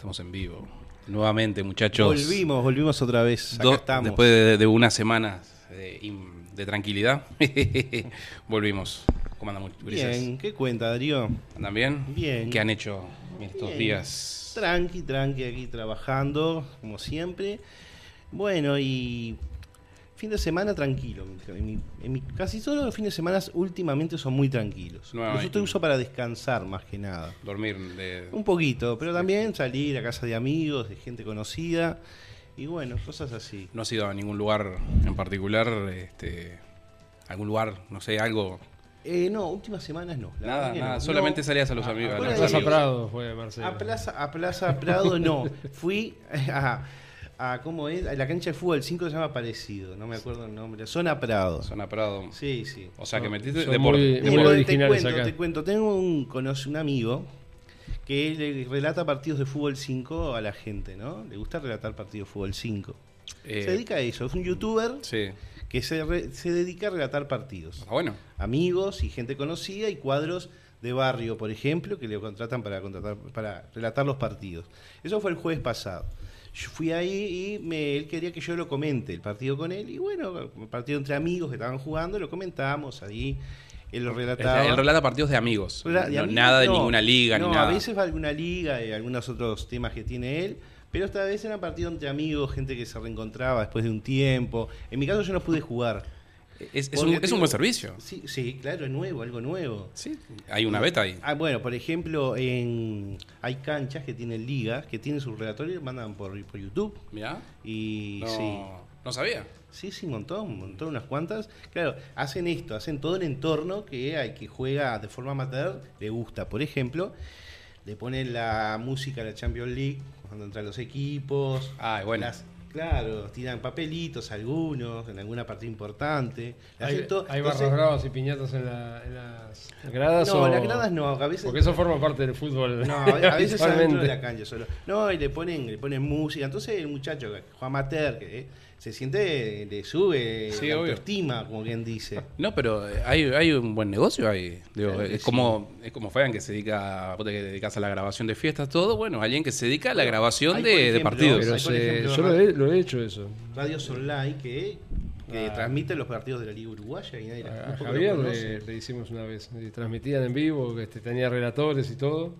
Estamos en vivo. Nuevamente, muchachos. Volvimos, volvimos otra vez. Acá Do- estamos. Después de, de unas semanas de, tranquilidad, volvimos. ¿Cómo andan, gurises? Bien, ¿qué cuenta, Darío? ¿Andan bien? Bien. ¿Qué han hecho en estos Bien. días? Tranqui, tranqui, aquí trabajando, como siempre. Bueno, y fin de semana tranquilo. En mi- en mi- casi todos los fines de semana últimamente son muy tranquilos. No, Los estoy uso para descansar más que nada. Dormir de... Un poquito, pero también salir a casa de amigos, de gente conocida. Y bueno, cosas así. ¿No has ido a ningún lugar en particular? Este, ¿Algún lugar, no sé, algo? Eh, no, últimas semanas no. la Nada, nada. no. Solamente No. salías a los A- amigos. a a los de Plaza. Prado fue Marcelo. A Plaza, a Plaza Prado no. Fui a, a ¿cómo es? A la cancha de fútbol 5 se llama parecido, no me acuerdo el nombre. Zona Prado. Zona Prado. Sí, sí. O sea, que metiste deporte. muy- muy te cuento, acá. te cuento. Tengo un, conoce un amigo que le relata partidos de fútbol 5 a la gente, ¿no? Le gusta relatar partidos de fútbol 5. Eh, se dedica a eso. Es un youtuber Sí. que se, re- se dedica a relatar partidos. Está bueno. amigos y gente conocida y cuadros de barrio, por ejemplo, que le contratan para contratar para relatar los partidos. Eso fue el jueves pasado. Yo fui ahí y me, él quería que yo lo comente el partido con él y bueno, partido entre amigos que estaban jugando, lo comentamos ahí. Él lo relataba. Él relata partidos de amigos. De No, amigos, nada de no. ninguna liga no, ni nada. A veces va alguna liga y algunos otros temas que tiene él, pero esta vez era partido entre amigos, gente que se reencontraba después de un tiempo. En mi caso yo no pude jugar. Es, es un, es un buen servicio. Sí, sí, claro, es nuevo, algo nuevo. Sí. Hay una beta ahí. Ah, bueno, por ejemplo, en hay canchas que tienen ligas, que tienen sus relatorios y mandan por, por YouTube. Mirá. Y No, sí, no sabía. sí, sí, un montón, un montón, unas cuantas. Claro, hacen esto, hacen todo el entorno que hay que juega de forma amateur, le gusta. Por ejemplo, le ponen la música de la Champions League cuando entran los equipos. Ah, bueno. Las- claro, tiran papelitos algunos en alguna parte importante. ¿Hay, todo- hay entonces- barras bravas y piñatas en, la- en las gradas? No, o- las gradas no, a veces Porque eso forma parte del fútbol. No, a veces adentro de la cancha solo. No, y le ponen, le ponen música. Entonces el muchacho, Juan Mater, que eh, se siente, le sube Sí, la obvio. autoestima, como quien dice. No, pero eh, hay, hay un buen negocio ahí. Digo, Claro es, como, es como Fean que se dedica, vos te dedicas a la grabación de fiestas, todo. Bueno, alguien que se dedica a la grabación hay, de, partidos. Pero se- yo lo he, lo he hecho eso. Radios online que, que Ah. transmiten los partidos de la Liga Uruguaya y nadie la- A, Javier le, le hicimos una vez. y Transmitían en vivo, que este, tenía relatores y todo.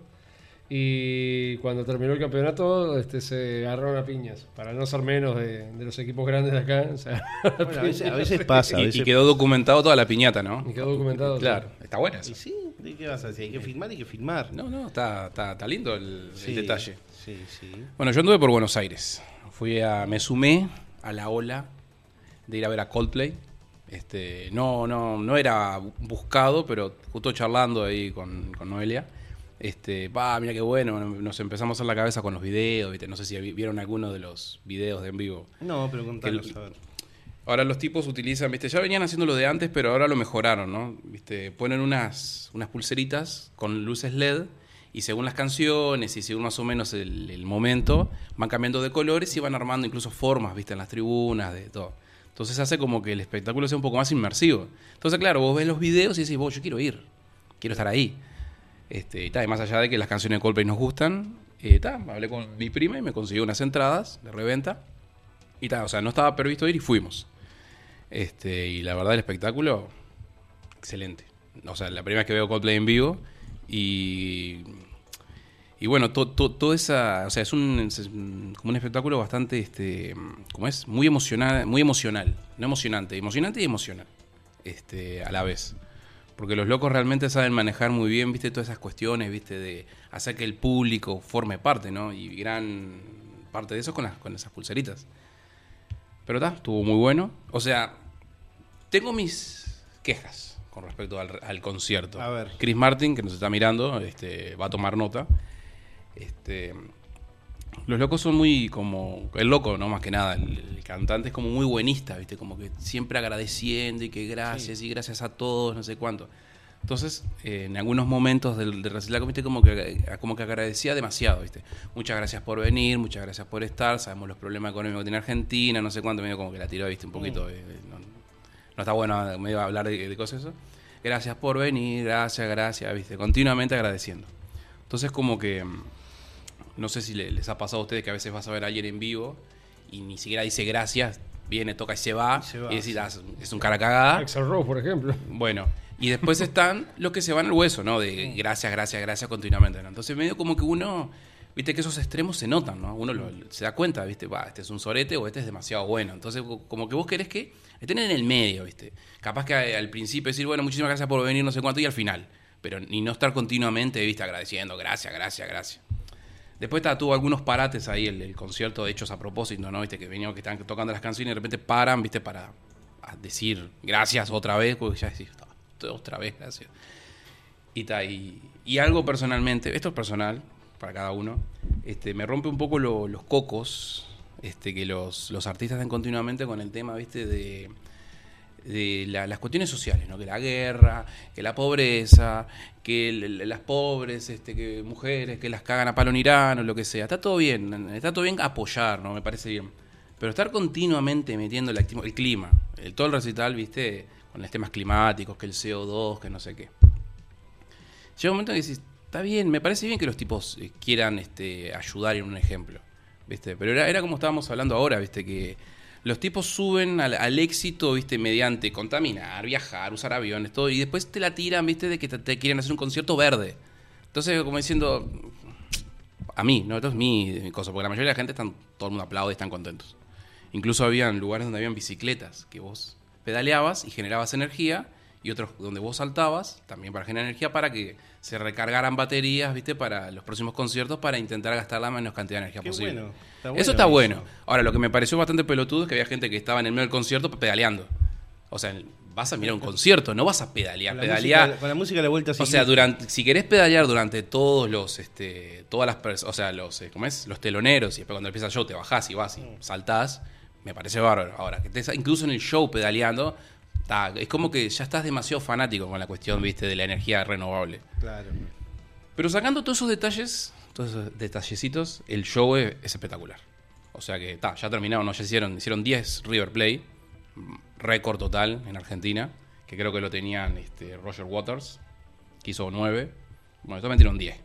Y cuando terminó el campeonato, este, se agarraron a piñas. Para no ser menos de, de los equipos grandes de acá. o sea, Bueno, a, veces, a veces pasa. A Y, y quedó documentado toda la piñata, ¿no? y quedó documentado. Claro, está buena Y eso. sí, ¿de qué vas a decir? Hay que filmar, hay que filmar. No, no, está, está, está lindo el, el Sí, detalle. Sí, sí. Bueno, yo anduve por Buenos Aires. Fui a, me sumé a la ola de ir a ver a Coldplay. Este, no, no, no era buscado, pero justo charlando ahí con, con Noelia. Este, pa, mira qué bueno, nos empezamos a hacer la cabeza con los videos, ¿viste? no sé si vi- vieron alguno de los videos de en vivo. No, pero contanos, Que- a ver. Ahora los tipos utilizan, viste, ya venían haciendo lo de antes, pero ahora lo mejoraron, ¿no? Viste, ponen unas, unas pulseritas con luces LED y según las canciones y según más o menos el, el momento, van cambiando de colores y van armando incluso formas, viste, en las tribunas, de todo. Entonces hace como que el espectáculo sea un poco más inmersivo. Entonces, claro, vos ves los videos y decís, vos, yo quiero ir, quiero estar ahí. Este, y, y más allá de que las canciones de Coldplay nos gustan, eh, hablé con mi prima y me consiguió unas entradas de reventa. Y o sea, no estaba previsto ir y fuimos. Este, y la verdad el espectáculo, excelente. O sea, la primera vez que veo Coldplay en vivo y... Y bueno, to- to- esa, o sea, es un, es un- como un espectáculo bastante, este, como es, muy emocional, muy emocional, no emocionante, emocionante y emocional, este, a la vez, porque los locos realmente saben manejar muy bien, viste, todas esas cuestiones, viste, de hacer que el público forme parte, ¿no? Y gran parte de eso con las, con esas pulseritas. Pero está, estuvo muy bueno. O sea, tengo mis quejas con respecto al, al concierto. A ver. Chris Martin, que nos está mirando, este, va a tomar nota. Este, los locos son muy como. El loco, ¿no? Más que nada. El, el cantante es como muy buenista, ¿viste? Como que siempre agradeciendo y que gracias y gracias a todos, no sé cuánto. Entonces, eh, en algunos momentos del, del recital, ¿viste? Como que, eh, como que agradecía demasiado, ¿viste? Muchas gracias por venir, muchas gracias por estar, sabemos los problemas económicos que tiene Argentina, no sé cuánto, medio como que la tiró, ¿viste? Un poquito. eh, no, no está bueno medio hablar de, de cosas eso. Gracias por venir, gracias, gracias, ¿viste? Continuamente agradeciendo. Entonces, como que mm, no sé si le- les ha pasado a ustedes que a veces vas a ver a alguien en vivo y ni siquiera dice gracias, viene, toca y se va, Y se va, y decís. "Ah, es un cara cagada. Axel Rose, por ejemplo. Bueno, y después están los que se van al hueso, ¿no? De gracias, gracias, gracias continuamente, ¿no? Entonces medio como que uno, viste que esos extremos se notan, ¿no? Uno lo- se da cuenta, viste, va, este es un sorete o este es demasiado bueno. Entonces co- como que vos querés que estén en el medio, viste. Capaz que al principio decir, bueno, muchísimas gracias por venir, no sé cuánto, y al final. Pero ni no estar continuamente, viste, agradeciendo, gracias, gracias, gracias. Después está, tuvo algunos parates ahí, el, concierto hechos a propósito, ¿no? Viste, que venían, que están tocando las canciones y de repente paran, viste, para decir gracias otra vez, porque ya decís, "Ah, otra vez, gracias. Y, ta, y, y algo personalmente, esto es personal, para cada uno, este, me rompe un poco lo- los cocos, este, que los, los artistas están continuamente con el tema, viste, de de la- las cuestiones sociales, ¿no? que la guerra, que la pobreza, que las pobres, este, que mujeres que las cagan a palo en Irán o lo que sea. Está todo bien, está todo bien apoyar, ¿no? Me parece bien. Pero estar continuamente metiendo el, clima, el, todo el recital, viste, con los temas climáticos, que el CO2, que no sé qué. Llega un momento en que decís, está bien, me parece bien que los tipos eh, quieran este, ayudar en un ejemplo, ¿viste? Pero era, era como estábamos hablando ahora, ¿viste? Que los tipos suben al, éxito, ¿viste? Mediante contaminar, viajar, usar aviones, todo, y después te la tiran, ¿viste? De que te, te quieren hacer un concierto verde. Entonces, como diciendo, a mí, ¿no? Esto es mi, mi cosa, porque la mayoría de la gente están, todo el mundo aplaude, están contentos. Incluso habían lugares donde habían bicicletas, que vos pedaleabas y generabas energía, y otros donde vos saltabas, también para generar energía, para que se recargaran baterías, ¿viste? Para los próximos conciertos, para intentar gastar la menos cantidad de energía Qué posible. bueno, está eso está eso. bueno. Ahora, lo que me pareció bastante pelotudo es que había gente que estaba en el medio del concierto pedaleando. O sea, vas a mirar un concierto, no vas a pedalear. Con la, Pedalear, música, con la música la vuelta o sea, durante, si querés pedalear durante todos los, este, todas las personas, o sea, los, eh, ¿cómo es? Los teloneros, y después cuando empieza el show te bajás y vas y saltás, me parece bárbaro. Ahora, que estés incluso en el show pedaleando, ta, es como que ya estás demasiado fanático con la cuestión, viste, de la energía renovable. Claro. Pero sacando todos esos detalles, todos esos detallecitos, el show es, es espectacular. O sea que, ta, ya terminaron, ¿no? ya hicieron, hicieron 10 River Play, mm, récord total en Argentina, que creo que lo tenían este, Roger Waters, que hizo 9. Bueno, estos metieron 10.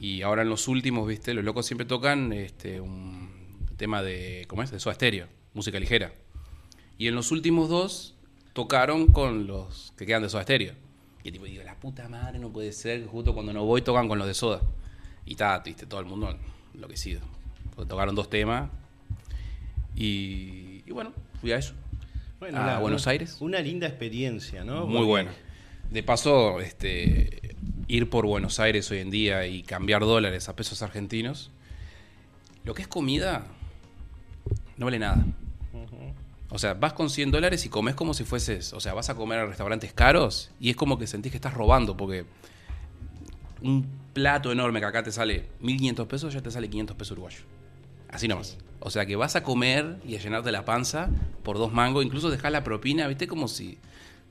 Y ahora en los últimos, viste, los locos siempre tocan este, un tema de, ¿cómo es? De Soda Stereo, música ligera. Y en los últimos dos tocaron con los que quedan de Soda Stereo. Y el tipo digo, la puta madre, no puede ser que justo cuando no voy tocan con los de Soda. Y está, viste, todo el mundo enloquecido. Porque tocaron dos temas. Y, y bueno, fui a eso. Bueno, a Buenos una- Aires. Una linda experiencia, ¿no? Muy Porque- bueno. De paso, este, ir por Buenos Aires hoy en día y cambiar dólares a pesos argentinos, lo que es comida, no vale nada. O sea, vas con 100 dólares y comes como si fueses, o sea, vas a comer a restaurantes caros y es como que sentís que estás robando porque un plato enorme que acá te sale 1500 pesos, ya te sale 500 pesos uruguayos. Así nomás. O sea que vas a comer y a llenarte la panza por dos mangos, incluso dejar la propina, ¿viste? Como si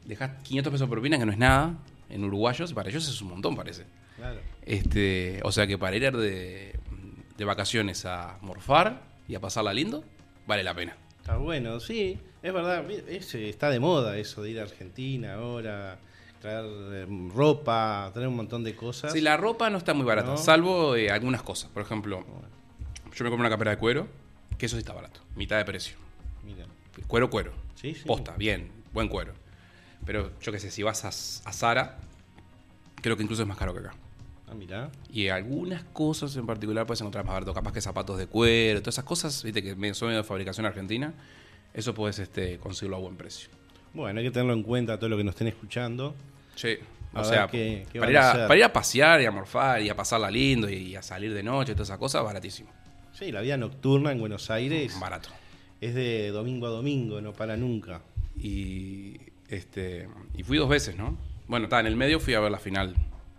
dejas 500 pesos de propina, que no es nada, en uruguayos, para ellos es un montón, parece. Claro. Este, o sea que para ir de, de vacaciones a morfar y a pasarla lindo, vale la pena. Está bueno, sí, es verdad, es, eh, está de moda eso de ir a Argentina ahora, traer eh, ropa, traer un montón de cosas. Sí, la ropa no está muy barata, No. salvo eh, algunas cosas. Por ejemplo, yo me compré una capera de cuero, que eso sí está barato, mitad de precio. Mira, Cuero, cuero. Sí, sí. Posta, bien, buen cuero. Pero yo qué sé, si vas a, a Zara, creo que incluso es más caro que acá. Ah, mira, Y algunas cosas en particular puedes encontrar más barato, capaz que zapatos de cuero, todas esas cosas, viste, que son de fabricación argentina, eso puedes este, conseguirlo a buen precio. bueno, hay que tenerlo en cuenta todo lo que nos estén escuchando. Sí. A O sea, qué- qué para, ir a a, hacer. para ir a pasear y a morfar y a pasarla lindo y, y a salir de noche, todas esas cosas, baratísimo. Sí, la vida nocturna en Buenos Aires Barato. es de domingo a domingo, no para nunca. Y, este, y fui dos veces, ¿no? Bueno, está, en el medio fui a ver la final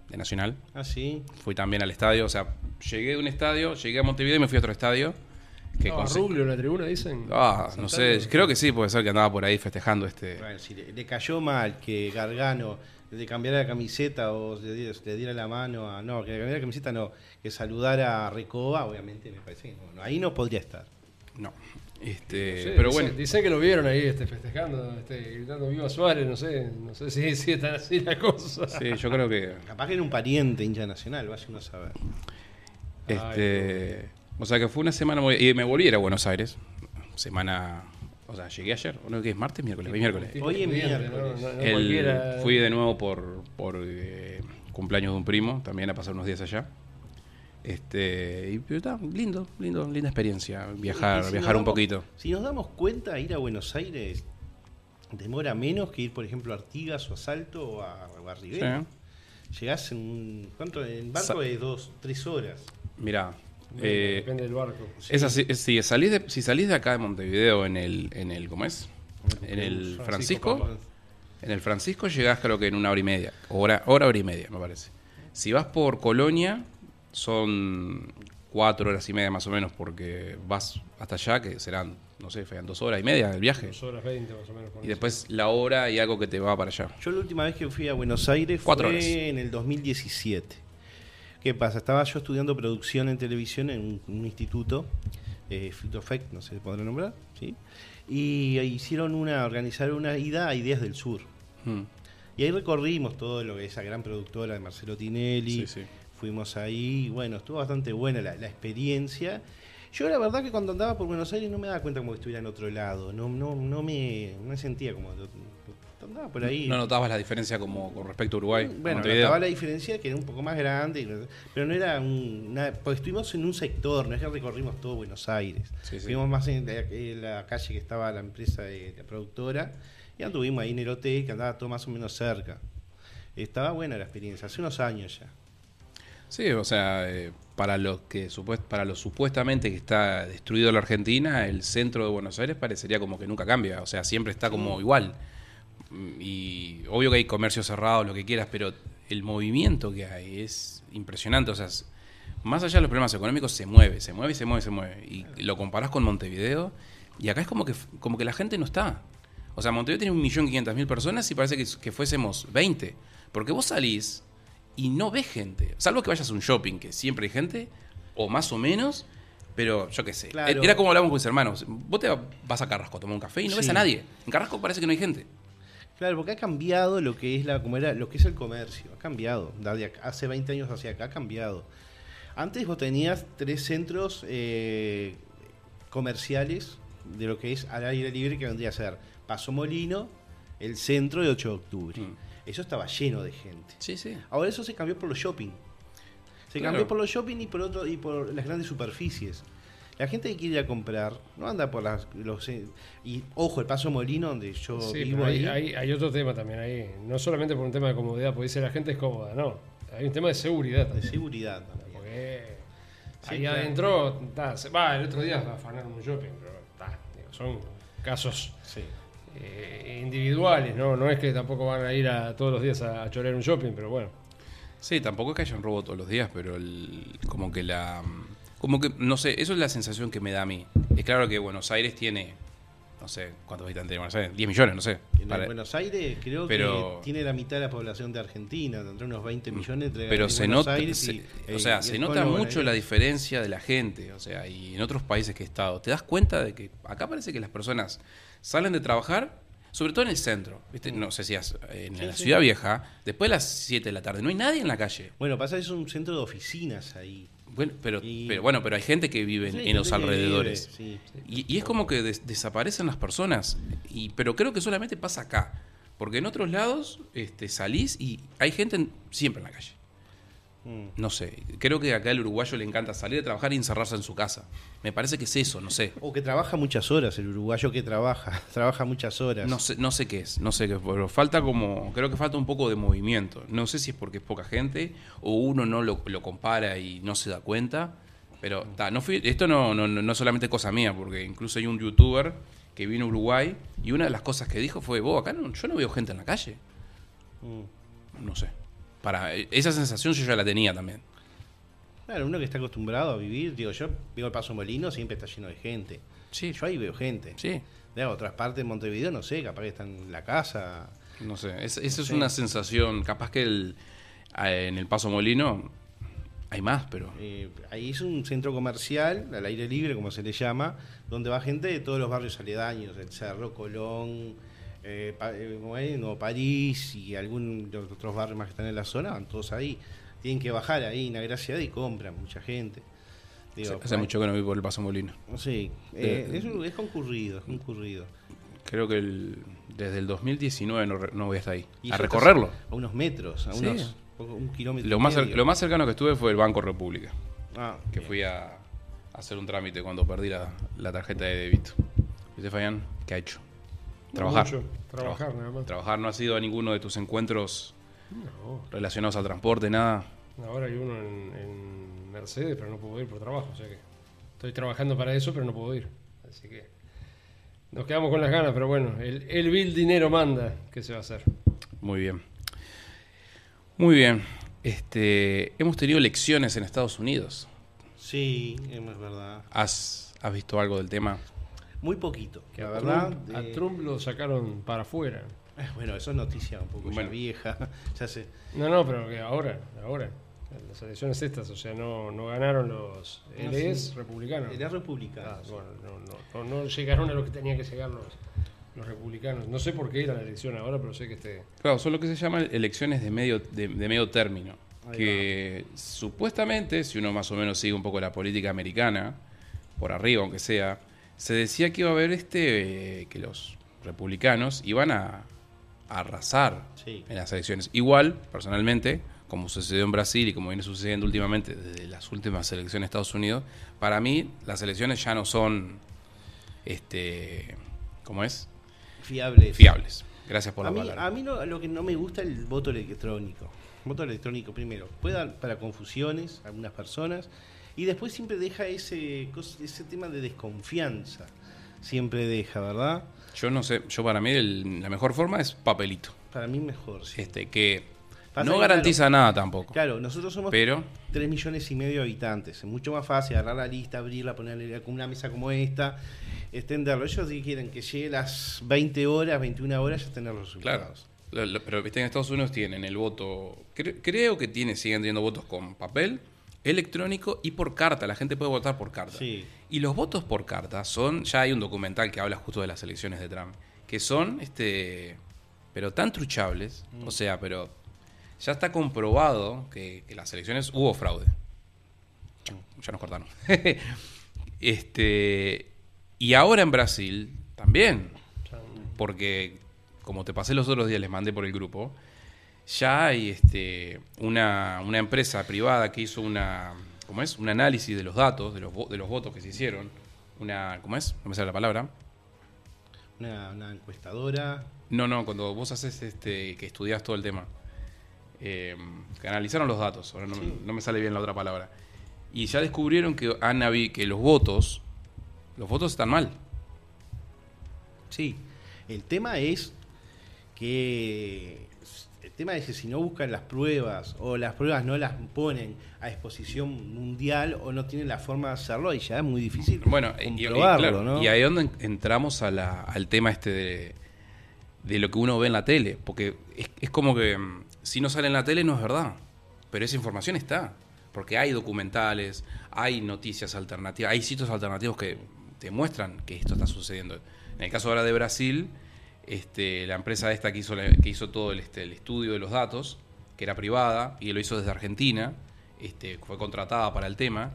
de Nacional. Ah, sí, Fui también al estadio, o sea, llegué de un estadio, llegué a Montevideo y me fui a otro estadio. Que conse- Rubio en la tribuna, dicen. Ah, no sé, creo que sí, puede ser que andaba por ahí festejando este. Bueno, si le, le cayó mal que Gargano le cambiara la camiseta o le diera, le diera la mano a. No, que le cambiara la camiseta no, que saludara a Recoba, obviamente me parece que no, no, ahí no podría estar. No. Este, Sí, pero bueno, Dicen que lo vieron ahí este, festejando, este, gritando Viva Suárez, no sé, no sé si, si es tan así la cosa. sí, yo creo que. Capaz que era un pariente hincha nacional, vaya uno a saber. Este, o sea que fue una semana muy... Y me volví a ir a Buenos Aires. Semana... O sea, llegué ayer. ¿O no? ¿Qué es martes? Miércoles. miércoles. Hoy es miércoles. No, no, no El- fui de nuevo por, por eh, cumpleaños de un primo, también a pasar unos días allá. Este, y pero está lindo, lindo, linda experiencia viajar, si viajar un damos- poquito. Si nos damos cuenta, ir a Buenos Aires demora menos que ir, por ejemplo, a Artigas o a Salto o a, o a Rivera. Llegás en un. ¿Cuánto? En barco Sa- de dos, tres horas. Mira, Bueno, eh, depende del barco. es así, es- si salís de, si salís de acá de Montevideo en el, en el, ¿cómo es? En el Francisco Francisco, en el Francisco llegás creo que en una hora y media, hora, hora, hora y media me parece. Si vas por Colonia, son cuatro horas y media más o menos, porque vas hasta allá, que serán, no sé, fean dos horas y media del viaje. Dos horas 20 más o menos. por Y después la hora y algo que te va para allá. Yo la última vez que fui a Buenos Aires Cuatro fue horas. en el 2017. ¿Qué pasa? Estaba yo estudiando producción en televisión en un, un instituto, eh, Fitofect, no sé si podrá nombrar, ¿sí? Y hicieron una, organizaron una ida a Ideas del Sur. Mm. Y ahí recorrimos todo lo que esa gran productora de Marcelo Tinelli. Sí, sí. Fuimos ahí, y bueno, estuvo bastante buena la, la experiencia. Yo la verdad que cuando andaba por Buenos Aires no me daba cuenta como que estuviera en otro lado. No, no, no me, no me sentía como andaba por ahí. ¿No notabas la diferencia como con respecto a Uruguay? Bueno, notaba la diferencia que era un poco más grande, pero no era un, una- porque estuvimos en un sector, no es que recorrimos todo Buenos Aires. Sí, sí. Fuimos más en la, en la calle que estaba la empresa de la productora y anduvimos ahí en el hotel que andaba todo más o menos cerca. Estaba buena la experiencia, hace unos años ya. Sí, o sea, eh, para lo que para lo supuestamente que está destruido la Argentina, el centro de Buenos Aires parecería como que nunca cambia, o sea, siempre está como igual. Mm, Y obvio que hay comercio cerrado, lo que quieras, pero el movimiento que hay es impresionante, o sea, más allá de los problemas económicos se mueve, se mueve, se mueve, se mueve. Y lo comparás con Montevideo y acá es como que como que la gente no está. O sea, Montevideo tiene un millón quinientas mil personas y parece que, que fuésemos 20. Porque vos salís y no ves gente. Salvo que vayas a un shopping, que siempre hay gente, o más o menos, pero yo qué sé. Claro. Era como hablamos con mis hermanos. Vos te vas a Carrasco a tomar un café y no ves a nadie. En Carrasco parece que no hay gente. Claro, porque ha cambiado lo que es la como era lo que es el comercio, ha cambiado. Desde hace 20 años hacia acá ha cambiado. Antes vos tenías tres centros eh, comerciales de lo que es al aire libre que vendría a ser Paso Molino, el centro de 8 de octubre. Mm. Eso estaba lleno de gente. Sí, sí. Ahora eso se cambió por los shopping. Se Claro. cambió por los shopping y por otro y por las grandes superficies. La gente que quiere ir a comprar no anda por las los eh, y ojo el Paso Molino donde yo Sí, vivo hay, ahí. hay- hay otro tema también ahí. No solamente por un tema de comodidad, porque dice la gente es cómoda, no. Hay un tema de seguridad de también. seguridad también. Porque Sí, ahí claro. adentro, ta, se- va, el otro día afanaron un shopping, pero ta, digo, son casos Sí. Eh, individuales, ¿no? No es que tampoco van a ir a, todos los días a, a chorear un shopping, pero bueno. Sí, tampoco es que haya un robo todos los días, pero el- como que la... Como que, no sé, eso es la sensación que me da a mí. Es claro que Buenos Aires tiene, no sé, ¿cuántos habitantes tiene Buenos Aires? 10 millones, no sé. En Para- Buenos Aires creo Pero- que tiene la mitad de la población de Argentina, tendrá unos 20 millones entre pero se Buenos nota, Aires se- y- o sea, y se nota mucho la diferencia de la gente, o sea, y en otros países que he estado, te das cuenta de que acá parece que las personas salen de trabajar, sobre todo en el centro, ¿viste? No sé si has- en Sí, la sí. ciudad vieja, después de las 7 de la tarde, no hay nadie en la calle. Bueno, pasa que es un centro de oficinas ahí. Bueno, pero, Y- pero bueno, pero hay gente que vive en, Sí, en los alrededores. vive. Y, y es como que des- desaparecen las personas. Y, pero creo que solamente pasa acá. Porque en otros lados este, salís y hay gente en- siempre en la calle. Mm. No sé. Creo que acá al uruguayo le encanta salir a trabajar y encerrarse en su casa. Me parece que es eso, no sé. O que trabaja muchas horas, el uruguayo que trabaja, trabaja muchas horas. No sé, no sé qué es, no sé qué es, pero falta como, creo que falta un poco de movimiento. No sé si es porque es poca gente o uno no lo, lo compara y no se da cuenta. Pero ta, no fui, esto no, no, no es solamente cosa mía, porque incluso hay un youtuber que vino a Uruguay y una de las cosas que dijo fue, vos, acá no, yo no veo gente en la calle. Mm. No sé. Para, esa sensación yo ya la tenía también. Claro, uno que está acostumbrado a vivir, digo, yo vivo el Paso Molino, siempre está lleno de gente. Sí, Yo ahí veo gente. sí. De otras partes de Montevideo, no sé, capaz que están en la casa. No sé, es- esa es sé. una sensación, capaz que el, en el Paso Molino hay más, pero... Eh, ahí es un centro comercial, al aire libre, como se le llama, donde va gente de todos los barrios aledaños, el Cerro, Colón, eh, eh. Nuevo París y de los otros barrios más que están en la zona, van todos ahí. tienen que bajar ahí en Agraciada y compran mucha gente. Hace, Digo, hace mucho que no vi por el Paso Molino. Sí, eh, es, es concurrido, es concurrido. Creo que el- desde el 2019 no, no voy hasta ahí. Y a recorrerlo. A unos metros, a Sí. unos poco- un kilómetro. Lo más, medio. lo más cercano que estuve fue el Banco República, Ah, que bien. fui a, a hacer un trámite cuando perdí la, la tarjeta de débito. ¿Y usted, Fabián? ¿Qué ha hecho? Trabajar. Mucho. Trabajar nada más. Trabajar no ha sido a ninguno de tus encuentros No. relacionados al transporte, nada. Ahora hay uno en, en Mercedes, pero no puedo ir por trabajo. O sea que estoy trabajando para eso, pero no puedo ir. Así que nos quedamos con las ganas, pero bueno, el, el Bill dinero manda. ¿Qué se va a hacer? Muy bien. Muy bien. Este, hemos tenido elecciones en Estados Unidos. Sí, es verdad. ¿Has, has visto algo del tema? Muy poquito, Que la a verdad. Trump, a eh, Trump lo sacaron para afuera. eh, Bueno, eso es noticia un poco ya Bueno. vieja. ya sé. No, no, pero que ahora, ahora. Las elecciones estas, o sea, no, no ganaron los. Él No, es sí. republicano. Era republicano. Ah, bueno, no, no, no, no llegaron a lo que tenían que llegar los, los republicanos. No sé por qué era la elección ahora, pero sé que este. Claro, son lo que se llaman elecciones de medio, de, de medio término. Ahí que supuestamente, si uno más o menos sigue un poco la política americana, por arriba aunque sea, se decía que iba a haber este, eh, que los republicanos iban a, a arrasar Sí. en las elecciones. Igual, personalmente, como sucedió en Brasil y como viene sucediendo últimamente desde las últimas elecciones de Estados Unidos, para mí las elecciones ya no son, este, ¿cómo es? Fiables. Fiables. Gracias por a la mí, palabra. a mí no- lo que no me gusta es el voto electrónico. Voto electrónico primero. Puede dar para confusiones a algunas personas y después siempre deja ese, ese tema de desconfianza. Siempre deja, ¿verdad? Yo no sé, yo para mí el- la mejor forma es papelito. Para mí mejor, sí. Este, que Pasa no que, garantiza nada tampoco. Claro, nosotros somos Pero, 3 millones y medio de habitantes. Es mucho más fácil agarrar la lista, abrirla, ponerle con una mesa como esta, extenderlo. Ellos sí quieren que llegue a las 20 horas, 21 horas ya tener los claro. resultados. lo- lo- pero viste, en Estados Unidos tienen el voto, cre- creo que tiene, siguen teniendo votos con papel, electrónico y por carta. La gente puede votar por carta. Sí. Y los votos por carta son, ya hay un documental que habla justo de las elecciones de Trump, que son, este, pero tan truchables, Mm. o sea, pero ya está comprobado que, que las elecciones hubo fraude. Ya, ya nos cortaron. este, y ahora en Brasil también, porque como te pasé los otros días, les mandé por el grupo, ya hay este, una, una empresa privada que hizo una, ¿cómo es? un análisis de los datos, de los, de los votos que se hicieron. Una, ¿Cómo es? No me sale la palabra. Una, una encuestadora. No, no, cuando vos haces este, que estudias todo el tema. Eh, que analizaron los datos, ahora no, Sí. no me sale bien la otra palabra. Y ya descubrieron que, habi- que los votos, los votos están mal. Sí. El tema es que tema es que si no buscan las pruebas o las pruebas no las ponen a exposición mundial o no tienen la forma de hacerlo, y ya es muy difícil Bueno, y, y- comprobarlo, claro, ¿no? y ahí es donde en- entramos a la- al tema este de, de lo que uno ve en la tele. Porque es, es como que mm, si no sale en la tele no es verdad. Pero esa información está. Porque hay documentales, hay noticias alternativas, hay sitios alternativos que te muestran que esto está sucediendo. En el caso ahora de Brasil, este, la empresa esta que hizo, todo el, este, el estudio de los datos, que era privada, y lo hizo desde Argentina, este, fue contratada para el tema,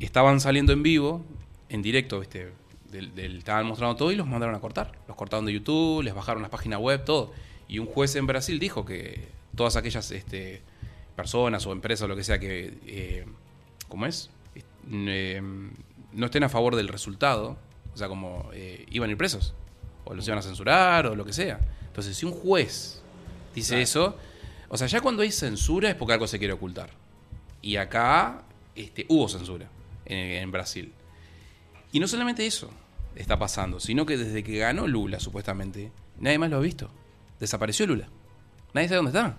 estaban saliendo en vivo, en directo, del- estaban mostrando todo y los mandaron a cortar. Los cortaron de YouTube, les bajaron las páginas web, todo. Y un juez en Brasil dijo que todas aquellas este, personas o empresas o lo que sea que, eh, ¿cómo es? Eh, no estén a favor del resultado, o sea, como eh, iban a ir presos, o los iban a censurar, o lo que sea. Entonces, si un juez dice Claro. eso, o sea, ya cuando hay censura es porque algo se quiere ocultar. Y acá este, hubo censura en, en Brasil. Y no solamente eso está pasando, sino que desde que ganó Lula, supuestamente, nadie más lo ha visto. Desapareció Lula. Nadie sabe dónde está.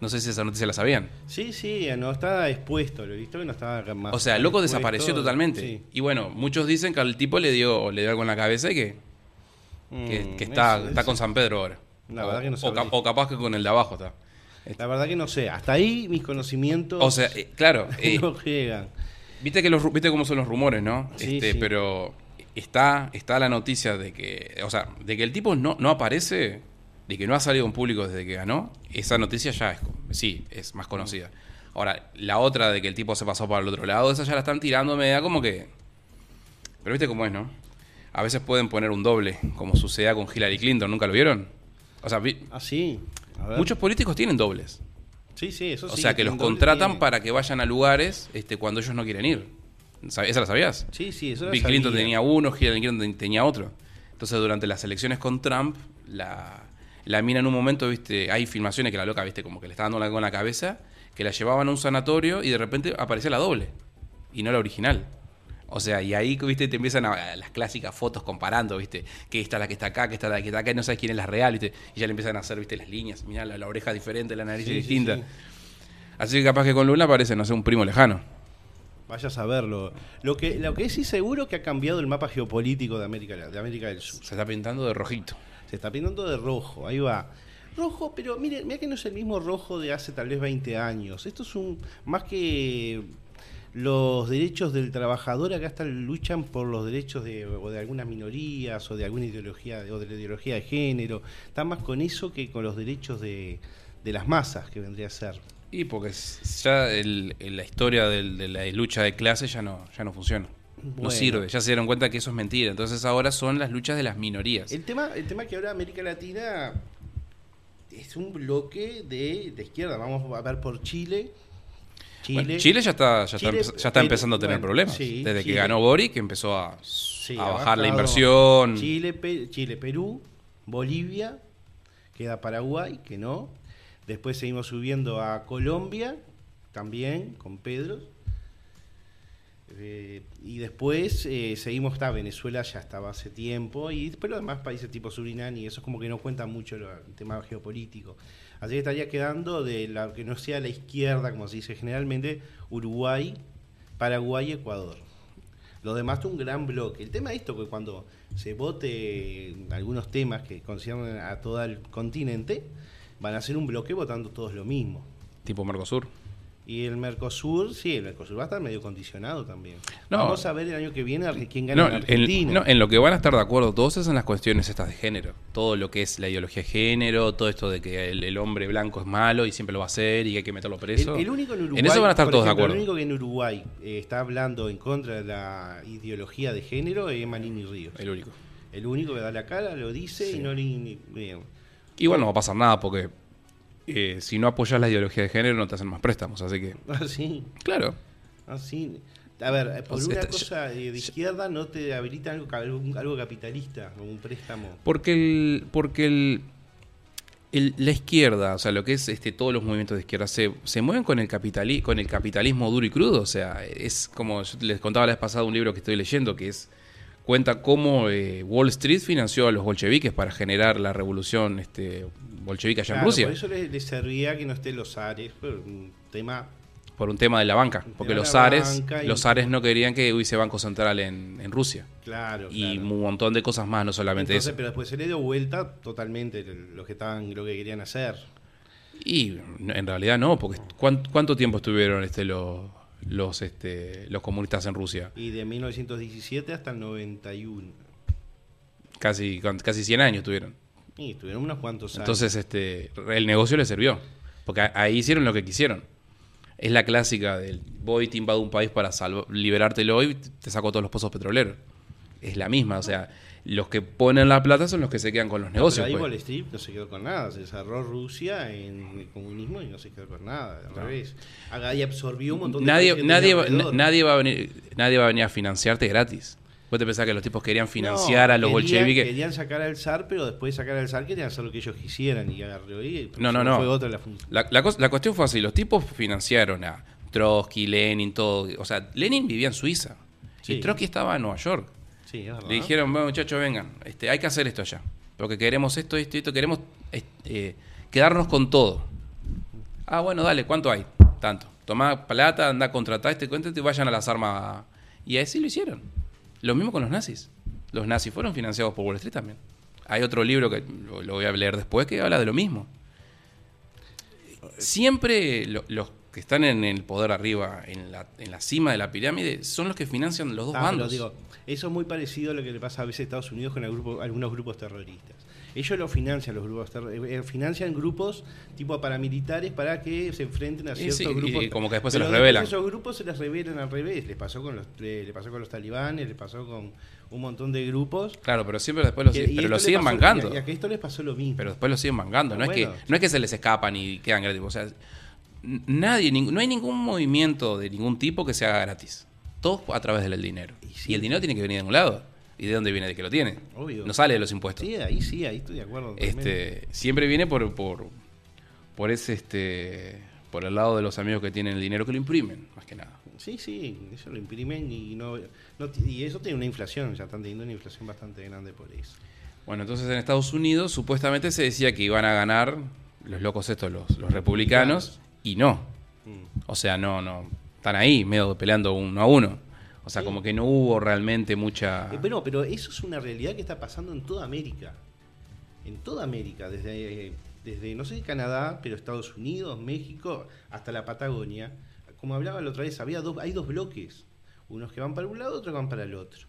No sé si esa noticia la sabían. Sí, sí, no estaba expuesto, lo he visto que no estaba más. O sea, el loco expuesto. desapareció totalmente. Sí. Y bueno, muchos dicen que al tipo le dio, le dio algo en la cabeza y que, que, Mm, que está, eso- está eso- con San Pedro ahora. La o, verdad que no o sabría. o capaz que con el de abajo está. La verdad que no sé. Hasta ahí mis conocimientos O sea, eh, claro, eh, no llegan. Viste que los viste cómo son los rumores, ¿no? Sí, este, sí. pero está está la noticia de que, o sea, de que el tipo no, no aparece, de que no ha salido en público desde que ganó, esa noticia ya es, sí, es más conocida. Ahora, la otra de que el tipo se pasó para el otro lado, esa ya la están tirando, me da como que... Pero viste cómo es, ¿no? A veces pueden poner un doble, como sucedía con Hillary Clinton, ¿nunca lo vieron? O sea, vi- Ah, sí. A ver. muchos políticos tienen dobles. Sí, sí, eso O sí. sea, que los contratan tiene. para que vayan a lugares este, cuando ellos no quieren ir. ¿Sab- ¿Esa la sabías? Sí, sí, eso Bill Clinton sabía. tenía uno, Hillary Clinton ten- tenía otro. Entonces, durante las elecciones con Trump, la, la mina en un momento, viste, hay filmaciones que la loca, viste, como que le está dando la con la cabeza, que la llevaban a un sanatorio y de repente aparecía la doble y no la original. O sea, y ahí, viste, te empiezan a, las clásicas fotos comparando, viste, que esta es la que está acá, que esta es la que está acá, y no sabes quién es la real, viste, y ya le empiezan a hacer, viste, las líneas, mirá, la, la oreja es diferente, la nariz Sí, es distinta. sí. Así que capaz que con Luna parece, no sé, un primo lejano. Vaya a saberlo. Lo que, lo que sí seguro que ha cambiado el mapa geopolítico de América, de América del Sur. Se está pintando de rojito. Se está pintando de rojo, ahí va. Rojo, pero mire, mira que no es el mismo rojo de hace tal vez 20 años. Esto es un más que los derechos del trabajador acá están luchan por los derechos de, o de algunas minorías o de alguna ideología o de la ideología de género. Está más con eso que con los derechos de, de las masas que vendría a ser. Y porque ya el- la historia del- de la lucha de clase ya no, ya no funciona. No sirve, ya se dieron cuenta que eso es mentira. Entonces ahora son las luchas de las minorías. El tema, el tema que ahora América Latina es un bloque de, de izquierda. Vamos a ver por Chile. Chile, Bueno, Chile ya está, ya Chile, está, empe- ya está pero, empezando a tener bueno, problemas. sí, Desde que ganó Boric empezó a, Sí, a ha bajar la inversión. Chile, Pe- Chile, Perú, Bolivia, queda Paraguay, que no. Después seguimos subiendo a Colombia, también con Pedro. Eh, y después eh, seguimos, está Venezuela ya estaba hace tiempo, y después los demás países tipo Surinam y eso es como que no cuenta mucho lo- el tema geopolítico. Así que estaría quedando de la que no sea la izquierda, como se dice generalmente, Uruguay, Paraguay, Ecuador. Lo demás es un gran bloque. El tema es esto, que cuando se vote algunos temas que conciernen a todo el continente, van a ser un bloque votando todos lo mismo. Tipo Mercosur. Y el Mercosur, sí, el Mercosur va a estar medio condicionado también. No. Vamos a ver el año que viene quién gana No, en en, Argentina. no, en lo que van a estar de acuerdo todos es en las cuestiones estas de género. Todo lo que es la ideología de género, todo esto de que el, el hombre blanco es malo y siempre lo va a hacer y que hay que meterlo preso. El, el único en Uruguay, En eso van a estar todos ejemplo, de acuerdo. El único que en Uruguay eh, está hablando en contra de la ideología de género es Manini Ríos. El único. El único que da la cara, lo dice y no le... bien. Igual no va a pasar nada porque eh, si no apoyas la ideología de género no te hacen más préstamos. Así que, Así, claro. así. A ver, eh, por O sea, una está- cosa eh, de izquierda no te habilita algo, algo, algo capitalista, un préstamo. Porque el, porque el, el- la izquierda, o sea, lo que es este, todos los movimientos de izquierda, se, se mueven con el, capitali- con el capitalismo duro y crudo. O sea, es como yo les contaba la vez pasada un libro que estoy leyendo que es cuenta cómo eh, Wall Street financió a los bolcheviques para generar la revolución este, bolchevique allá Claro, en Rusia. Por eso les, les servía que no estén los Ares, pero un tema Por un tema de la banca. Porque los zares, los zares no querían que hubiese banco central en, en Rusia. claro. Y claro. un montón de cosas más, no solamente Entonces, eso. pero después se le dio vuelta totalmente lo que estaban, lo que querían hacer. Y en realidad no, porque ¿cuán- ¿cuánto tiempo estuvieron este, los, los, este, los comunistas en Rusia? Y de 1917 hasta el 91. Casi, casi 100 años estuvieron. Y estuvieron unos cuantos años. Entonces este, el negocio les sirvió, porque ahí hicieron lo que quisieron. Es la clásica del voy te invado un país para salvo- liberártelo y te saco todos los pozos petroleros. Es la misma, o sea, los que ponen la plata son los que se quedan con los No, negocios. pero ahí pues. Wall Street no se quedó con nada. Se desarrolló Rusia en el comunismo y no se quedó con nada. Al revés. Absorbió un montón de nadie, nadie, va, nadie, va a venir, nadie va a venir a financiarte gratis. Vos te pensás que los tipos querían financiar No, a los querían- bolcheviques. Querían sacar al zar, pero después de sacar al zar querían hacer lo que ellos quisieran. Y agarró y No, no, no. fue otra la función. La, la la cuestión fue así, los tipos financiaron a Trotsky, Lenin, todo. O sea, Lenin vivía en Suiza Sí. y Trotsky estaba en Nueva York. Sí, es verdad. Le dijeron, bueno muchachos, vengan, este, hay que hacer esto allá. Porque queremos esto, esto, esto, queremos eh, quedarnos con todo. Ah, bueno, dale, ¿cuánto hay? Tanto. Tomá plata, anda a contratar este cuento y vayan a las armas. Y así lo hicieron. Lo mismo con los nazis. Los nazis fueron financiados por Wall Street también. Hay otro libro que lo, voy a leer después que habla de lo mismo. Siempre lo- los que están en el poder arriba, en la, en la cima de la pirámide, son los que financian los dos Ah, bandos. digo, eso es muy parecido a lo que le pasa a veces a Estados Unidos con el grupo- algunos grupos terroristas. Ellos lo financian los grupos, eh, financian grupos tipo paramilitares para que se enfrenten a ciertos sí, grupos. y como que después se los revelan. Esos grupos se les revelan al revés. Les pasó con los, le pasó con los talibanes, les pasó con un montón de grupos. Claro, pero siempre después lo, que- sig- y pero lo siguen pasó- mangando. Y a, que esto les pasó lo mismo. Pero después lo siguen mangando. No, es que, no es que se les escapan y quedan gratis. O sea, nadie, no hay ningún movimiento de ningún tipo que se haga gratis. Todo a través del dinero. Y Y, el dinero tiene que venir de algún lado. ¿Y de dónde viene? De que lo tiene. Obvio. No sale de los impuestos. sí, ahí sí, ahí estoy de acuerdo. este, siempre viene por, por, por ese este por el lado de los amigos que tienen el dinero que lo imprimen, más que nada. Sí, sí, eso lo imprimen y no, no y eso tiene una inflación, ya están teniendo una inflación bastante grande por eso. Bueno, entonces en Estados Unidos supuestamente se decía que iban a ganar los locos estos, los, los republicanos, y no. Mm. O sea, no, no. Están ahí, medio peleando uno a uno. O sea, Sí. como que no hubo realmente mucha. Eh, pero, pero eso es una realidad que está pasando en toda América. En toda América, desde, desde no sé, Canadá, pero Estados Unidos, México, hasta la Patagonia. Como hablaba la otra vez, había dos, hay dos bloques. Unos que van para un lado, otros que van para el otro.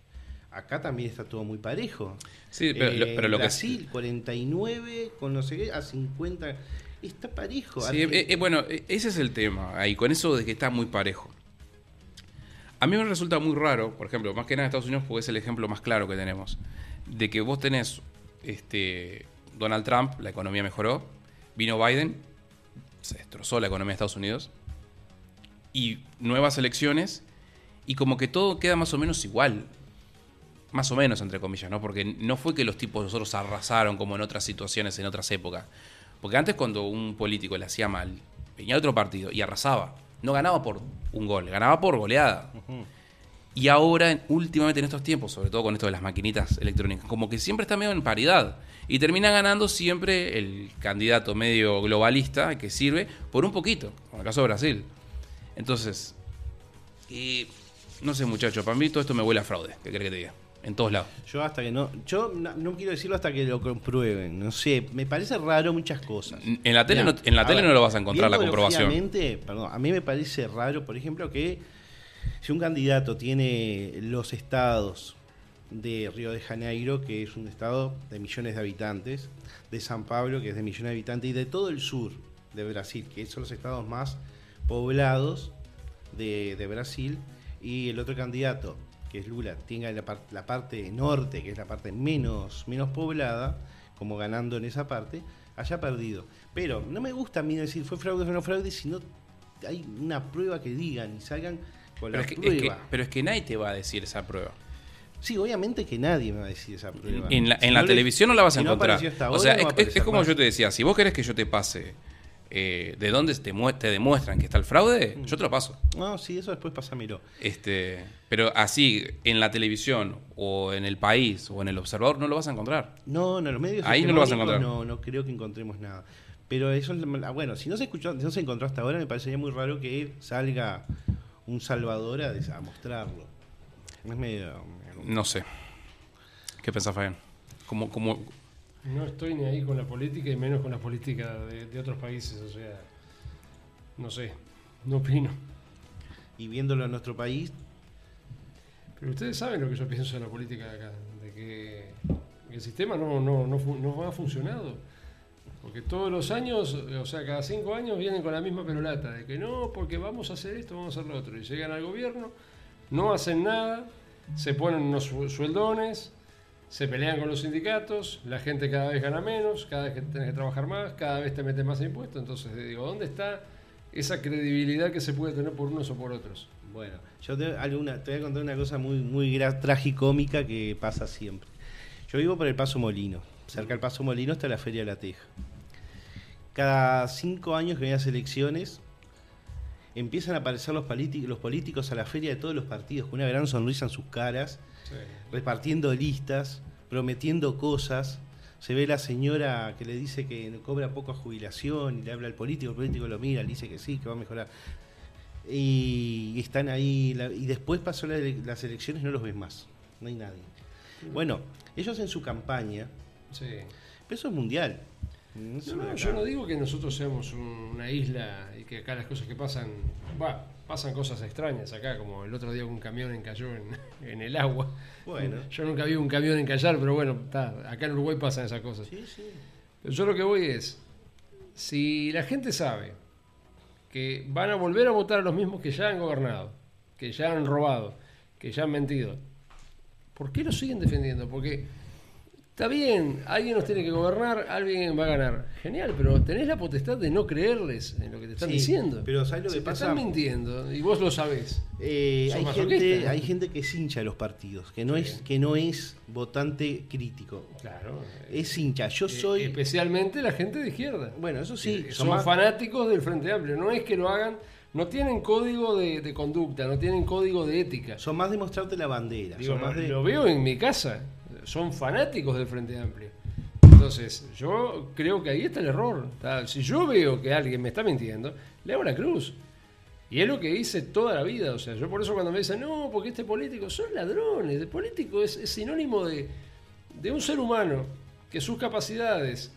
Acá también está todo muy parejo. Sí, pero, lo- Eh, pero lo que Brasil, 49, con no sé qué, a 50. Está parejo. Sí, eh, eh, bueno, eh, ese es el tema ahí, con eso de que está muy parejo. A mí me resulta muy raro, por ejemplo, más que nada en Estados Unidos, porque es el ejemplo más claro que tenemos, de que vos tenés este, Donald Trump, la economía mejoró, vino Biden, se destrozó la economía de Estados Unidos, y nuevas elecciones, y como que todo queda más o menos igual. Más o menos, entre comillas, ¿no? Porque no fue que los tipos nosotros arrasaron como en otras situaciones, en otras épocas. Porque antes cuando un político le hacía mal, venía otro partido y arrasaba. No ganaba por un gol, ganaba por goleada. Y ahora, últimamente en estos tiempos, sobre todo con esto de las maquinitas electrónicas, como que siempre está medio en paridad. Y termina ganando siempre el candidato medio globalista que sirve por un poquito, como el caso de Brasil. Entonces, no sé muchacho, para mí todo esto me huele a fraude, ¿qué crees que te diga? En todos lados. Yo hasta que no, yo no, no quiero decirlo hasta que lo comprueben. No sé, me parece raro muchas cosas. En la tele, no, en la tele ver, no lo vas a encontrar la comprobación. Perdón, a mí me parece raro, por ejemplo, que si un candidato tiene los estados de Río de Janeiro, que es un estado de millones de habitantes, de San Pablo, que es de millones de habitantes, y de todo el sur de Brasil, que son los estados más poblados de, de Brasil, y el otro candidato, que es Lula, tenga la, par- la parte norte, que es la parte menos, menos poblada, como ganando en esa parte, haya perdido. Pero no me gusta a mí decir fue fraude o no fraude, sino hay una prueba que digan y salgan con Pero la es, que, es prueba. que- pero es que nadie te va a decir esa prueba. Sí, obviamente que nadie me va a decir esa prueba. En la, Si en la no le- televisión no la vas a si no encontrar. apareció hasta o sea, no es- como más. yo te decía, si vos querés que yo te pase eh, de dónde te, mue- te demuestran que está el fraude, Mm. yo te lo paso. No, sí, eso después pásamelo. Este, pero así, en la televisión, o en el país, o en el observador, no lo vas a encontrar. No, no, los medios Ahí no lo vas a encontrar. No, no creo que encontremos nada. Pero eso es bueno, si no se escuchó, si no se encontró hasta ahora, me parecería muy raro que salga un Salvador a, a mostrarlo. Es medio, No sé. ¿Qué pensás, Fabián? Como, como, No estoy ni ahí con la política y menos con la política de, de otros países, o sea, no sé, no opino. y viéndolo en nuestro país, Pero ustedes saben lo que yo pienso de la política de acá, de que el sistema no, no, no, ha funcionado. Porque todos los años, o sea, cada cinco años vienen con la misma perolata, de que no, porque vamos a hacer esto, vamos a hacer lo otro. Y llegan al gobierno, no hacen nada, se ponen unos su- sueldones, se pelean con los sindicatos, la gente cada vez gana menos, cada vez que que trabajar más, cada vez te meten más impuestos. Entonces, digo, ¿dónde está esa credibilidad que se puede tener por unos o por otros? bueno, yo te, alguna, voy a contar una cosa muy, muy tragicómica que pasa siempre. Yo vivo por el Paso Molino. Cerca del Paso Molino está la Feria de la Teja. Cada cinco años que hay las elecciones, empiezan a aparecer los, los políticos a la feria de todos los partidos con una gran sonrisa en sus caras, repartiendo listas, prometiendo cosas. Se ve la señora que le dice que cobra poco a jubilación y le habla al político, el político lo mira, le dice que sí, que va a mejorar. Y están ahí, y después pasó las elecciones, no los ves más, no hay nadie. Bueno, ellos en su campaña, Sí. pero eso es mundial. No No, yo no digo que nosotros seamos un- una isla y que acá las cosas que pasan, va, pasan cosas extrañas acá, como el otro día un camión encalló en, en el agua. Bueno. Yo nunca vi un camión encallar, pero bueno, está, acá en Uruguay pasan esas cosas. Sí, sí. Pero yo lo que voy es, si la gente sabe que van a volver a votar a los mismos que ya han gobernado, que ya han robado, que ya han mentido, ¿por qué lo siguen defendiendo? Porque está bien, alguien nos tiene que gobernar, alguien va a ganar. Genial, pero tenés la potestad de no creerles en lo que te están Sí, diciendo. pero ¿sabés lo que te pasa? están mintiendo y vos lo sabés. Eh, hay, gente, ¿no? hay gente que es hincha de los partidos, que no, Sí. es, que no es votante crítico. Claro. Es hincha. Yo Eh, soy. Especialmente la gente de izquierda. Bueno, eso sí. Eh, son más- fanáticos del Frente Amplio. No es que lo hagan, no tienen código de, de conducta, no tienen código de ética. son más de mostrarte la bandera. Digo, son más no- de- Lo veo en mi casa, son fanáticos del Frente Amplio. Entonces, yo creo que ahí está el error. Si yo veo que alguien me está mintiendo, le hago la cruz. Y es lo que hice toda la vida. O sea, yo por eso cuando me dicen, no, porque este político, son ladrones. El político es, sinónimo de, de un ser humano que sus capacidades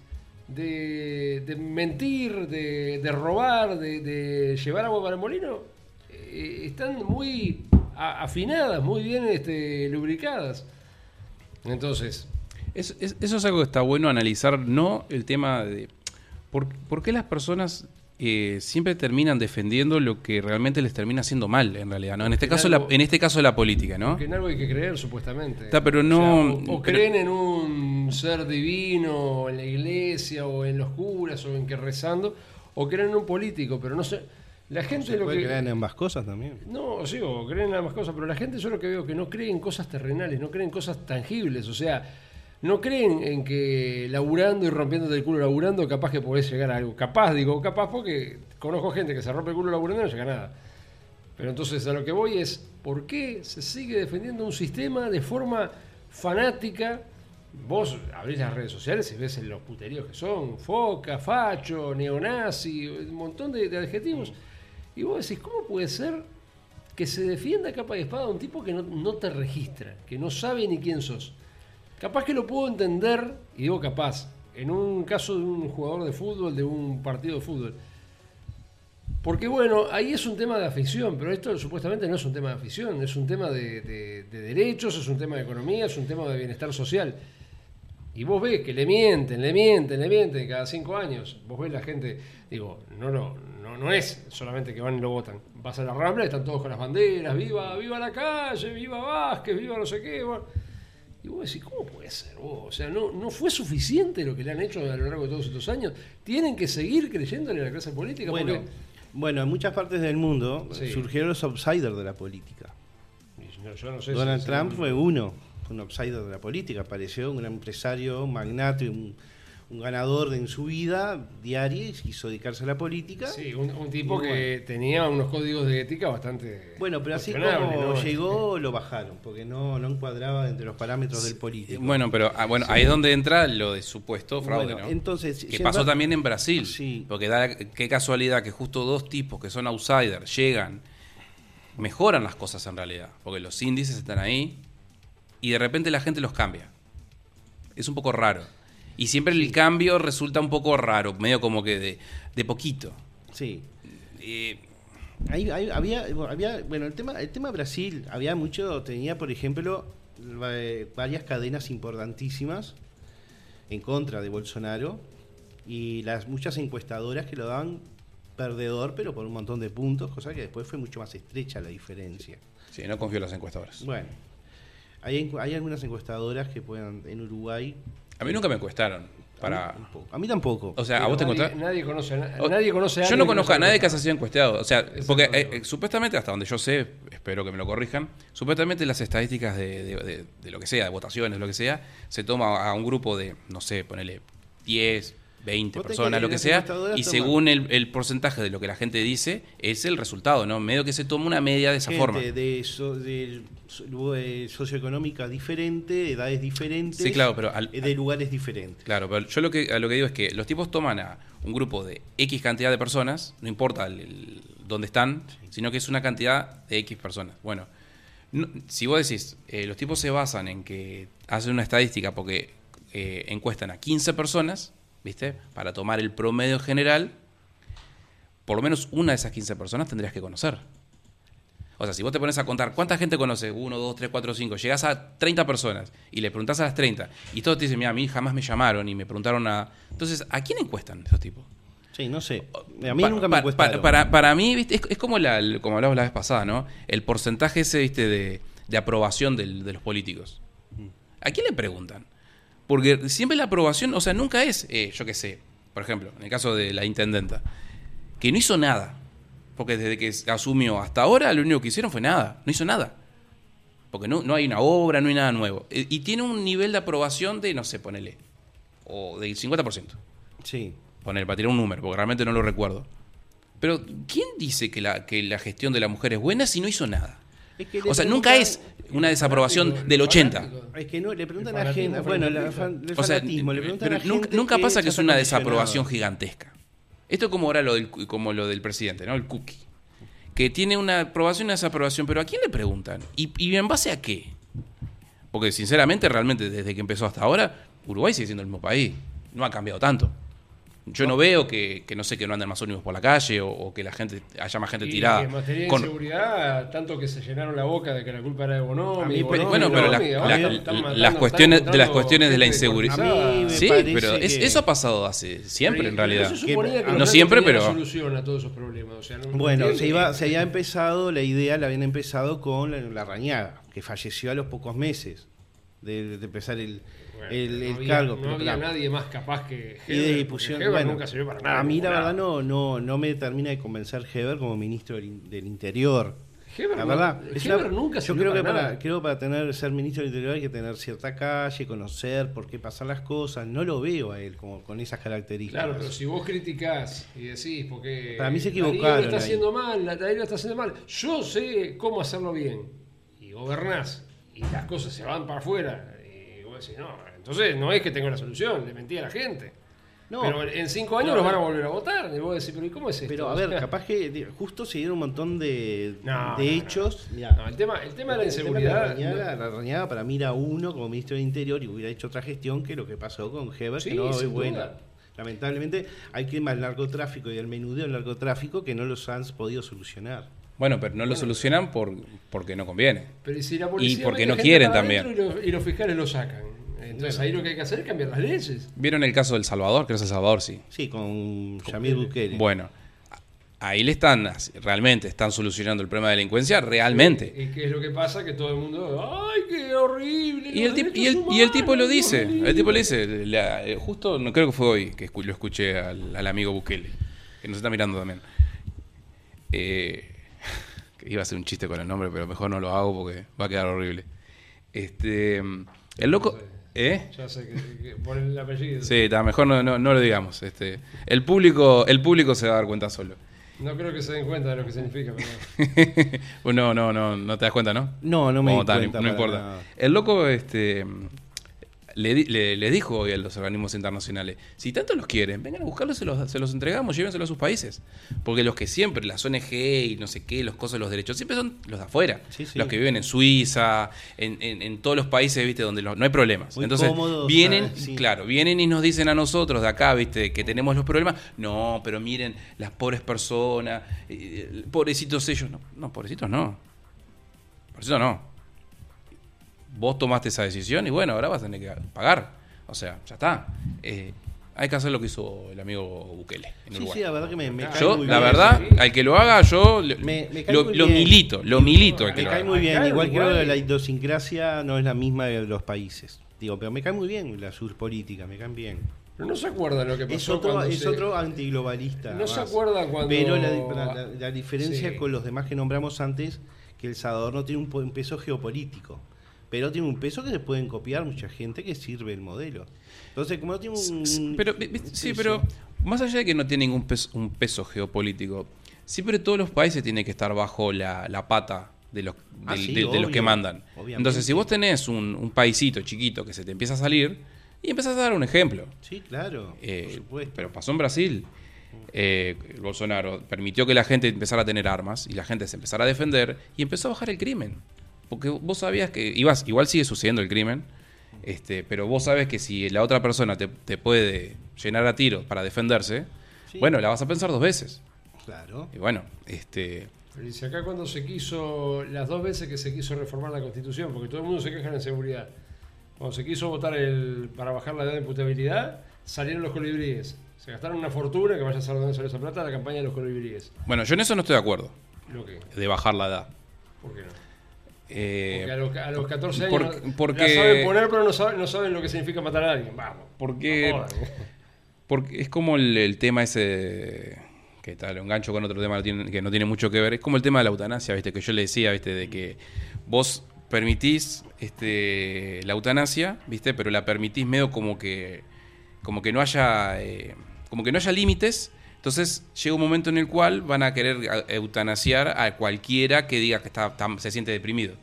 de, de mentir, de, de robar, de, llevar agua para el molino, eh, están muy afinadas, muy bien este, lubricadas. Entonces, Es- es- eso es algo que está bueno analizar, no el tema de por, por qué las personas eh, siempre terminan defendiendo lo que realmente les termina haciendo mal, en realidad. ¿no? En, este caso, la, en este caso la política, ¿no? porque en algo hay que creer, supuestamente. Está, pero O no- sea, o, o pero- creen en un ser divino, en la iglesia, o en los curas, o en que rezando, o creen en un político, pero no sé. La gente se lo puede que. creer en ambas cosas también. No, sí, o creen en ambas cosas, pero la gente yo lo que veo que no cree en cosas terrenales, no cree en cosas tangibles, o sea, no creen en que laburando y rompiéndote el culo laburando capaz que podés llegar a algo. Capaz, digo, capaz porque conozco gente que se rompe el culo laburando y no llega a nada. Pero entonces a lo que voy es, ¿por qué se sigue defendiendo un sistema de forma fanática? Vos abrís las redes sociales y ves los puteríos que son, foca, facho, neonazi, un montón de, de adjetivos. Y vos decís, ¿cómo puede ser que se defienda a capa y espada un tipo que no, no te registra, que no sabe ni quién sos? Capaz que lo puedo entender, y digo capaz, en un caso de un jugador de fútbol, de un partido de fútbol. Porque bueno, ahí es un tema de afición, pero esto supuestamente no es un tema de afición, es un tema de, de- de derechos, es un tema de economía, es un tema de bienestar social. Y vos ves que le mienten, le mienten, le mienten cada cinco años. Vos ves la gente, digo, no, no, no, no es solamente que van y lo votan. Vas a la Rambla y están todos con las banderas, viva, viva la calle, viva Vázquez, viva no sé qué. bueno. Y vos decís, ¿cómo puede ser vos? O sea, no, no fue suficiente lo que le han hecho a lo largo de todos estos años. Tienen que seguir creyéndole a la clase política. Bueno, porque- bueno, en muchas partes del mundo Sí. surgieron los outsiders de la política. Y no, yo no sé si- Donald si- Trump fue uno, un outsider de la política. Apareció un empresario, un magnate, un, un ganador en su vida diaria y quiso dedicarse a la política. Sí, un, un tipo Y bueno. que tenía unos códigos de ética bastante. Bueno, pero así como ¿no? llegó, lo bajaron, porque no, no encuadraba entre los parámetros del político. Bueno, pero ah, bueno, ahí es donde entra lo de supuesto fraude, Bueno, ¿no? entonces, que pasó también en Brasil. Sí. Porque da, qué casualidad que justo dos tipos que son outsiders llegan, mejoran las cosas en realidad. Porque los índices están ahí y de repente la gente los cambia. Es un poco raro. Y siempre el cambio resulta un poco raro, medio como que de, de poquito. Sí. Eh, Ahí, ahí había, había, bueno, el tema, el tema Brasil, había mucho, tenía, por ejemplo, va- varias cadenas importantísimas en contra de Bolsonaro y las muchas encuestadoras que lo daban perdedor, pero por un montón de puntos, cosa que después fue mucho más estrecha la diferencia. sí, no confío en los encuestadores. Bueno, hay, hay algunas encuestadoras que puedan en Uruguay. A mí nunca me encuestaron. Para... A mí tampoco. A mí tampoco. O sea, ¿a vos te nadie, nadie conoce a na- O- nadie conoce a Yo no conozco a nadie que haya encuestado. O sea, porque eh, eh, supuestamente, hasta donde yo sé, espero que me lo corrijan, supuestamente las estadísticas de, de- de- de lo que sea, de votaciones, lo que sea, se toma a un grupo de, no sé, ponele 10, 20 Vos te personas, lo que sea, y según el, el porcentaje de lo que la gente dice, es el resultado, ¿no? Medio que se toma una media de esa gente forma. de, so- de so- socioeconómica diferente, de edades diferentes, Sí, claro, pero al- eh, de lugares diferentes. Claro, pero yo lo que, a lo que digo es que los tipos toman a un grupo de X cantidad de personas, no importa el- el- dónde están, sino que es una cantidad de X personas. Bueno, no- si vos decís, eh, los tipos se basan en que hacen una estadística porque eh, encuestan a 15 personas, ¿viste? Para tomar el promedio general, por lo menos una de esas 15 personas tendrías que conocer. O sea, si vos te pones a contar cuánta gente conoces, 1, 2, 3, 4, 5, llegás a 30 personas y le preguntás a las 30 y todos te dicen, mira, a mí jamás me llamaron y me preguntaron a... Entonces, ¿a quién encuestan esos tipos? Sí, no sé. A mí Pa- nunca me cuesta. pa- para, para mí, ¿viste? Es, es como, la, el- como hablamos la vez pasada, ¿no? El porcentaje ese, ¿viste? De, de aprobación del- de los políticos. ¿A quién le preguntan? Porque siempre la aprobación, o sea, nunca es, eh, yo qué sé, por ejemplo, en el caso de la intendenta, que no hizo nada. Porque desde que asumió hasta ahora, lo único que hicieron fue nada. No hizo nada. Porque no, no hay una obra, no hay nada nuevo. Y tiene un nivel de aprobación de, no sé, ponele, o del 50%. Sí. Poner, para tirar un número, porque realmente no lo recuerdo. Pero, ¿quién dice que la, que la gestión de la mujer es buena si no hizo nada? Es que le O sea, nunca es una desaprobación Fanático, del 80. fanático. Es que no, le preguntan a fanatismo gente. Bueno, la, el O sea, fanatismo, le preguntan pero a nunca, gente nunca pasa que es una desaprobación gigantesca. Esto es como ahora lo del, como lo del presidente, ¿no? El cookie. Que tiene una aprobación y una desaprobación, pero ¿a quién le preguntan? ¿Y, y en base a qué? Porque sinceramente, realmente, desde que empezó hasta ahora, Uruguay sigue siendo el mismo país. No ha cambiado tanto. Yo no veo que, que no sé, que no anden más ómnibus por la calle o, o que la gente haya más gente Y tirada. en materia de con- inseguridad, tanto que se llenaron la boca de que la culpa era de Bonomi. A mí, Bonomi, bueno, pero Bonomi, la- las cuestiones- de las cuestiones de la inseguridad. Sí, pero es- que- eso ha pasado hace siempre, en realidad. Eso suponía que No siempre, pero- solución a todos esos problemas. O sea, no- no Bueno, entiendo se, iba, se había empezado, la idea la habían empezado con la, la Rañaga, que falleció a los pocos meses de, de empezar el, Bueno, el, no había, cargo. No pero había claro, nadie más capaz que y de Heber, difusión, porque Heber bueno, nunca sirvió para nada. a mí la verdad no, no, no me termina de convencer Heber como ministro del, del Interior. Heber la no- verdad, es Heber una- nunca yo creo que para para, nada. creo para tener ser ministro del Interior hay que tener cierta calle, conocer por qué pasan las cosas. No lo veo a él como con esas características. Claro, pero si vos criticás y decís, porque. Para mí se equivocaron lo está haciendo mal, la- lo está haciendo mal. Yo sé cómo hacerlo bien. Y gobernás. Y las cosas se van para afuera. Y vos decís, no. Entonces no es que tengo la solución, le mentí a la gente. No. pero en cinco años los van a volver a votar. Y vos decís, pero ¿y cómo es esto? Pero a ver, capaz que de- justo se dieron un montón de, No, de no, no. hechos. Mirá, el tema, el tema de la de inseguridad. Rañaga, la Rañaga para mí era uno como ministro del Interior y hubiera hecho otra gestión que lo que pasó con Heber, Sí, que no es buena. duda. Lamentablemente hay que más narcotráfico y el menudeo del narcotráfico que no los han podido solucionar. Bueno, pero no lo solucionan por, porque no conviene. Pero ¿y si la policía porque no quieren también. Y los, y los fiscales lo sacan. Entonces ahí lo que hay que hacer es cambiar las leyes. ¿Vieron el caso del Salvador? Creo que es El Salvador, sí. Sí, con Yamir Bukele. Bueno, ahí le están, realmente están solucionando el problema de delincuencia, realmente. ¿Y qué es lo que pasa? Que todo el mundo, ¡ay, qué horrible! Y el, tip- y, el, y el tipo lo dice, el tipo mío". le dice, la- eh, justo, no creo que fue hoy que lo escuché al, al amigo Bukele, que nos está mirando también. Eh, que iba a hacer un chiste con el nombre, pero mejor no lo hago porque va a quedar horrible. Este, el loco, ¿eh? Ya sé que, que ponen el apellido. Sí, está, mejor no, no, no lo digamos. Este, el público, el público se va a dar cuenta solo. No creo que se den cuenta de lo que significa. Pero... no, no, no, no te das cuenta, ¿no? No, no me Como di tal, cuenta no importa. nada. El loco este, le, le- le dijo hoy a los organismos internacionales, si tanto los quieren, vengan a buscarlos, se los, se los entregamos, llévenselo a sus países. Porque los que siempre, las ONG y no sé qué, los cosas de los derechos, siempre son los de afuera. Sí, sí. Los que viven en Suiza, en, en- en todos los países, viste, donde los- no hay problemas. Muy Entonces, cómodos, vienen, ah, sí. claro, vienen y nos dicen a nosotros de acá, viste, que tenemos los problemas. No, pero miren, las pobres personas, eh, pobrecitos ellos. No, no, pobrecitos no. Pobrecitos no. Vos tomaste esa decisión y bueno, ahora vas a tener que pagar. O sea, ya está. Eh, hay que hacer lo que hizo el amigo Bukele en Sí, Uruguay. sí, la verdad que me, me cae yo, muy la bien. verdad, sí. al que lo haga, yo Me- me cae lo, muy lo bien. milito, lo milito al que Me lo cae haga. muy bien, en igual que la idiosincrasia no es la misma de los países. Digo, pero me cae muy bien la surpolítica, me caen bien. Pero no se acuerdan lo que pasó Es otro, cuando es se- otro antiglobalista. No se más. acuerdan cuando... Pero la, la- la- la diferencia Sí. con los demás que nombramos antes, que El Salvador no tiene un peso geopolítico, pero tiene un peso que se pueden copiar mucha gente que sirve el modelo. Entonces, como no tiene un... Pero, sí, pero más allá de que no tiene ningún peso, un peso geopolítico, siempre todos los países tienen que estar bajo la, la pata de los, Ah, del- sí, de, de los que mandan. obviamente. Entonces, si vos tenés un, un paisito chiquito que se te empieza a salir, y empezás a dar un ejemplo. Sí, claro, Eh, por supuesto. pero pasó en Brasil. Eh, Bolsonaro permitió que la gente empezara a tener armas y la gente se empezara a defender y empezó a bajar el crimen. Porque vos sabías que ibas, igual sigue sucediendo el crimen, este, pero vos sabes que si la otra persona te, te puede llenar a tiro para defenderse, Sí. bueno, la vas a pensar dos veces. Claro. Y bueno, este, Pero dice acá cuando se quiso, las dos veces que se quiso reformar la constitución, porque todo el mundo se queja en seguridad. Cuando se quiso votar el, para bajar la edad de imputabilidad, salieron los colibríes. Se gastaron una fortuna, que vaya a saber dónde salió esa plata, la campaña de los colibríes. Bueno, yo en eso no estoy de acuerdo, Lo que, de bajar la edad. ¿Por qué no? Eh, Porque a los, a los 14 años Porque- la saben poner, pero no saben, no saben lo que significa matar a alguien. Vamos. Porque- no. Porque es como el, el tema ese que tal, lo engancho con otro tema que no tiene mucho que ver, es como el tema de la eutanasia, ¿viste? Que yo le decía, ¿viste? De que vos permitís este, la eutanasia, ¿viste? Pero la permitís medio como que como que no haya eh, como que no haya límites. Entonces llega un momento en el cual van a querer a- eutanasiar a cualquiera que diga que está, está- se siente deprimido.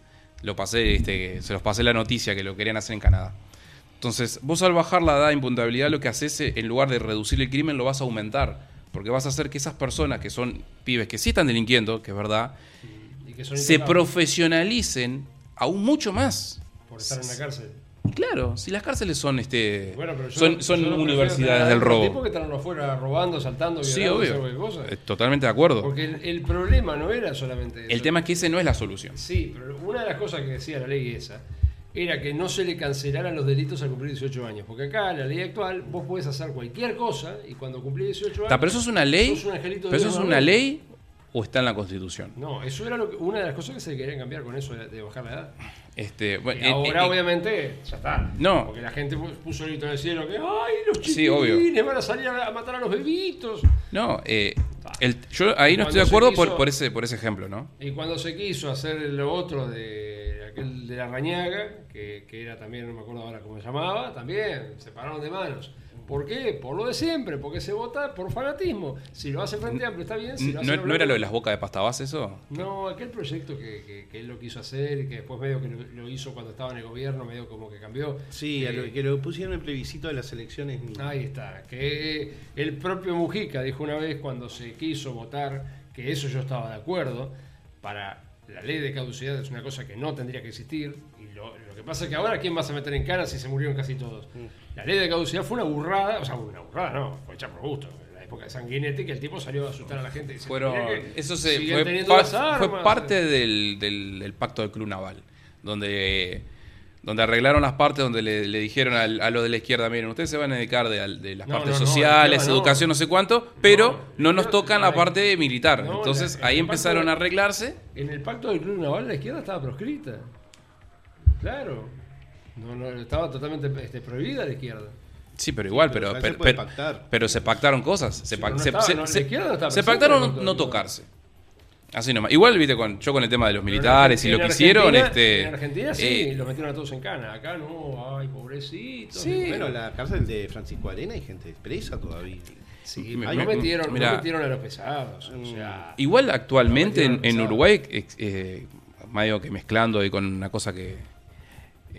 Lo pasé, este, se los pasé la noticia que lo querían hacer en Canadá. Entonces, vos al bajar la edad de imputabilidad, lo que haces, eh, en lugar de reducir el crimen, lo vas a aumentar. Porque vas a hacer que esas personas que son pibes que sí están delinquiendo, que es verdad, que se profesionalicen aún mucho más. por estar en la cárcel. Claro, si las cárceles son este Bueno, pero yo son, son yo no universidades del robo. tipos que están afuera robando, saltando, Sí, obvio. Eh, Totalmente de acuerdo. Porque el, el problema no era solamente eso. El tema es que ese no es la solución. Sí, pero una de las cosas que decía la ley esa era que no se le cancelaran los delitos al cumplir 18 años. Porque acá, en la ley actual, vos podés hacer cualquier cosa y cuando cumplís 18 años. Ta, pero eso es una ley. sos un angelito de Pero eso es una ley o está en la Constitución. No, eso era lo que- una de las cosas que se querían cambiar con eso de, de bajar la edad. Este, bueno, ahora, eh, obviamente, ya está. No. Porque la gente pu- puso el grito en el cielo que, ¡ay, los Sí, chiquilines van a salir a matar a los bebitos! No, eh, el- yo ahí no estoy de acuerdo quiso- por, por ese, por ese ejemplo, ¿no? Y cuando se quiso hacer lo otro de aquel de la Rañaga, que, que era también, no me acuerdo ahora cómo se llamaba, también se pararon de manos. ¿Por qué? Por lo de siempre, porque se vota por fanatismo. Si lo hace Frente Amplio está bien, si lo hace ¿No, no era lo de las bocas de pasta base eso? No, aquel proyecto que, que- que él lo quiso hacer y que después medio que lo, lo hizo cuando estaba en el gobierno, medio como que cambió. Sí, a Eh, lo que lo pusieron en el plebiscito de las elecciones. Ahí está, que el propio Mujica dijo una vez cuando se quiso votar, que eso yo estaba de acuerdo, para la ley de caducidad es una cosa que no tendría que existir, y lo, lo que pasa es que ahora ¿quién vas a meter en cara si se murieron casi todos? La ley de caducidad fue una burrada, o sea, una burrada no, fue hecha por gusto, en la época de Sanguinetti, que el tipo salió a asustar a la gente diciendo Fueron, "Mirá que eso se, fue, teniendo pa- las armas". fue parte del, del- del pacto del Club Naval, donde, donde arreglaron las partes, donde le, le dijeron al- a, los de la izquierda, miren, ustedes se van a dedicar de, las No, partes no, sociales, no. educación, no sé cuánto, pero No, no, nos tocan la parte militar. Entonces la- ahí empezaron de- a arreglarse. En el pacto del Club Naval la izquierda estaba proscrita. Claro. No, no, estaba totalmente este, prohibida la izquierda. Sí, pero igual, pero pero, se pero, puede pero- pactar. pero se pactaron cosas. Se, Sí, pac- pero no se- estaba- se- no, la se- izquierda no estaba se presente pactaron no, tocarse. Así nomás. Igual, viste, con, yo con el tema de los militares y lo que en hicieron, este. En Argentina sí, eh, los metieron a todos en cana. Acá no, ay, pobrecitos. Sí. Bueno, la cárcel de Francisco Arena hay gente presa todavía. Sí, Me- no, me- metieron, mirá. no metieron a los pesados. O sea, Igual actualmente No en. Uruguay, eh, medio que mezclando y con una cosa que,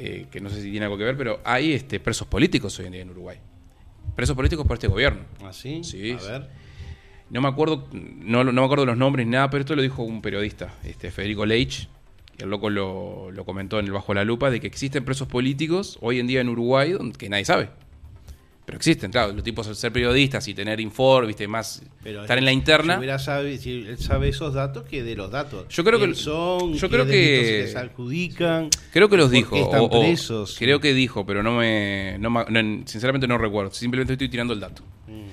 eh, que no sé si tiene algo que ver, pero hay este, presos políticos hoy en día en Uruguay. Presos políticos por este gobierno. ¿Así? Sí, A sí. ver. No me acuerdo, no, no me acuerdo los nombres ni nada, pero esto lo dijo un periodista, este Federico Leich, que el loco lo, lo comentó en el Bajo la Lupa, de que existen presos políticos hoy en día en Uruguay que nadie sabe. Pero existen, claro, los tipos al ser periodistas y tener informe, viste, más Pero estar en la interna. Si, hubiera sabe, si él sabe esos datos, que de los datos. Yo creo que- ¿Quién son, yo creo que- se les adjudican. Creo que los ¿Por dijo. qué están o- o- presos? creo que dijo, pero no me, no me- no, sinceramente no recuerdo. Simplemente estoy tirando el dato. Mm.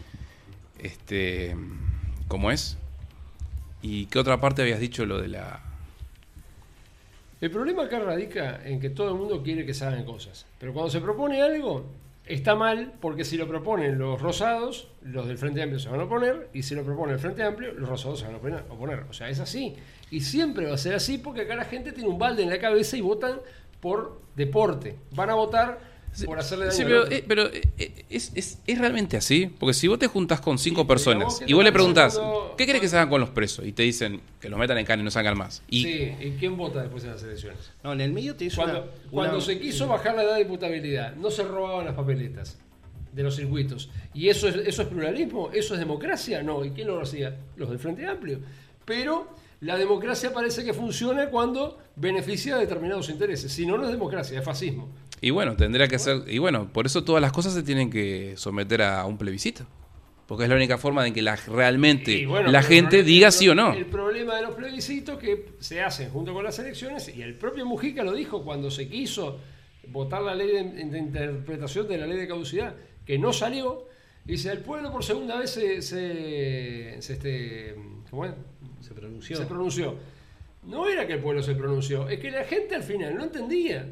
Este, ¿cómo es? ¿Y qué otra parte habías dicho lo de la? El problema acá radica en que todo el mundo quiere que se hagan cosas. Pero cuando se propone algo, está mal porque si lo proponen los rosados, los del Frente Amplio se van a oponer, y si lo propone el Frente Amplio, los rosados se van a oponer. O sea, es así. Y siempre va a ser así porque acá la gente tiene un balde en la cabeza y votan por deporte. Van a votar por hacerle daño Sí, pero, eh, pero, eh, es, es- es realmente así. Porque si vos te juntás con cinco personas y vos le preguntás, ¿qué querés que se hagan con los presos? Y te dicen que los metan en cana y no salgan más. Y Sí, ¿y quién vota después en las elecciones? No, en el medio te hizo Cuando, una- cuando una- se quiso bajar la edad de imputabilidad, no se robaban las papeletas de los circuitos. ¿Y eso es, eso es pluralismo? ¿Eso es democracia? No. ¿Y quién lo hacía? Los del Frente Amplio. Pero la democracia parece que funciona cuando beneficia a determinados intereses. Si no, no es democracia, es fascismo. Y bueno, tendría que ser. Y bueno, por eso todas las cosas se tienen que someter a un plebiscito. Porque es la única forma de que la, realmente bueno, la gente problema- diga sí o no. El problema de los plebiscitos que se hacen junto con las elecciones, y el propio Mujica lo dijo cuando se quiso votar la ley de, de interpretación de la ley de caducidad, que no salió, dice, el pueblo por segunda vez se, se, se, este, ¿cómo es? Se pronunció. se pronunció. No era que el pueblo se pronunció, es que la gente al final no entendía.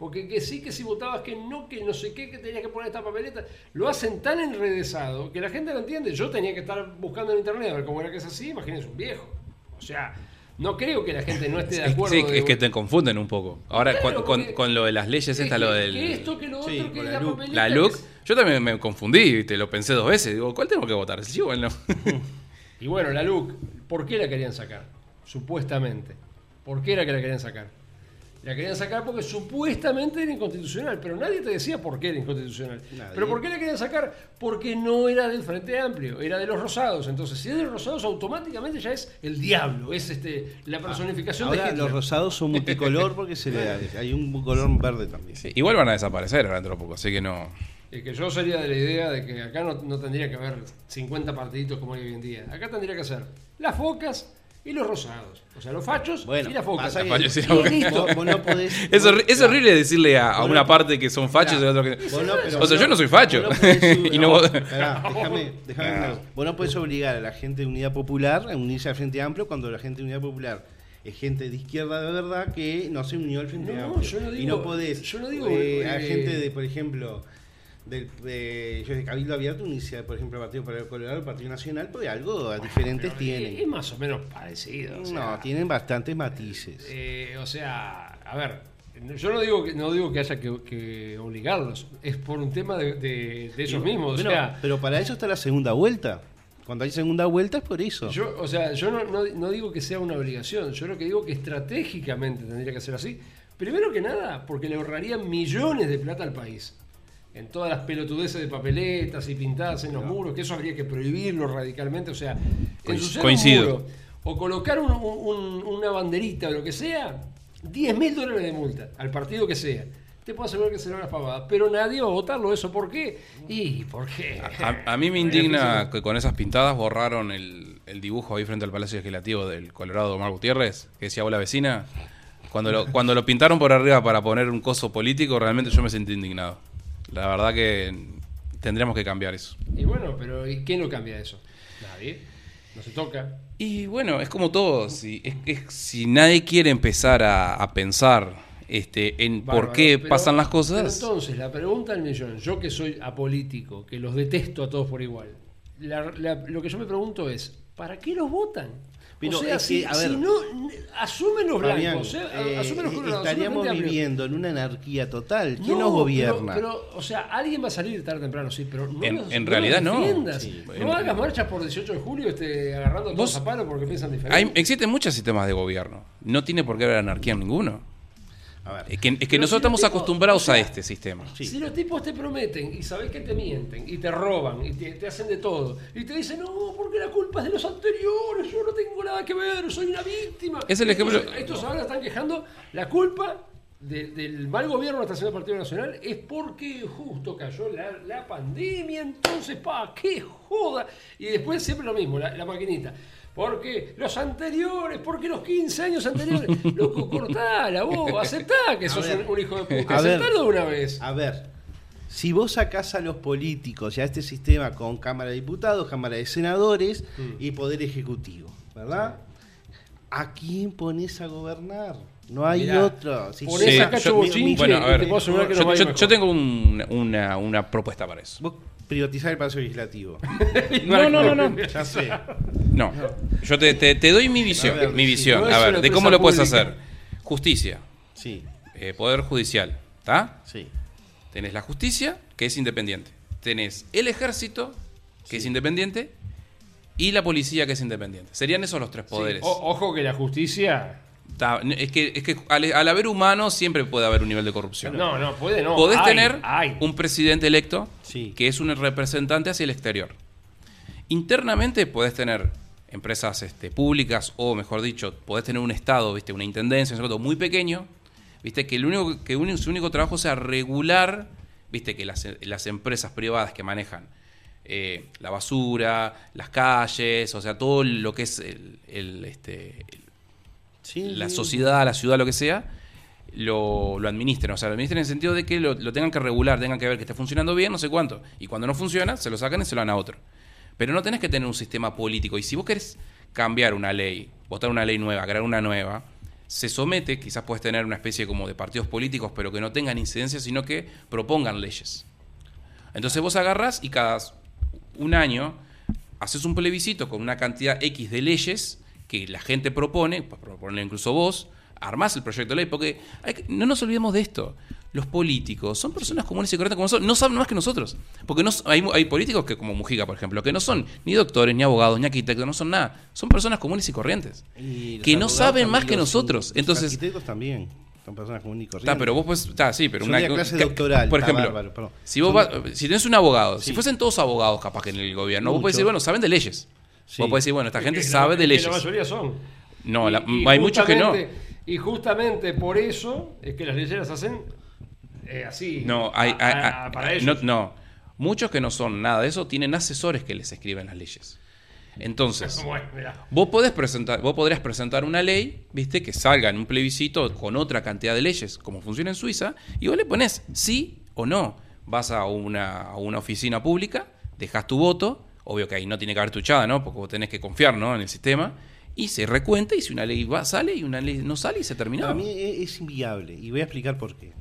Porque que sí, que si votabas que no, que no sé qué, que tenías que poner esta papeleta, lo hacen tan enredesado que la gente no entiende. Yo tenía que estar buscando en internet a ver cómo era que es así, imagínense un viejo. O sea, no creo que la gente no esté de acuerdo. sí, de- es que te confunden un poco. Ahora, Claro, con, con- lo de las leyes, es esta, que- lo del. que esto, que lo otro, Sí, que la la papeleta, La LUC, es- yo también me confundí, ¿viste? lo pensé dos veces. Digo, ¿cuál tengo que votar? ¿Sí o el no? Y bueno, la LUC, ¿por qué la querían sacar? Supuestamente. ¿Por qué era que la querían sacar? La querían sacar porque supuestamente era inconstitucional, pero nadie te decía por qué era inconstitucional. Nadie. ¿Pero por qué la querían sacar? Porque no era del Frente Amplio, era de los Rosados. Entonces, si es de los Rosados, automáticamente ya es el diablo, es este la personificación de Ahora Hitler. los rosados son multicolor porque se le da, hay un color verde también. Sí, igual van a desaparecer ahora dentro de poco, así que no. Es que yo sería de la idea de que acá no, no tendría que haber 50 partiditos como hay hoy en día. Acá tendría que ser las focas y los rosados. O sea, los fachos Bueno, y pasa que- vos- vos no podés- Es, vos- horri- es claro. horrible decirle a, a una no- parte que son fachos y a otro que. No, pero O sea, yo no soy facho. Y no vos- Pará, déjame, déjame. Vos no podés obligar a la gente de Unidad Popular a unirse al Frente Amplio cuando la gente de Unidad Popular es gente de izquierda de verdad que no se unió al Frente No, Amplio. yo no y digo- no podés yo no digo, eh, a eh, gente de, por ejemplo, del de, yo de Cabildo Abierto unirse, por ejemplo, al Partido Popular Colorado, al Partido Nacional, porque algo diferentes Pero Es, tienen. más o menos parecido. o sea, No, tienen bastantes matices. eh, o sea, a ver, yo no digo que no digo que haya que, que obligarlos, es por un tema de, de- de ellos mismos. Bueno, o sea, pero para eso está la segunda vuelta. Cuando hay segunda vuelta es por eso. Yo, o sea, yo no, no- no digo que sea una obligación, yo lo que digo que estratégicamente tendría que ser así. Primero que nada, porque le ahorrarían millones de plata al país. En todas las pelotudeces de papeletas y pintadas en los muros, que eso habría que prohibirlo radicalmente. O sea, ensuciar coincido. un muro o colocar un- un- una banderita o lo que sea, 10 mil dólares de multa al partido que sea. Te puedo asegurar que será una pavada, pero nadie va a votarlo eso. ¿Por qué? Y, ¿por qué? A, a mí me indigna que con esas pintadas borraron el, el dibujo ahí frente al Palacio Legislativo del Colorado Omar Gutiérrez, que decía hola vecina. Cuando lo, cuando lo pintaron por arriba para poner un coso político, realmente yo me sentí indignado. La verdad que tendríamos que cambiar eso. Y bueno, pero ¿y quién lo cambia eso? Nadie. No se toca. Y bueno, es como todo. Si, es, es- si nadie quiere empezar a, a pensar este, en por qué pero- pasan las cosas, entonces, la pregunta del millón, yo que soy apolítico, que los detesto a todos por igual, la- la- lo que yo me pregunto es, ¿para qué los votan? Pero o sea, es si, que, a si ver, no, asumen los Fabián, blancos, ¿eh? eh, asumen los colorados, asumen estaríamos viviendo en una anarquía total. ¿Quién No, nos gobierna? Pero, pero, o sea, alguien va a salir tarde o temprano, sí, pero no En- los- en no realidad los no. Sí. No En- hagas marchas por 18 de julio este, agarrando a todos a palo porque piensan diferente. hay, existen muchos sistemas de gobierno. No tiene por qué haber anarquía en ninguno. A ver, Es que, es que nosotros si estamos tipos- acostumbrados o sea, a este sistema. Sí. Si los tipos te prometen y sabes que te mienten y te roban y te, te hacen de todo y te dicen, no, porque la culpa es de los anteriores, yo no tengo nada que ver, soy una víctima. Es el ejemplo- Estos, estos ahora están quejando, la culpa de- del mal gobierno que está haciendo el Partido Nacional es porque justo cayó la, la pandemia, entonces, pa, qué joda. Y después siempre lo mismo, la, la maquinita. Porque los anteriores, porque los 15 años anteriores. Loco, cortala vos, aceptá que sos ver. un, un hijo de puta. Aceptalo de una vez. a ver, si vos sacás a los políticos y a este sistema con Cámara de Diputados, Cámara de Senadores Mm. y Poder Ejecutivo, ¿verdad? ¿A quién pones a gobernar? No hay Mirá, otro. Si Sí, yo- bueno, a ver, yo, yo- tengo un- una, una propuesta para eso. Vos privatizar el Palacio Legislativo. No, no, no, no. ya sé. No, yo te, te- te doy mi visión. A ver, mi sí, visión. no A ver, de cómo lo puedes hacer. Justicia, Sí, eh, poder judicial, ¿está? sí. Tenés la justicia, que es independiente. Tenés el ejército, que es independiente, y la policía, que es independiente. Serían esos los tres Sí, poderes. o- ojo que la justicia. Está- es que, es que al, al haber humano siempre puede haber un nivel de corrupción. No, no, puede no. Podés Hay, tener hay. un presidente electo Sí. que es un representante hacia el exterior. Internamente podés tener empresas este, públicas o, mejor dicho, podés tener un Estado, ¿viste? una intendencia, un muy pequeño, ¿viste? que, el único, que uni- su único trabajo sea regular ¿viste? que las, las empresas privadas que manejan eh, la basura, las calles, o sea, todo lo que es el, el, este, Sí, la sociedad, la ciudad, lo que sea, lo, lo administren. O sea, lo administren en el sentido de que lo, lo tengan que regular, tengan que ver que esté funcionando bien, no sé cuánto. Y cuando no funciona, se lo sacan y se lo dan a otro. Pero no tenés que tener un sistema político. Y si vos querés cambiar una ley, votar una ley nueva, crear una nueva, se somete, quizás puedes tener una especie como de partidos políticos, pero que no tengan incidencia, sino que propongan leyes. Entonces vos agarras y cada un año haces un plebiscito con una cantidad X de leyes que la gente propone, pues proponerlo incluso vos, armás el proyecto de ley, porque hay que- no nos olvidemos de esto. Los políticos son personas comunes y corrientes como nosotros, no saben más que nosotros. Porque no, hay, hay políticos que, como Mujica, por ejemplo, que no son ni doctores, ni abogados, ni arquitectos, no son nada. Son personas comunes y corrientes. Y que no saben más que nosotros. los Entonces, arquitectos también. Son personas comunes y corrientes. Está, pero vos pues, está, sí, pero Yo una clase ca- doctoral, Por ejemplo, bárbaro, si vos Son- vas- si tenés un abogado, si fuesen todos abogados capaz que en el gobierno, vos podés decir, bueno, saben de leyes. Sí. Vos podés decir, bueno, esta gente Que la- sabe de que leyes. La mayoría son. No, Y- la- y hay muchos que no. Y justamente por eso es que las leyes las hacen eh, así. No, hay, a- hay- a- hay- para no, ellos. no. Muchos que no son nada de eso tienen asesores que les escriben las leyes. Entonces, Bueno, vos podés presentar, vos podrías presentar una ley, viste, que salga en un plebiscito con otra cantidad de leyes, como funciona en Suiza, y vos le pones sí o no. Vas a una, a una oficina pública, dejas tu voto, obvio que ahí no tiene que haber tuchada, ¿no? Porque vos tenés que confiar, ¿no? En el sistema, y se recuenta, y si una ley va, sale y una ley no sale, y se terminó. A mí e- es inviable y voy a explicar por qué.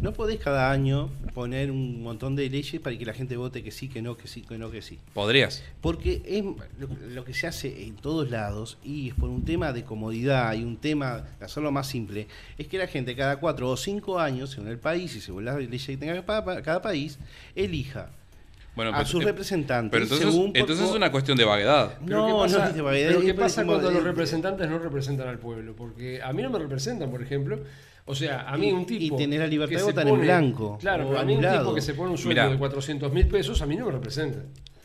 No podés cada año poner un montón de leyes para que la gente vote que sí, que no, que sí, que no, que sí. Podrías. Porque es lo, lo que se hace en todos lados y es por un tema de comodidad y un tema de hacerlo más simple, es que la gente cada cuatro o cinco años en el país, y según las leyes que tenga cada país, elija Bueno, a pero- sus representantes. Pero entonces, según por- entonces es una cuestión de vaguedad. Pero No, ¿qué no pasa, es de vaguedad, pero ¿qué por- pasa cuando de- los representantes no representan al pueblo? Porque a mí no me representan, por ejemplo. O sea, a mí Y- un tipo. y tenés la libertad que de se votar en blanco Claro, pero a mí un tipo que se pone un sueldo Mirá. de 400 mil pesos, a mí no me representa.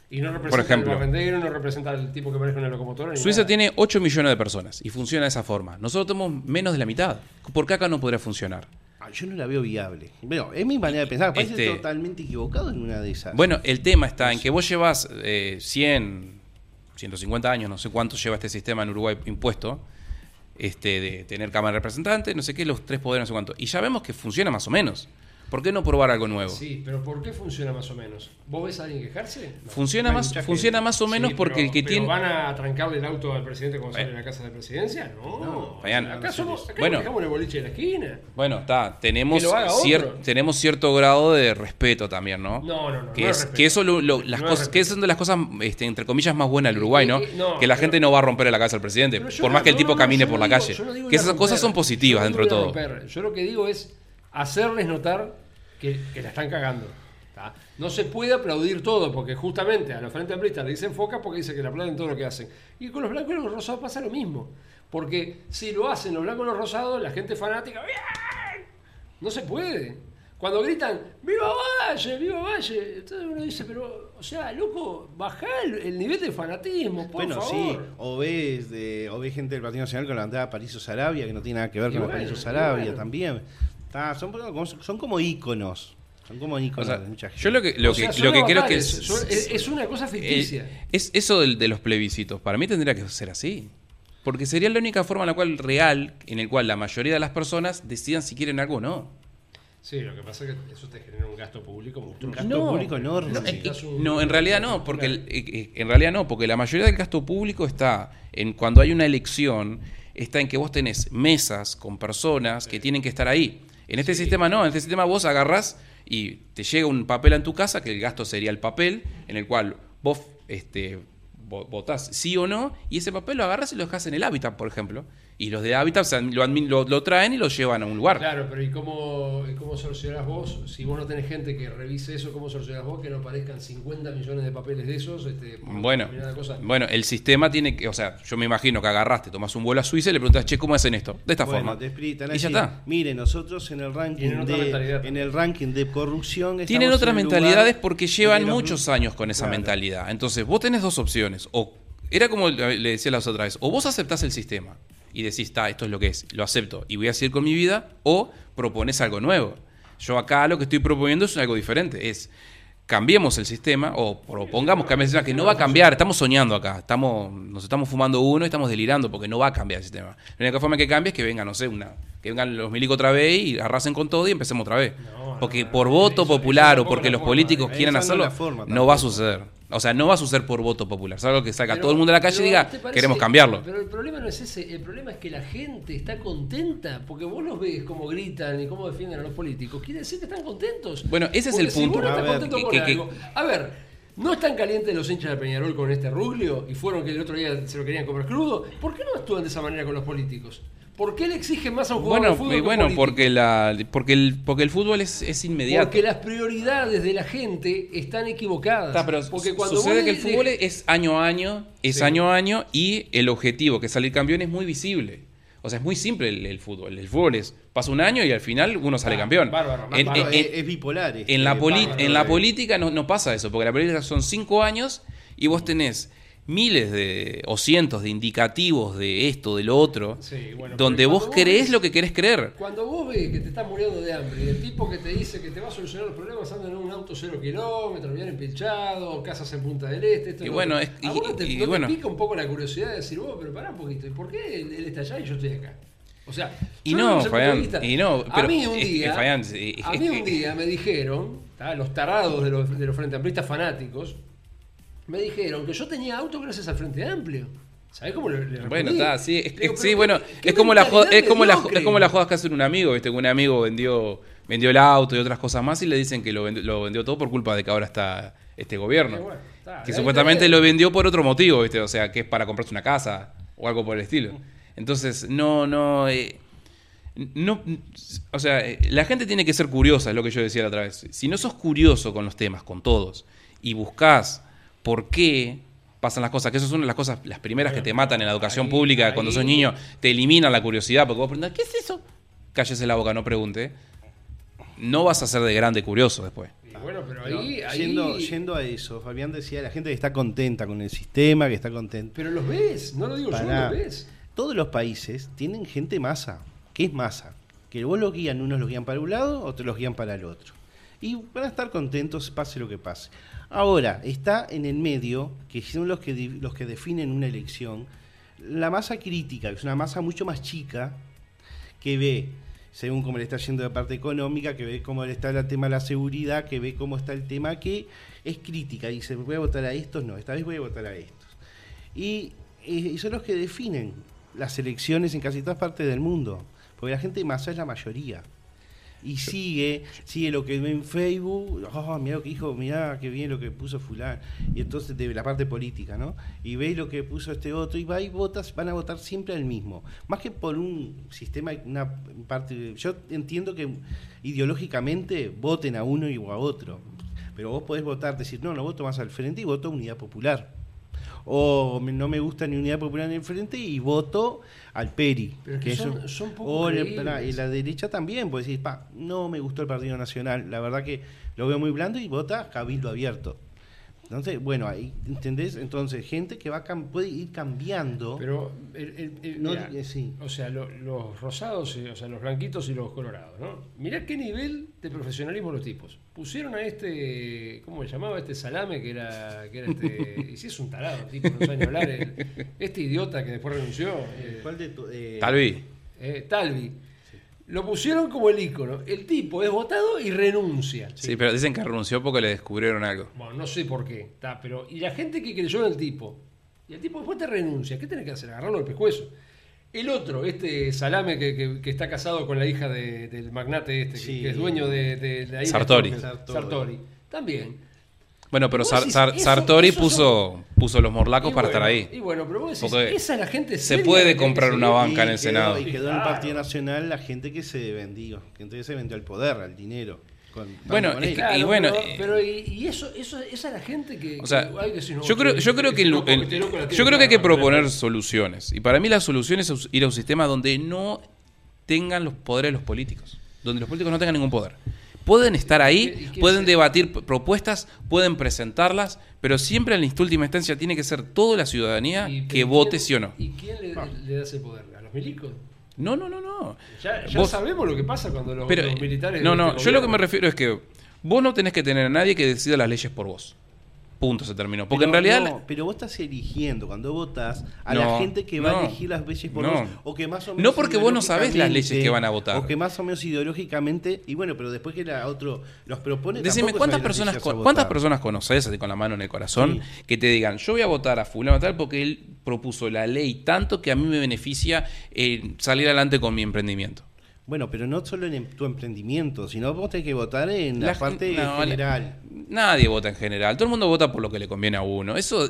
Y no representa ejemplo. al barrendero, no representa al tipo que maneja una locomotora. ni Suiza nada. tiene 8 millones de personas y funciona de esa forma. Nosotros tenemos menos de la mitad. ¿Por qué acá no podría funcionar? Ah, Yo no la veo viable. Bueno, es mi manera de pensar. Parece Este- totalmente equivocado en una de esas. Bueno, el tema está en que vos llevas eh, 100, 150 años, no sé cuánto lleva este sistema en Uruguay impuesto, este, de tener Cámara de Representantes, no sé qué, los tres poderes, no sé cuánto. Y ya vemos que funciona más o menos. ¿Por qué no probar algo nuevo? Sí, pero ¿por qué funciona más o menos? ¿Vos ves a alguien quejarse? No. Funciona, más, funciona más o menos Sí, porque pero- el que pero tiene... ¿Van a trancarle el auto al presidente cuando sale Eh. de la casa de presidencia? No. No, Fabián, acá somos, acá bueno. dejamos el boliche de la esquina. Bueno, está, tenemos, cier- tenemos cierto grado de respeto también, ¿no? No, no, no. que, no es, respeto. que eso lo- lo- las No es cosas, respeto. que es una de las cosas este, entre comillas más buenas del Uruguay, ¿no? Eh, eh, no, que la pero- gente no va a romper la casa al presidente, por no- más que el tipo no, camine por la calle. que esas cosas son positivas dentro de todo. Yo lo que digo es hacerles notar que, que la están cagando. ¿tá? No se puede aplaudir todo, porque justamente a los frentes amplistas le dicen foca porque dice que le aplauden todo lo que hacen. Y con los blancos y los rosados pasa lo mismo. Porque si lo hacen los blancos y los rosados, la gente fanática, ¡bien! No se puede. Cuando gritan, ¡Viva Valle! ¡Viva Valle! Entonces uno dice, pero, o sea, loco, bajá el, el nivel de fanatismo, por bueno, favor. sí, o ves, de, o ves gente del Partido Nacional bandera de París Sarabia, que no tiene nada que ver Y con bueno, París Sarabia bueno. también. Está, son, como- son como íconos. Son como O íconos sea, de mucha gente. yo lo que, lo O sea, que, son lo que creo que es, son- es, es una cosa ficticia. eh, es eso de los plebiscitos. Para mí tendría que ser así. Porque sería la única forma en la cual real, en el cual la mayoría de las personas decidan si quieren algo o no. Sí, lo que pasa es que eso te genera un gasto público un gasto No, público enorme. No, eh, un- no, en realidad no, porque el- eh, eh, en realidad no, porque la mayoría del gasto público está en cuando hay una elección, está en que vos tenés mesas con personas que tienen que estar ahí. En este Sí. sistema no, en este sistema vos agarrás y te llega un papel en tu casa, que el gasto sería el papel, en el cual vos este, vo- votás sí o no, y ese papel lo agarras y lo dejas en el hábitat, por ejemplo. Y los de sea, lo, admin- lo- lo traen y lo llevan a un lugar. Claro, pero ¿y cómo, cómo solucionás vos? Si vos no tenés gente que revise eso, ¿cómo solucionás vos que no aparezcan 50 millones de papeles de esos? Este, Bueno, bueno, el sistema tiene que, o sea, yo me imagino que agarraste, tomas un vuelo a Suiza y le preguntas, che, ¿cómo hacen esto? De esta Bueno, forma. te explican Y ya está. Mire, nosotros en el ranking de en también. el ranking de corrupción Tienen otras mentalidades porque de llevan los- muchos años con esa Claro. mentalidad. Entonces, vos tenés dos opciones. O era como le le decía la otra vez, o vos aceptás el sistema y decís, está, esto es lo que es, lo acepto y voy a seguir con mi vida, o propones algo nuevo. Yo acá lo que estoy proponiendo es algo diferente, es cambiemos el sistema o propongamos cambiar el sistema, que no va a cambiar, estamos soñando acá, estamos, nos estamos fumando uno y estamos delirando porque no va a cambiar el sistema. La única forma que cambie es que venga, no sé, una, que vengan los milicos otra vez y arrasen con todo y empecemos otra vez. No, porque no, por voto eso- popular eso o porque los políticos eh. quieran hacerlo, forma no va a suceder. O sea, no va a suceder por voto popular. Es algo que saca Pero- todo el mundo a la calle y diga, ¿te parece- queremos cambiarlo. Pero el problema no es ese, el problema es que la gente está contenta, porque vos los ves cómo gritan y cómo defienden a los políticos, quiere decir que están contentos. Bueno, ese es el si punto. vos no estás A ver, contento que- con que- que- algo- A ver, ¿no están calientes los hinchas de Peñarol con este ruglio y fueron que el otro día se lo querían comer crudo? ¿Por qué no actúan de esa manera con los políticos? ¿Por qué le exigen más a un jugador Bueno, de fútbol y que a un bueno político? porque, la, porque, el, porque el fútbol es, es inmediato. Porque las prioridades de la gente están equivocadas. Está, pero porque cuando sucede que el fútbol es año a año, es Sí. año a año y el objetivo, que es salir campeón, es muy visible. O sea, es muy simple el, el fútbol. El fútbol es, pasa un año y al final uno sale Ah, campeón. bárbaro, En- bárbaro. en- es, bipolar. este, en la, poli- bárbaro, en la política no, no pasa eso, porque la política son cinco años y vos tenés miles de o cientos de indicativos de esto, de lo otro, Sí, bueno, donde vos creés ves- lo que querés creer. Cuando vos ves que te estás muriendo de hambre y el tipo que te dice que te va a solucionar los problemas anda en un auto cero kilómetros, bien empilchado, casas en Punta del Este, esto Y bueno, es- ¿A vos y- te, y no te bueno. pica un poco la curiosidad de decir, vos, pero pará un poquito, ¿y por qué él, él está allá y yo estoy acá? O sea, Y no, vista- y no, pero a mí un día, a mí un día me dijeron, ¿tá? los tarados de los, de los Frente Amplistas fanáticos, me dijeron que yo tenía auto gracias al Frente Amplio. ¿Sabés cómo le, le? Bueno, está, sí, es, digo, sí, bueno, ¿qué- qué es como la joda, es como la, es como las jodas que hace un amigo, viste, que un amigo vendió vendió el auto y otras cosas más y le dicen que lo vendió, lo vendió todo por culpa de que ahora está este gobierno. Bueno, está, que supuestamente lo vendió por otro motivo, viste, o sea, que es para comprarse una casa o algo por el estilo. Entonces, no, no, eh, no, o sea, eh, la gente tiene que ser curiosa, es lo que yo decía la otra vez. Si no sos curioso con los temas, con todos, y buscás por qué pasan las cosas, que eso es una de las cosas, las primeras que te matan en la educación Ahí- pública, ahí- cuando sos niño, te eliminan la curiosidad, porque vos preguntás, ¿qué es eso? Cállese la boca, no pregunte. No vas a ser de grande curioso después. Y bueno, pero No, ahí, yendo, yendo a eso, Fabián decía, la gente que está contenta con el sistema, que está contenta. Pero los ves, no lo digo yo, Pará. los ves. Todos los países tienen gente masa. ¿Qué es masa? Que vos los guían, unos los guían para un lado, otros los guían para el otro. Y van a estar contentos pase lo que pase. Ahora, está en el medio, que son los que, los que definen una elección, la masa crítica, que es una masa mucho más chica, que ve, según cómo le está yendo la parte económica, que ve cómo le está el tema de la seguridad, que ve cómo está el tema que es crítica. Dice, voy a votar a estos, no, esta vez voy a votar a estos. Y, y son los que definen las elecciones en casi todas partes del mundo. Porque la gente masa es la mayoría. Y sigue, sigue lo que ve en Facebook, oh, mirá lo que dijo, mirá qué bien lo que puso fulano. Y entonces de la parte política, ¿no? Y ve lo que puso este otro y va y votas, van a votar siempre al mismo. Más que por un sistema, una parte. Yo entiendo que ideológicamente voten a uno y a otro. Pero vos podés votar, decir, no, no voto más al frente y voto a Unidad Popular. O no me gusta ni Unidad Popular ni el frente y voto al PERI. Pero que son- eso- son poco o el- y la derecha también, pues decir, pa, no me gustó el Partido Nacional, la verdad que lo veo muy blando y vota Cabildo Abierto. Entonces, bueno, ahí, ¿entendés? Entonces, gente que va puede ir cambiando. Pero, el, el- el- No, mirá, eh, sí. o sea, lo- los rosados, y- o sea, los blanquitos y los colorados, ¿no? Mirá qué nivel de profesionalismo los tipos. Pusieron a este, ¿cómo se llamaba? Este salame que era, que era este, y si es un tarado, tipo, no sabe ni hablar, el- este idiota que después renunció, eh, ¿Cuál de tu- eh, Tal vez. eh, Talvi. Lo pusieron como el ícono. El tipo es votado y renuncia. Sí. pero dicen que renunció porque le descubrieron algo. Bueno, no sé por qué, está, pero y la gente que creyó en el tipo, y el tipo después te renuncia, ¿qué tenés que hacer? Agarrarlo del pescuezo. El otro, este salame que, que- que está casado con la hija de- del magnate este, que- Sí. que, es dueño de, de la isla Sartori. de Sartori. Sartori. También. Bueno, pero Sar- decís, Sar- eso- Sartori puso, puso los morlacos Y para bueno, estar ahí. Y bueno, pero vos decís, esa es la gente se puede comprar una banca en el quedó- Senado. Y quedó en el. Partido Nacional la gente que se vendió, que entonces se vendió al poder, al dinero. con- Bueno, con es que- Claro, y bueno, pero, eh, pero y, y eso, eso, esa es la gente que. O sea, que hay que decir, no, yo creo, este- yo creo que este el- el- este yo creo que hay que proponer soluciones. Y para mí la solución es ir a un sistema donde no tengan los poderes los políticos, donde los políticos no tengan ningún poder. Pueden estar ¿Y ahí, qué- y qué pueden es? debatir propuestas, pueden presentarlas, pero siempre en la última instancia tiene que ser toda la ciudadanía Y- que vote ¿quién- sí o no. ¿Y quién le, le da ese poder? ¿A los milicos? No, no, no, no. Ya, ya Vos- sabemos lo que pasa cuando los, Pero, los militares. no, no, este yo lo que me refiero es que vos no tenés que tener a nadie que decida las leyes por vos. Punto, se terminó. Porque Pero en realidad... no, pero vos estás eligiendo cuando votás a No, la gente que va no, a elegir las leyes por vos. O que más o menos No porque vos no sabés las leyes que van a votar. O que más o menos ideológicamente. Y bueno, pero después que la otro los propone. Decime, ¿cuántas personas. ¿cuántas personas conoces, así con la mano en el corazón, que te digan, yo voy a votar a fulano tal porque él propuso la ley tanto que a mí me beneficia eh, salir adelante con mi emprendimiento? Bueno, pero no solo en em- tu emprendimiento, sino vos tenés que votar en la, La parte no, la- general. Nadie vota en general, todo el mundo vota por lo que le conviene a uno. Eso,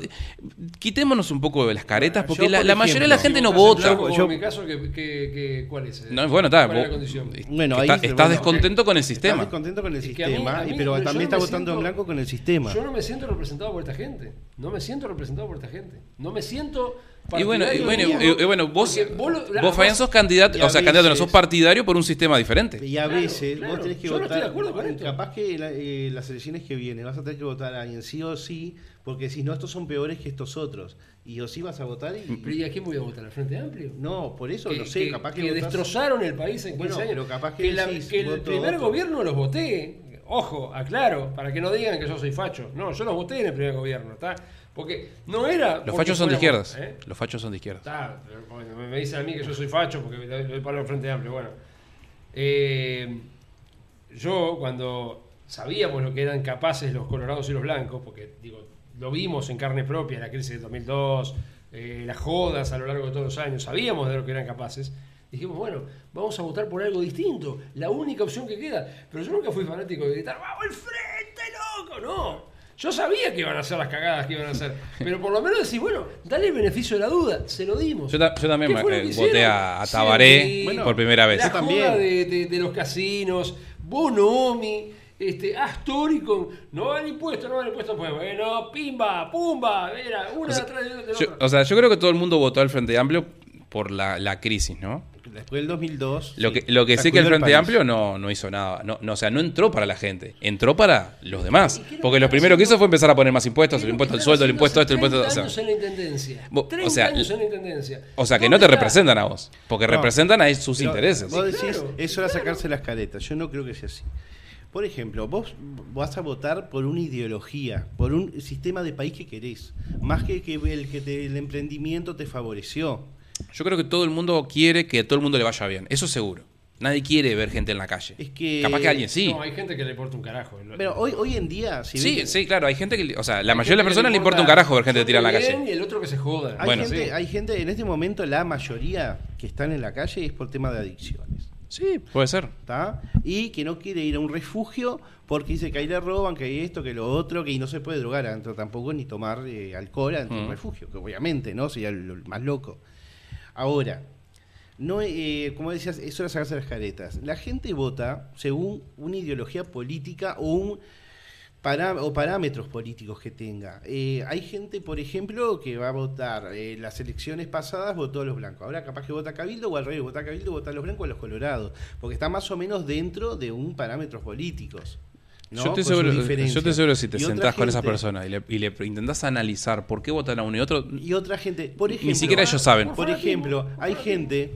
quitémonos un poco de las caretas, porque yo, la, por la mayoría de la gente no Si estás vota. blanco, Yo- en mi caso, que, que- que- ¿cuál es? No, bueno, está, ¿Cuál es la vos- condición? Bueno, Está- ahí se- estás bueno, descontento con el Estás sistema. descontento con el mí- sistema, mí- pero yo también no estás votando en blanco con el sistema. Yo no me siento representado por esta gente. No me siento representado por esta gente. No me siento. Y bueno, y bueno, y- y bueno, vos, vos lo- vos Fabián, sos candidato, o sea, candidato, no veces- sos partidario por un sistema diferente. Y a Claro, veces claro. vos tenés que Yo no estoy votar. de acuerdo con esto. capaz que la- eh, las elecciones que vienen vas a tener que votar a alguien sí o sí, porque si no, estos son peores que estos otros. Y o sí vas a votar y. Pero ¿y a quién voy a votar? ¿Al Frente Amplio? No, por eso no sé, que- capaz que, que votás- destrozaron el país en 15 Bueno, años. pero capaz que la- decís, que el voto primer gobierno los voté. Ojo, aclaro, para que no digan que yo soy facho. No, yo los voté en el primer gobierno, ¿está? Porque no era. Los porque fachos son de izquierdas. ¿eh? Los fachos son de izquierdas. Está, me, dicen a mí que yo soy facho porque doy palo al Frente Amplio. Bueno, Eh, yo cuando sabíamos lo que eran capaces los colorados y los blancos, porque digo, lo vimos en carne propia, la crisis de 2002, eh, las jodas a lo largo de todos los años, sabíamos de lo que eran capaces. Dijimos, bueno, vamos a votar por algo distinto, la única opción que queda. Pero yo nunca fui fanático de gritar, ¡vamos al frente, loco! No. Yo sabía que iban a hacer las cagadas que iban a hacer. Pero por lo menos decís, bueno, dale el beneficio de la duda. Se lo dimos. Yo, ta- yo también ¿Qué fue lo eh, voté a, a Tabaré Sí, Bueno, por primera vez. La Yo también. de, de- de los casinos, Bonomi, este, Astori con no van impuestos, no van impuestos, pues bueno, pimba, pumba, era una O sea, atrás de de la Yo, otra. o sea, yo creo que todo el mundo votó al Frente Amplio por la, la crisis, ¿no? Después del 2002. Lo sí, que, lo que sí que el Frente. Amplio no, no hizo nada. No, no, o sea, no entró para la gente. Entró para los demás. ¿Y qué es lo Porque que lo primero que hizo fue empezar a poner más impuestos. ¿Qué El impuesto al sueldo, el impuesto a esto, el impuesto... O 30 sea, años en la intendencia. O 30 sea, años en la intendencia. o sea, que ¿Dónde no te representan a vos. Porque No. representan a sus Pero intereses. Vos decís, Claro, eso era claro. sacarse las caretas. Yo no creo que sea así. Por ejemplo, vos vas a votar por una ideología, por un sistema de país que querés, más que, que el que te- el emprendimiento te favoreció. Yo creo que todo el mundo quiere que a todo el mundo le vaya bien. Eso seguro. Nadie quiere ver gente en la calle. Es que- Capaz que alguien sí. No, hay gente que le importa un carajo. Pero hoy, hoy en día, si Sí, sí, claro. Hay gente que... O sea, la mayoría de las personas le importa un carajo ver gente tirada en la calle. Y el otro que se joda. hay, Bueno, gente, sí. hay gente, en este momento la mayoría que están en la calle es por tema de adicciones. Sí, puede ser. ¿está? Y que no quiere ir a un refugio porque dice que ahí le roban, que hay esto, que lo otro, que y no se puede drogar adentro tampoco, ni tomar eh, alcohol adentro del Mm. refugio, que obviamente, ¿no? Sería lo más loco. Ahora, no, eh, como decías, eso era sacarse las caretas. La gente vota según una ideología política o parámetros políticos que tenga. Eh, hay gente, por ejemplo, que va a votar, eh, las elecciones pasadas votó a los blancos. Ahora capaz que vota a Cabildo o al revés, vota a Cabildo, vota a los blancos o a los colorados. Porque está más o menos dentro de un parámetros políticos. ¿No? Yo, estoy Con sus seguro, yo estoy seguro si te sentás con esa persona y le, y le intentás analizar por qué votan a uno y otro, Y otra gente, por ejemplo, ni siquiera ellos saben. Por ejemplo, hay gente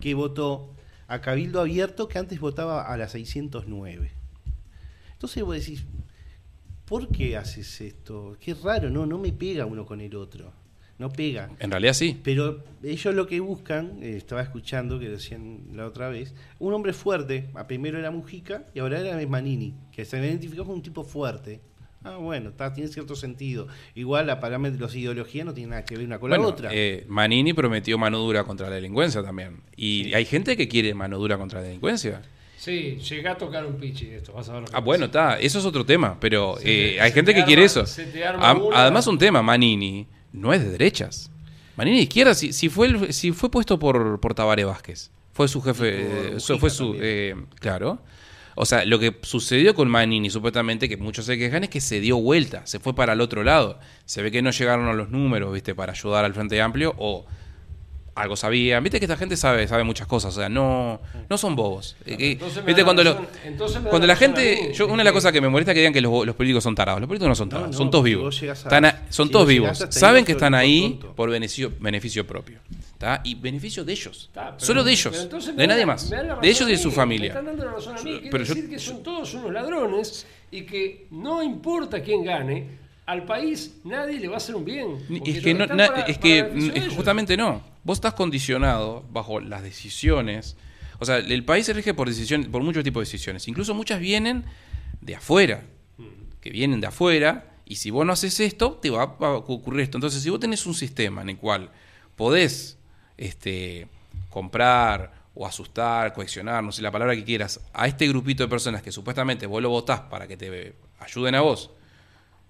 que votó a Cabildo Abierto que antes votaba a la 609. Entonces vos decís, ¿por qué haces esto? Qué raro, no, no me pega uno con el otro. No pega. En realidad sí. Pero ellos lo que buscan, eh, estaba escuchando que decían la otra vez, un hombre fuerte. A primero era Mujica y ahora era Manini, que se identificó como un tipo fuerte. Ah, bueno, está, tiene cierto sentido. Igual la parámetros los ideologías no tienen nada que ver una con Bueno, la otra. eh, Manini prometió mano dura contra la delincuencia también. Y hay gente que quiere mano dura contra la delincuencia. Sí, llega a tocar un pichi de esto, vas a ver lo que Ah, pasa. bueno, está, eso es otro tema, pero eh, hay gente te que quiere eso. se te arma Am- una- Además, un tema, Manini no es de derechas. Manini de izquierda, si, si fue el- si fue puesto por, por Tabaré Vázquez, fue su jefe, eh, fue su, eh, claro. O sea, lo que sucedió con Manini, supuestamente, que muchos se quejan, es que se dio vuelta, se fue para el otro lado. Se ve que no llegaron a los números, viste, para ayudar al Frente Amplio, o algo sabían. Viste que esta gente sabe, sabe muchas cosas, o sea, no, no son bobos. Entonces Viste cuando, lo- cuando la gente, yo, una de las cosas que me molesta es que digan que los, los políticos son tarados. Los políticos no son tarados, No, son todos vivos. a- son si todos vos vivos. Saben que están ahí tonto. por beneficio, beneficio propio. ¿tá? Y beneficio de ellos. Pero- Solo de ellos. De nadie más. De ellos y de su mí, Me familia. están dando la razón a mí. Quiere Pero yo- decir que son todos unos ladrones y que no importa quién gane, al país nadie le va a hacer un bien. Es que, no, para- es que es justamente no. Vos estás condicionado bajo las decisiones. O sea, el país se rige por decisiones, por muchos tipos de decisiones. Incluso muchas vienen de afuera. Que vienen de afuera. Y si vos no haces esto, te va a ocurrir esto. Entonces, si vos tenés un sistema en el cual podés este, comprar o asustar, coaccionar, no sé la palabra que quieras, a este grupito de personas que supuestamente vos lo votás para que te ayuden a vos,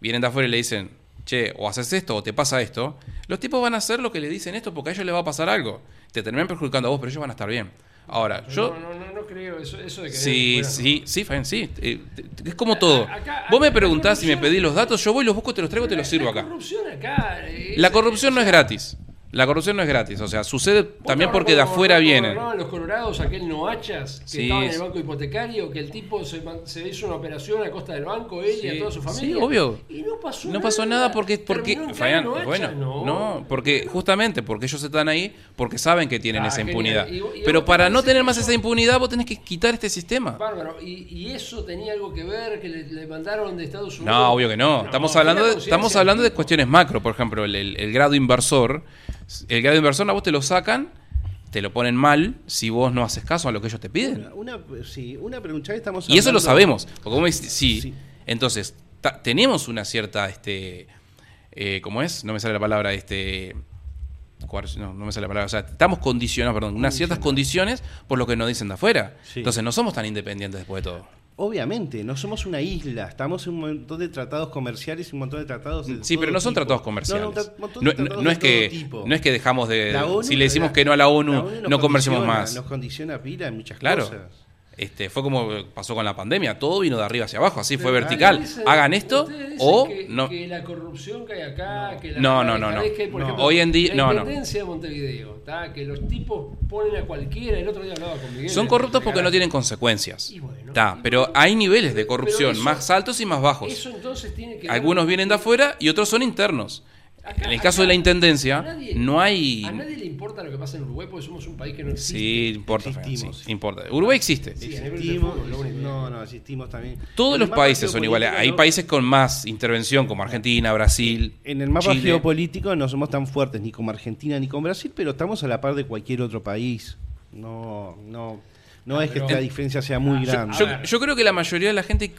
vienen de afuera y le dicen, che, o haces esto o te pasa esto, los tipos van a hacer lo que le dicen esto porque a ellos les va a pasar algo. Te terminan perjudicando a vos, pero ellos van a estar bien. Ahora, yo... No, no, no, no creo eso, eso de que Sí, sí, sí, Fabián, sí. eh, es como todo. acá- Vos me acá la preguntás y me pedís los datos, yo voy, los busco, te los traigo, te La- los sirvo la acá. corrupción acá. eh, La corrupción no es gratis. La corrupción no es gratis. O sea, sucede ¿vos también porque de afuera vienen. los colorados, aquel Noachas, que Sí, estaba en el banco hipotecario, que el tipo se, hizo una operación a costa del banco, él y Sí, a toda su sí, familia. obvio. Y no pasó No nada. pasó nada porque, porque cana bueno, Noachas, no, porque justamente porque ellos están ahí porque saben que tienen Ah, esa impunidad. Y vos- y Pero para no tener más eso- esa impunidad, vos tenés que quitar este sistema. Bárbaro. ¿Y, y eso tenía algo que ver que le, le mandaron de Estados Unidos? No, obvio que no. Estamos hablando la de, estamos hablando de cuestiones macro, por ejemplo, el, el- el grado inversor. El grado inversor a vos te lo sacan, te lo ponen mal si vos no haces caso a lo que ellos te piden. Una, sí, una pregunta estamos Y eso lo sabemos. Porque vos me decís, sí. Sí. Entonces, tenemos una cierta, este, eh, ¿cómo es? No me sale la palabra, este, no, no me sale la palabra. O sea, estamos condicionados, perdón, unas ciertas condiciones por lo que nos dicen de afuera. Sí. Entonces, no somos tan independientes después de todo. Obviamente, no somos una isla, estamos en un montón de tratados comerciales y un montón de tratados de Sí, pero no son tipo. tratados comerciales. no, es que, tipo. no es que dejamos de... ONU, si le decimos la- que no a la ONU, la ONU nos no conversemos condiciona, más. Nos condiciona pila en muchas Claro. cosas. Este, fue como pasó con la pandemia, todo vino de arriba hacia abajo, así fue vertical. dicen- Hagan esto o que, no. que la corrupción que hay acá, que la No, no, no, no. que por No. ejemplo, Hoy en día- la no, no. de Montevideo, ¿tá? que los tipos ponen a cualquiera, el otro día hablaba con Miguel. Son corruptos porque no tienen consecuencias. Y bueno, Ta, y pero bueno, hay niveles de corrupción eso- más altos y más bajos. Eso entonces tiene que ver- Algunos vienen de afuera y otros son internos. Acá- en el caso acá de la intendencia, nadie- no hay... A nadie le importa lo que pasa en Uruguay porque somos un país que no existe. Sí, importa, Fran, Existimos. sí, importa. Uruguay existe. Sí, Existimos, no, no, existimos también. Todos los países son iguales. Hay no- países con más intervención, como Argentina, Brasil. En el mapa Chile. geopolítico no somos tan fuertes ni como Argentina ni con Brasil, pero estamos a la par de cualquier otro país. No, no, no es que esta diferencia sea muy Yo, grande. yo- creo que la mayoría de la gente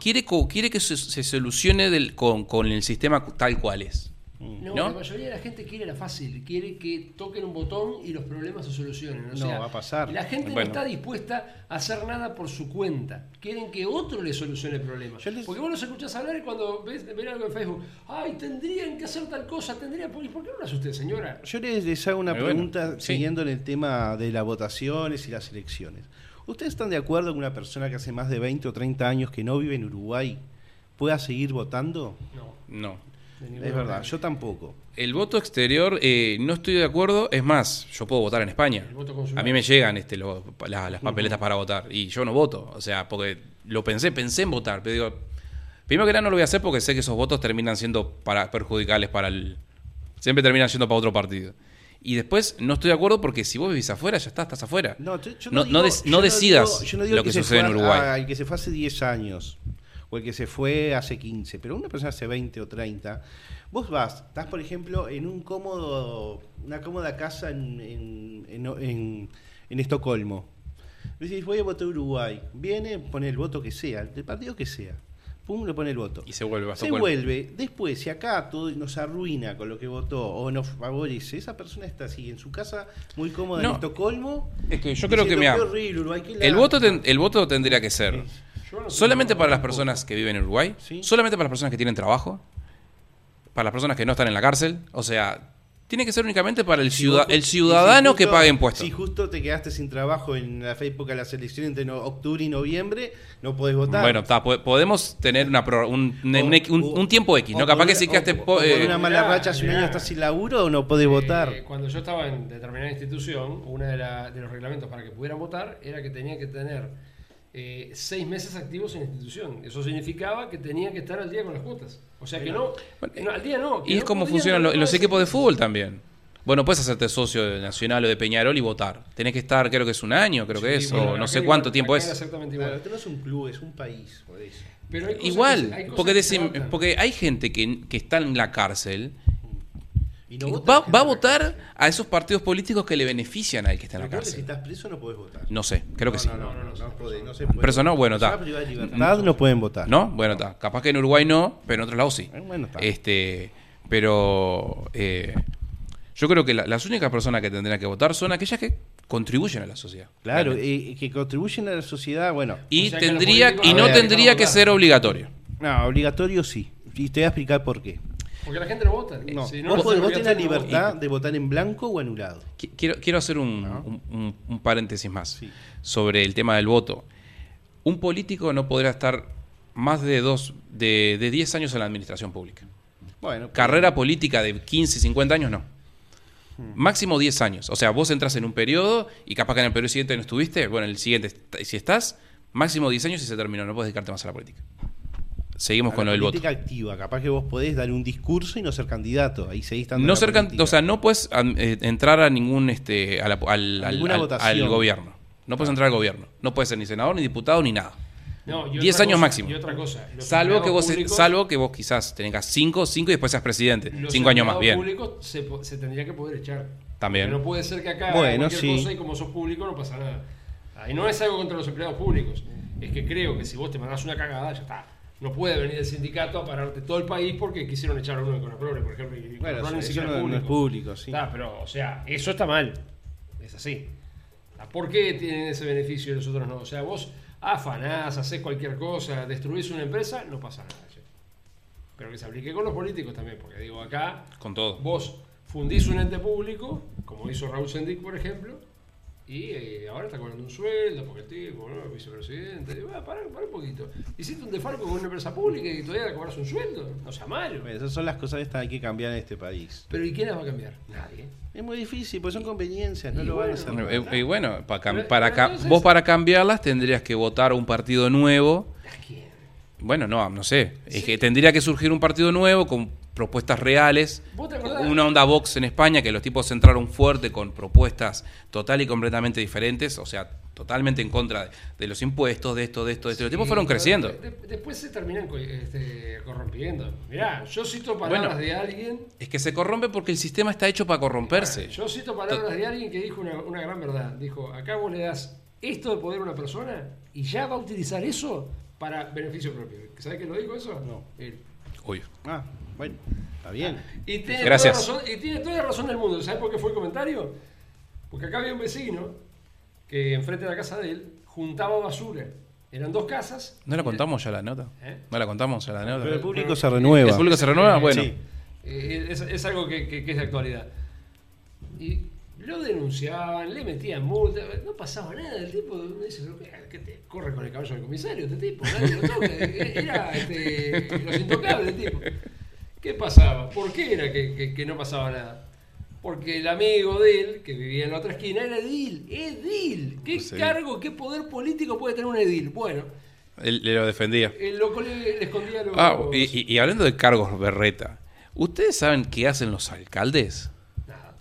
quiere, co- quiere que se, se solucione del- con, con el sistema tal cual es. No, ¿No? la mayoría de la gente quiere la fácil, quiere que toquen un botón y los problemas se solucionen. O No, sea, va a pasar. La gente Bueno. no está dispuesta a hacer nada por su cuenta. Quieren que otro le solucione el problema. Yo les- Porque vos los escuchás hablar y cuando ves, ven algo en Facebook, ay, tendrían que hacer tal cosa, tendrían. ¿Y por qué no lo hace usted, señora? Yo les, les hago una Muy bueno, pregunta sí. siguiendo en el tema de las votaciones y las elecciones. ¿Ustedes están de acuerdo que una persona que hace más de 20 o 30 años que no vive en Uruguay pueda seguir votando? No. No. Es verdad, yo tampoco. El voto exterior, eh, no estoy de acuerdo. Es más, yo puedo votar en España. El voto consular. A mí me llegan este, lo- la- las papeletas para votar y yo no voto. O sea, porque lo pensé, pensé en votar. Pero digo, primero que nada no lo voy a hacer porque sé que esos votos terminan siendo para, perjudiciales para el. Siempre terminan siendo para otro partido. Y después no estoy de acuerdo porque si vos vivís afuera, ya está, estás afuera. No, yo- yo No- digo- no des- yo no decidas digo- yo no digo lo que sucede en Uruguay. a- el que se fue hace 10 años o el que se fue hace 15, pero una persona hace 20 o 30, vos vas, estás por ejemplo en un cómodo, una cómoda casa en, en, en, en- en Estocolmo. Decís, voy a votar Uruguay. Viene, pone el voto que sea, del partido que sea. Pum, le pone el voto. Y se vuelve a Se vuelve. Después, si acá todo nos arruina con lo que votó o nos favorece, esa persona está así en su casa, muy cómoda No. en Estocolmo. Es que yo creo que, "Qué horrible, Uruguay, el lástima". voto, ten- el voto tendría que ser no solamente para las personas que viven en Uruguay, Sí. solamente para las personas que tienen trabajo, para las personas que no están en la cárcel. O sea, Tiene que ser únicamente para el, Si ciuda- vos- el si ciudadano que pague impuestos. Si justo te quedaste sin trabajo en la época de las elecciones entre no- octubre y noviembre, no podés votar. Bueno, está, po- podemos tener una pro- un, un- O- un- o- un tiempo X, ¿no? Capaz que una- sí quedaste... eh, una mala Mirá, racha hace un mirá. año estás sin laburo o no podés Eh, votar. Cuando yo estaba en determinada institución, uno de, la- de los reglamentos para que pudieran votar era que tenía que tener eh, seis meses activos en la institución. Eso significaba que tenía que estar al día con las cuotas. O sea que no, Bueno, no, al día no. Y es no como funcionan los equipos de fútbol también. Bueno, puedes hacerte socio de Nacional o de Peñarol y votar. Tenés que estar, creo que es un año, creo que es, bueno, o no sé igual, cuánto tiempo es. Exactamente Claro, igual. esto no es un club, es un país, por eso. Pero hay cosas que Igual, hay cosas porque, decim- porque hay gente que, que está en la cárcel Y no y vota va, a votar cárcel. a esos partidos políticos que le benefician al que está en la que si cárcel. estás preso no podés votar. No sé, creo que sí. No, no, no, no, no se puede. Preso no, bueno, está. libertad no pueden votar. ¿No? Bueno, está. Capaz que en Uruguay no, pero en otros lados sí. Eh, bueno, está. Este, pero eh, yo creo que la- las únicas personas que tendrían que votar son aquellas que contribuyen a la sociedad. Claro, eh, que contribuyen a la sociedad, bueno. y O sea tendría y no tendría que ser obligatorio. No, obligatorio sí. Y te voy a explicar por qué. Porque la gente no vota. No, Si vos, no vos tenés la no libertad de votar en blanco o anulado. Qui- Quiero, quiero hacer un, un- un- un paréntesis más Sí. sobre el tema del voto. Un político no podrá estar más de dos, de, de 10 años en la administración pública. Bueno, Carrera política de 15, 50 años, no. Hmm. Máximo 10 años. O sea, vos entras en un periodo y capaz que en el periodo siguiente no estuviste. Bueno, en el siguiente, si estás, máximo 10 años y se terminó. No puedes dedicarte más a la política. Seguimos a con la lo del voto. política activa. Capaz que vos podés dar un discurso y no ser candidato. Ahí seguís estando en No la ser o sea, no puedes eh, entrar a ningún este a la- al, A al- ninguna al- votación. al gobierno. No puedes entrar al gobierno. No puedes ser ni senador, ni diputado, ni nada. No, y 10 otra años cosa- máximo. Y otra cosa. los Salvo que vos públicos- salvo que vos quizás tengas 5, 5 y después seas presidente. los 5 años más, bien. públicos se, se tendría que poder echar. También. Porque no puede ser que acá Bueno, cualquier sí. cosa y como sos público no pasa nada. Ahí no es algo contra los empleados públicos. Es que creo que si vos te mandás una cagada, ya está. No puede venir el sindicato a pararte todo el país porque quisieron echar a uno de Conaprole, por ejemplo. Y Bueno, ni siquiera no, es no es público, sí. Está, pero, o sea, eso está mal. Es así. ¿Por qué tienen ese beneficio y los otros no? O sea, vos afanás, haces cualquier cosa, destruís una empresa, no pasa nada. Pero que se aplique con los políticos también, porque digo, acá Con todo. vos fundís un ente público, como hizo Raúl Sendic, por ejemplo, y eh, ahora está cobrando un sueldo, porque el tipo, ¿no? vicepresidente, digo, ah, pará, pará un poquito. Hiciste un defalco con una empresa pública y todavía le cobras un sueldo, no sea malo. Bueno, esas son las cosas que hay que cambiar en este país. Pero ¿y quién las va a cambiar? Nadie. Es muy difícil, pues son conveniencias, no Y lo van a bueno, hacer. Eh, Y bueno, Pero- para entonces- vos para cambiarlas tendrías que votar a un partido nuevo. ¿A quién? Bueno, no, no sé. Es que tendría que surgir un partido nuevo con propuestas reales. ¿Vos te acordás? Una onda Vox en España que los tipos entraron fuerte con propuestas total y completamente diferentes. O sea, totalmente en contra de, de los impuestos, de esto, de esto, de esto. Los tipos Sí, fueron creciendo. de- de- después se terminan este, corrompiendo. Mirá, yo cito palabras Bueno. de alguien. Es que se corrompe porque el sistema está hecho para corromperse. Yo cito palabras de alguien que dijo una, una gran verdad. Dijo, acá vos le das esto de poder a una persona y ya va a utilizar eso para beneficio propio. ¿Sabés quién lo dijo eso? No. Él. Uy. Ah, bueno, está bien. Y tiene, Gracias. Toda razón, y tiene toda la razón del mundo. ¿Sabes por qué fue el comentario? Porque acá había un vecino que enfrente de la casa de él juntaba basura. Eran dos casas. ¿No la contamos ya la nota? ¿Eh? ¿No la contamos ya la nota? Pero el público se renueva. ¿El público se renueva? Bueno. Sí. Eh, es, es algo que, que- que es de actualidad. Y lo denunciaban, le metían multa, no pasaba nada. El tipo uno dice, "Pero qué- qué te corre con el caballo del comisario este tipo? Nadie lo toca. Era este, los intocables el tipo. ¿Qué pasaba? ¿Por qué era que, que- que no pasaba nada? Porque el amigo de él, que vivía en la otra esquina, era edil. Edil. ¿Qué Sí. cargo, qué poder político puede tener un edil? Bueno, Él, le lo defendía. el loco le, le escondía los... Ah, y, y- y hablando de cargos berreta, ¿ustedes saben qué hacen los alcaldes? Nada.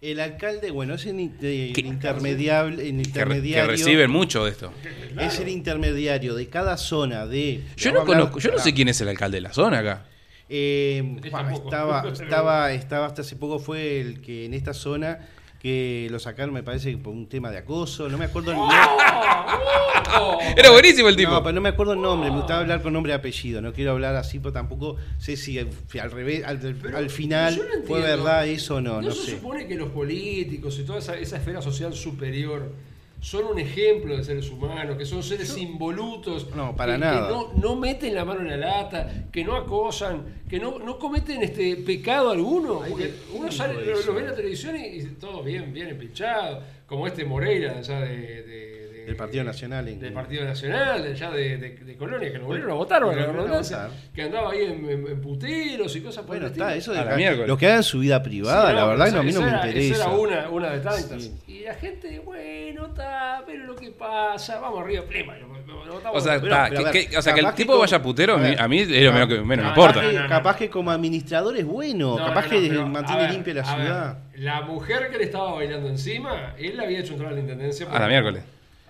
El alcalde, bueno, es el, intermediable, el Que, re- que intermediario. reciben mucho de esto. Es el intermediario de cada zona de. Yo no conozco, yo no sé quién es el alcalde de la zona acá. Eh, estaba, estaba, estaba hasta hace poco fue el que en esta zona que lo sacaron, me parece, que por un tema de acoso, no me acuerdo el nombre. ¡Oh! Era buenísimo el tipo. No, pero no me acuerdo el nombre, me gustaba hablar con nombre y apellido, no quiero hablar así, pero tampoco sé si al, al revés, al, Pero al final no fue verdad eso o no, no, se sé. supone que los políticos y toda esa, esa esfera social superior son un ejemplo de seres humanos, que son seres involutos, No, para que, nada. que no, no meten la mano en la lata, que no acosan, que no, no cometen este pecado alguno. Porque uno sale, lo, ve en la televisión y, y todo bien, bien empinchado, como este Moreira allá de- Del Partido Nacional, Del. Partido Nacional, de allá de, de- de Colonia, que lo volvieron a votar, redundancia, votar. que andaba ahí en, en- en puteros y cosas por Bueno, el está, eso A la de miércoles. lo que hagan en su vida privada, Sí, la no, verdad que no, a mí no me era- interesa. Esa era una, una de tantas. Sí. Y la gente, bueno, está, pero lo que pasa, vamos arriba, plema. O sea, Pero- está, pero a que, ver, que- o sea, que el tipo como- vaya putero, a ver, a mí es lo menos que menos me no, importa. Capaz, que, no, no. capaz que como administrador es bueno, No, capaz no, que no, pero, mantiene limpia la ciudad. la mujer que le estaba bailando encima, él la había hecho entrar a la intendencia. A la miércoles.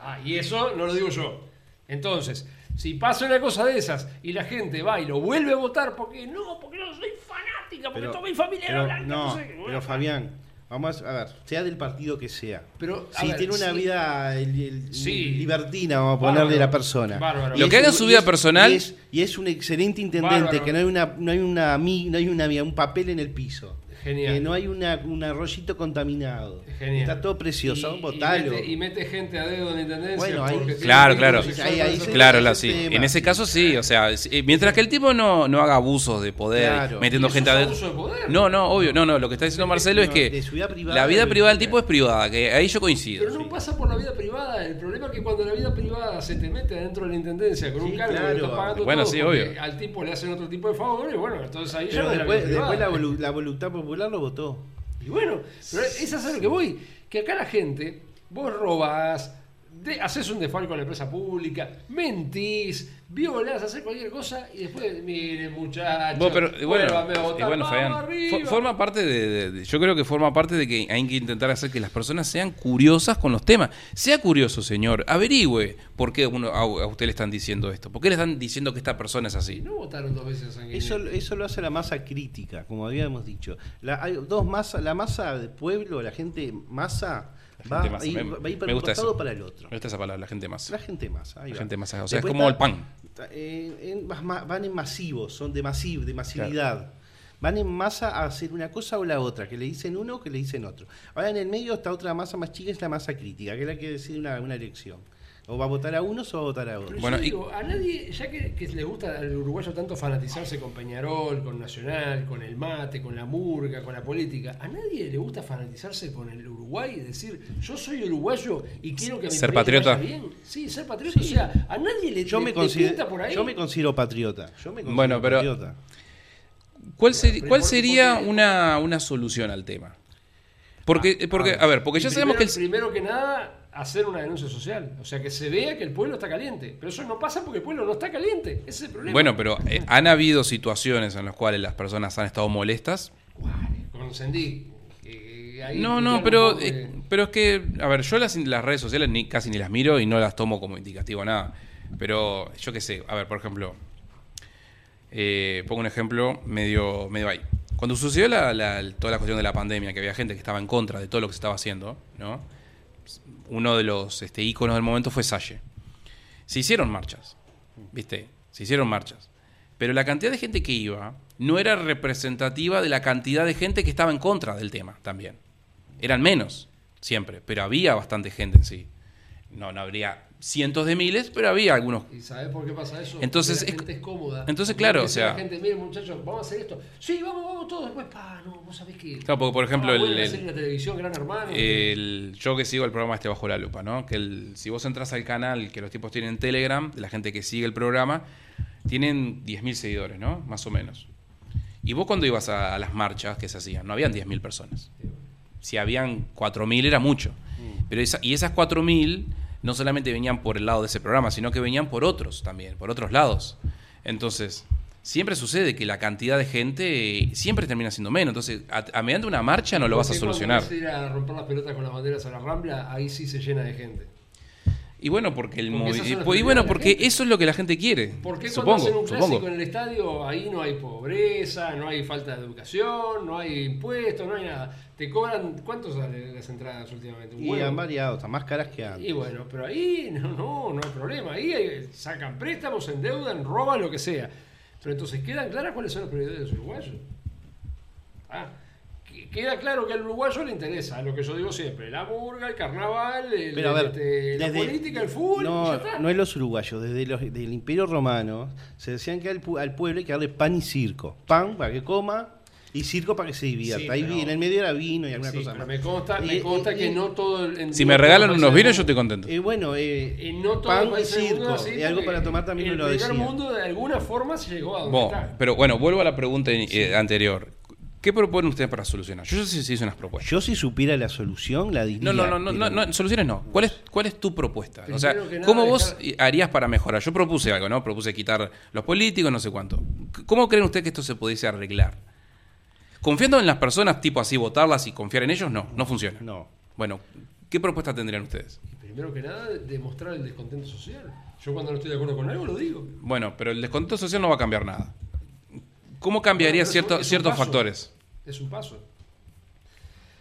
Ah, y eso no lo digo yo. Entonces, si pasa una cosa de esas y la gente va y lo vuelve a votar porque no, porque no soy fanática, porque Pero- toda mi familia era blanca, no, no sé qué. pero Fabián, vamos a ver, sea del partido que sea. Pero, si ver, tiene una sí. vida el- el- Sí. libertina, vamos a Bárbaro, ponerle la persona. bárbaro. Lo es que haga su vida es- personal- Y es, y es un excelente intendente, Bárbaro. que no hay una, no hay una, no hay una, un papel en el piso. Genial. Que no hay una, un arroyito contaminado. Genial. Está todo precioso, Y- votalo. Y mete, y mete gente a dedo en la intendencia. Bueno, ahí- Claro, claro. Ahí- ahí Claro, la, sí. tema. En ese caso sí, o sea, eh, mientras que el tipo no, no haga abusos de poder, Claro. metiendo gente a abuso de poder. No, no, obvio, no, no, lo que está diciendo Marcelo es que de su vida privada la vida privada del tipo es privada, que ahí yo coincido. Pero no pasa por la vida privada. El problema es que cuando la vida privada se te mete adentro de la intendencia con un cargo que claro. estás pagando Bueno, todo sí, obvio. al tipo le hacen otro tipo de favores, bueno, entonces ahí Pero después, la, voluntad popular lo votó. Y bueno, pero es a lo que voy. Que acá la gente, vos robás, de, haces un desfalco en la empresa pública, mentís, violás, haces cualquier cosa y después, miren muchachos, pero, y bueno, vuélvame a y bueno, Fabián, forma parte de, de- de- Yo creo que forma parte de que hay que intentar hacer que las personas sean curiosas con los temas. Sea curioso, señor. Averigüe por qué uno, a, a usted le están diciendo esto. ¿Por qué le están diciendo que esta persona es así? No votaron dos veces a Sanguinetti. Eso, eso lo hace la masa crítica, como habíamos dicho. La, hay dos masas, la masa del pueblo, la gente masa, La va, gente masa, a ir, me- va a ir para me un gusta eso. para el otro. Me gusta esa palabra, la gente más. La gente masa. ahí La va. gente masa, o sea, es como el pan. está, en- van en masivos, son de, masiv, de masividad. Van en masa a hacer una cosa o la otra, que le dicen uno o que le dicen otro. Ahora en el medio está otra masa más chica, es la masa crítica, que es la que decide una, una elección. O va a votar a unos o va a votar a otros. Bueno, y- digo, a nadie, ya que, que les gusta al uruguayo tanto fanatizarse con Peñarol, con Nacional, con el mate, con la murga, con la política, a nadie le gusta fanatizarse con el Uruguay y decir, yo soy uruguayo y quiero que mi Ser patriota. vaya bien. Sí, ser patriota. O sea, a nadie le, Yo le- me, le considero, por ahí. yo me considero patriota. Yo me considero Bueno, pero- patriota. ¿Cuál, seri- pero cuál ¿por- sería por una, una solución al tema? Porque, porque a ver, porque ya sabemos que el, Primero que nada, hacer una denuncia social. O sea, que se vea que el pueblo está caliente. Pero eso no pasa porque el pueblo no está caliente. Ese es el problema. Bueno, pero eh, han habido situaciones en las cuales las personas han estado molestas. Que ahí No, no, pero, eh, pero es que, a ver, yo las, las redes sociales ni, casi ni las miro y no las tomo como indicativo a nada. Pero yo qué sé, a ver, por ejemplo, eh, pongo un ejemplo medio, medio ahí. Cuando sucedió la, la- toda la cuestión de la pandemia, que había gente que estaba en contra de todo lo que se estaba haciendo, ¿no? Uno de los este, íconos del momento fue Salle. Se hicieron marchas, ¿viste? Se hicieron marchas. Pero la cantidad de gente que iba no era representativa de la cantidad de gente que estaba en contra del tema también. Eran menos, siempre, pero había bastante gente en sí. No, no habría cientos de miles, pero había algunos. ¿Y sabes por qué pasa eso? Entonces, la es- gente es cómoda. entonces, claro, o sea- La gente, miren muchachos, vamos a hacer esto. Sí, vamos, vamos todos. Después, pa, no, vos sabés que. Claro, porque, por ejemplo, Ah, el- el- la televisión, Gran Hermano. El- yo que sigo el programa este bajo la lupa, ¿no? Que el- si vos entras al canal que los tipos tienen en Telegram, de la gente que sigue el programa, tienen 10.000 seguidores, ¿no? Más o menos. Y vos cuando ibas a, a las marchas que se hacían, no habían 10.000 personas. Si habían 4.000 era mucho. Pero esa- y esas 4.000 no solamente venían por el lado de ese programa, sino que venían por otros también, por otros lados. Entonces, siempre sucede que la cantidad de gente eh, siempre termina siendo menos. Entonces, a, a mediante una marcha no lo vas a solucionar. ir a romper las pelotas con las banderas a la Rambla, ahí sí se llena de gente. Y bueno, porque el Porque y bueno, porque eso es lo que la gente quiere. ¿Por qué cuando supongo, hacen un supongo. clásico en el estadio ahí no hay pobreza, no hay falta de educación, no hay impuestos, no hay nada? Te cobran, ¿cuánto salen las entradas últimamente? Un Y huevo. han variado, están más caras que antes. Y bueno, pero ahí no, no, no hay problema. Ahí hay- sacan préstamos, endeudan, roban, lo que sea. Pero entonces quedan claras cuáles son las prioridades de los uruguayos. Ah, queda claro que al uruguayo le interesa lo que yo digo siempre: la murga, el carnaval, el- Pero a ver, este, la política, el fútbol. y ya No, está. no es los uruguayos, desde los, del Imperio Romano se decían que al, pu- al pueblo hay que darle pan y circo. Pan para que coma y circo para que se divierta. Sí, Ahí en el medio era vino y alguna Sí, cosa pero más. me consta, Y- me consta y- que y- no todo. el- Si no me regalan unos vinos, yo estoy contento. Eh, bueno, eh, Y no pan y circo. y algo para tomar también el me lo primer decía. mundo de alguna forma se llegó a donde Bueno, está. pero bueno, vuelvo a la pregunta eh, anterior. ¿Qué proponen ustedes para solucionar? Yo sí sí hice unas propuestas. Yo si supiera la solución, la diría. No, no, no, no, no, no, soluciones no. ¿Cuál es, ¿Cuál es tu propuesta? O sea, ¿cómo vos dejar- harías para mejorar? Yo propuse algo, ¿no? Propuse quitar los políticos, no sé cuánto. ¿Cómo creen ustedes que esto se pudiese arreglar? Confiando en las personas, tipo así, votarlas y confiar en ellos, no, no funciona. No. Bueno, ¿qué propuesta tendrían ustedes? Primero que nada, demostrar el descontento social. Yo cuando no estoy de acuerdo con algo lo digo. Bueno, pero el descontento social no va a cambiar nada. ¿Cómo cambiaría ciertos factores? Es un paso.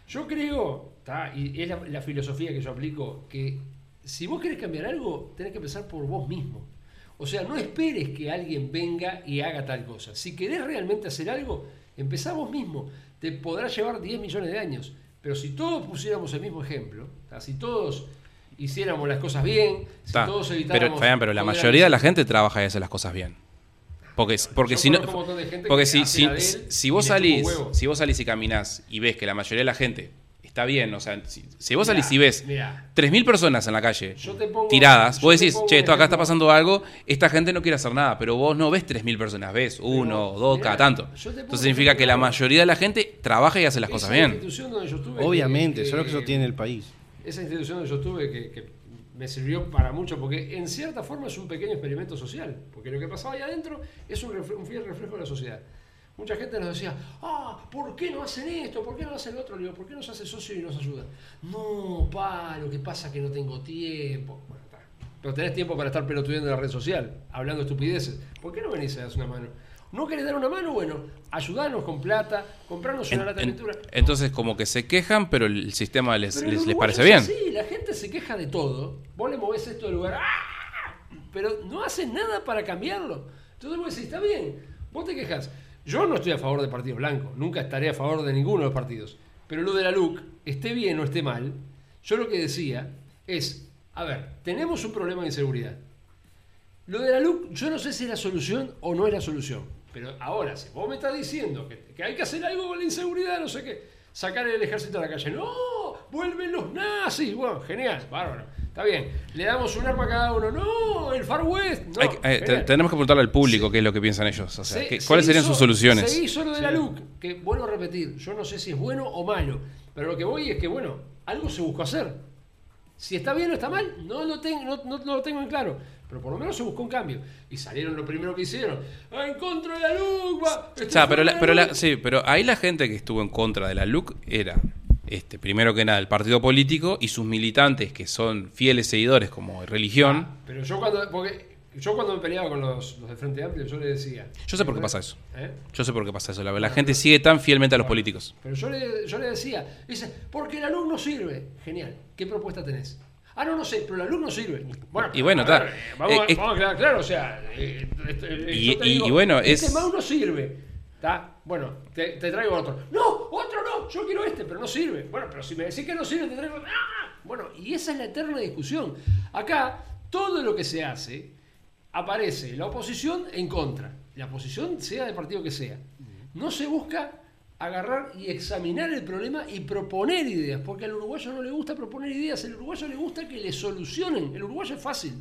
Yo creo, ¿tá? y es la, la filosofía que yo aplico, que si vos querés cambiar algo, tenés que empezar por vos mismo. O sea, no esperes que alguien venga y haga tal cosa. Si querés realmente hacer algo, empezá vos mismo. Te podrá llevar 10 millones de años. Pero si todos pusiéramos el mismo ejemplo, ¿tá? si todos hiciéramos las cosas bien, si todos evitáramos... Pero, Fabián, pero la mayoría de la gente trabaja y hace las cosas bien. Porque, porque Yo si no, porque que si, si, él si vos salís, si vos salís y caminás y ves que la mayoría de la gente está bien, o sea, si, si vos Mirá, salís y ves mirá. 3.000 personas en la calle Yo te pongo- tiradas, yo vos te decís, pongo che, esto acá está pasando algo, esta gente no quiere hacer nada, pero vos no ves 3.000 personas, ves uno dos mirá, cada tanto. Entonces significa que la mayoría de la gente trabaja y hace las cosas Esa bien. institución donde yo estuve, Obviamente, que- eso es lo que que- sostiene el país. Esa institución donde yo estuve que, que me sirvió para mucho, porque en cierta forma es un pequeño experimento social, porque lo que pasaba ahí adentro es un, refle- un fiel reflejo de la sociedad. Mucha gente nos decía, ah, ¿por qué no hacen esto? ¿Por qué no hacen lo otro? Le ¿por qué no se hace socio y nos ayuda? No, pa, lo que pasa es que no tengo tiempo. Bueno, está. Pero tenés tiempo para estar pelotudeando en la red social, hablando estupideces. ¿Por qué no venís y das una mano? ¿No querés dar una mano? Bueno, ayudarnos con plata, comprarnos una En- lata de pintura. entonces como que se quejan, pero el sistema les, Pero les, parece bien. así, la gente se queja de todo. Vos le movés esto del lugar, ¡ah! pero no hacen nada para cambiarlo. Entonces vos decís, está bien, vos te quejas. Yo no estoy a favor del Partido Blanco, nunca estaré a favor de ninguno de los partidos. Pero lo de la LUC, esté bien o esté mal, yo lo que decía es, a ver, tenemos un problema de inseguridad. Lo de la LUC, yo no sé si es la solución o no es la solución. Pero ahora, si vos me estás diciendo que, que hay que hacer algo con la inseguridad, no sé qué, sacar el ejército a la calle. No, vuelven los nazis. Bueno, genial, bárbaro. Está bien. Le damos un arma a cada uno. No, el Far West. No, Hay que- eh, tenemos que preguntarle al público qué es lo que piensan ellos. O sea, Se- ¿qué- se ¿cuáles serían sus soluciones? Se hizo lo de la LUC, que vuelvo a repetir, yo no sé si es bueno o malo, pero lo que voy es que, bueno, algo se buscó hacer. Si está bien o está mal, no lo, tengo, no, no- no lo tengo en claro. Pero por lo menos se buscó un cambio. Y salieron lo primero que hicieron. "Ah, En contra de la LUC, O sea, pero, la- pero la- LUC". sí, pero ahí la gente que estuvo en contra de la LUC era, este, primero que nada, el partido político y sus militantes, que son fieles seguidores como religión. Pero yo cuando, porque yo cuando me peleaba con los, los de Frente Amplio, yo le decía. Yo sé por qué pasa eso. ¿Eh? Yo sé por qué pasa eso. La, la gente sigue tan fielmente a los políticos. Pero yo le, yo le decía, dice, porque la luz no sirve. Genial, ¿qué propuesta tenés? Ah, no, no sé, pero la luz no sirve. Bueno, Y bueno, está. eh, Vamos, a- Eh, es- vamos a quedar claro, o sea, eh, eh, Y- digo, y bueno, este es- mouse no sirve. ¿Está? Bueno, te, te traigo otro. No, otro no, yo quiero este, pero no sirve. Bueno, pero si me decís que no sirve, te traigo. ¡Ah! Bueno, y esa es la eterna discusión. Acá, todo lo que se hace, aparece la oposición en contra. La oposición sea del partido que sea. No se busca agarrar y examinar el problema y proponer ideas, porque al uruguayo no le gusta proponer ideas, al uruguayo le gusta que le solucionen. El uruguayo es fácil.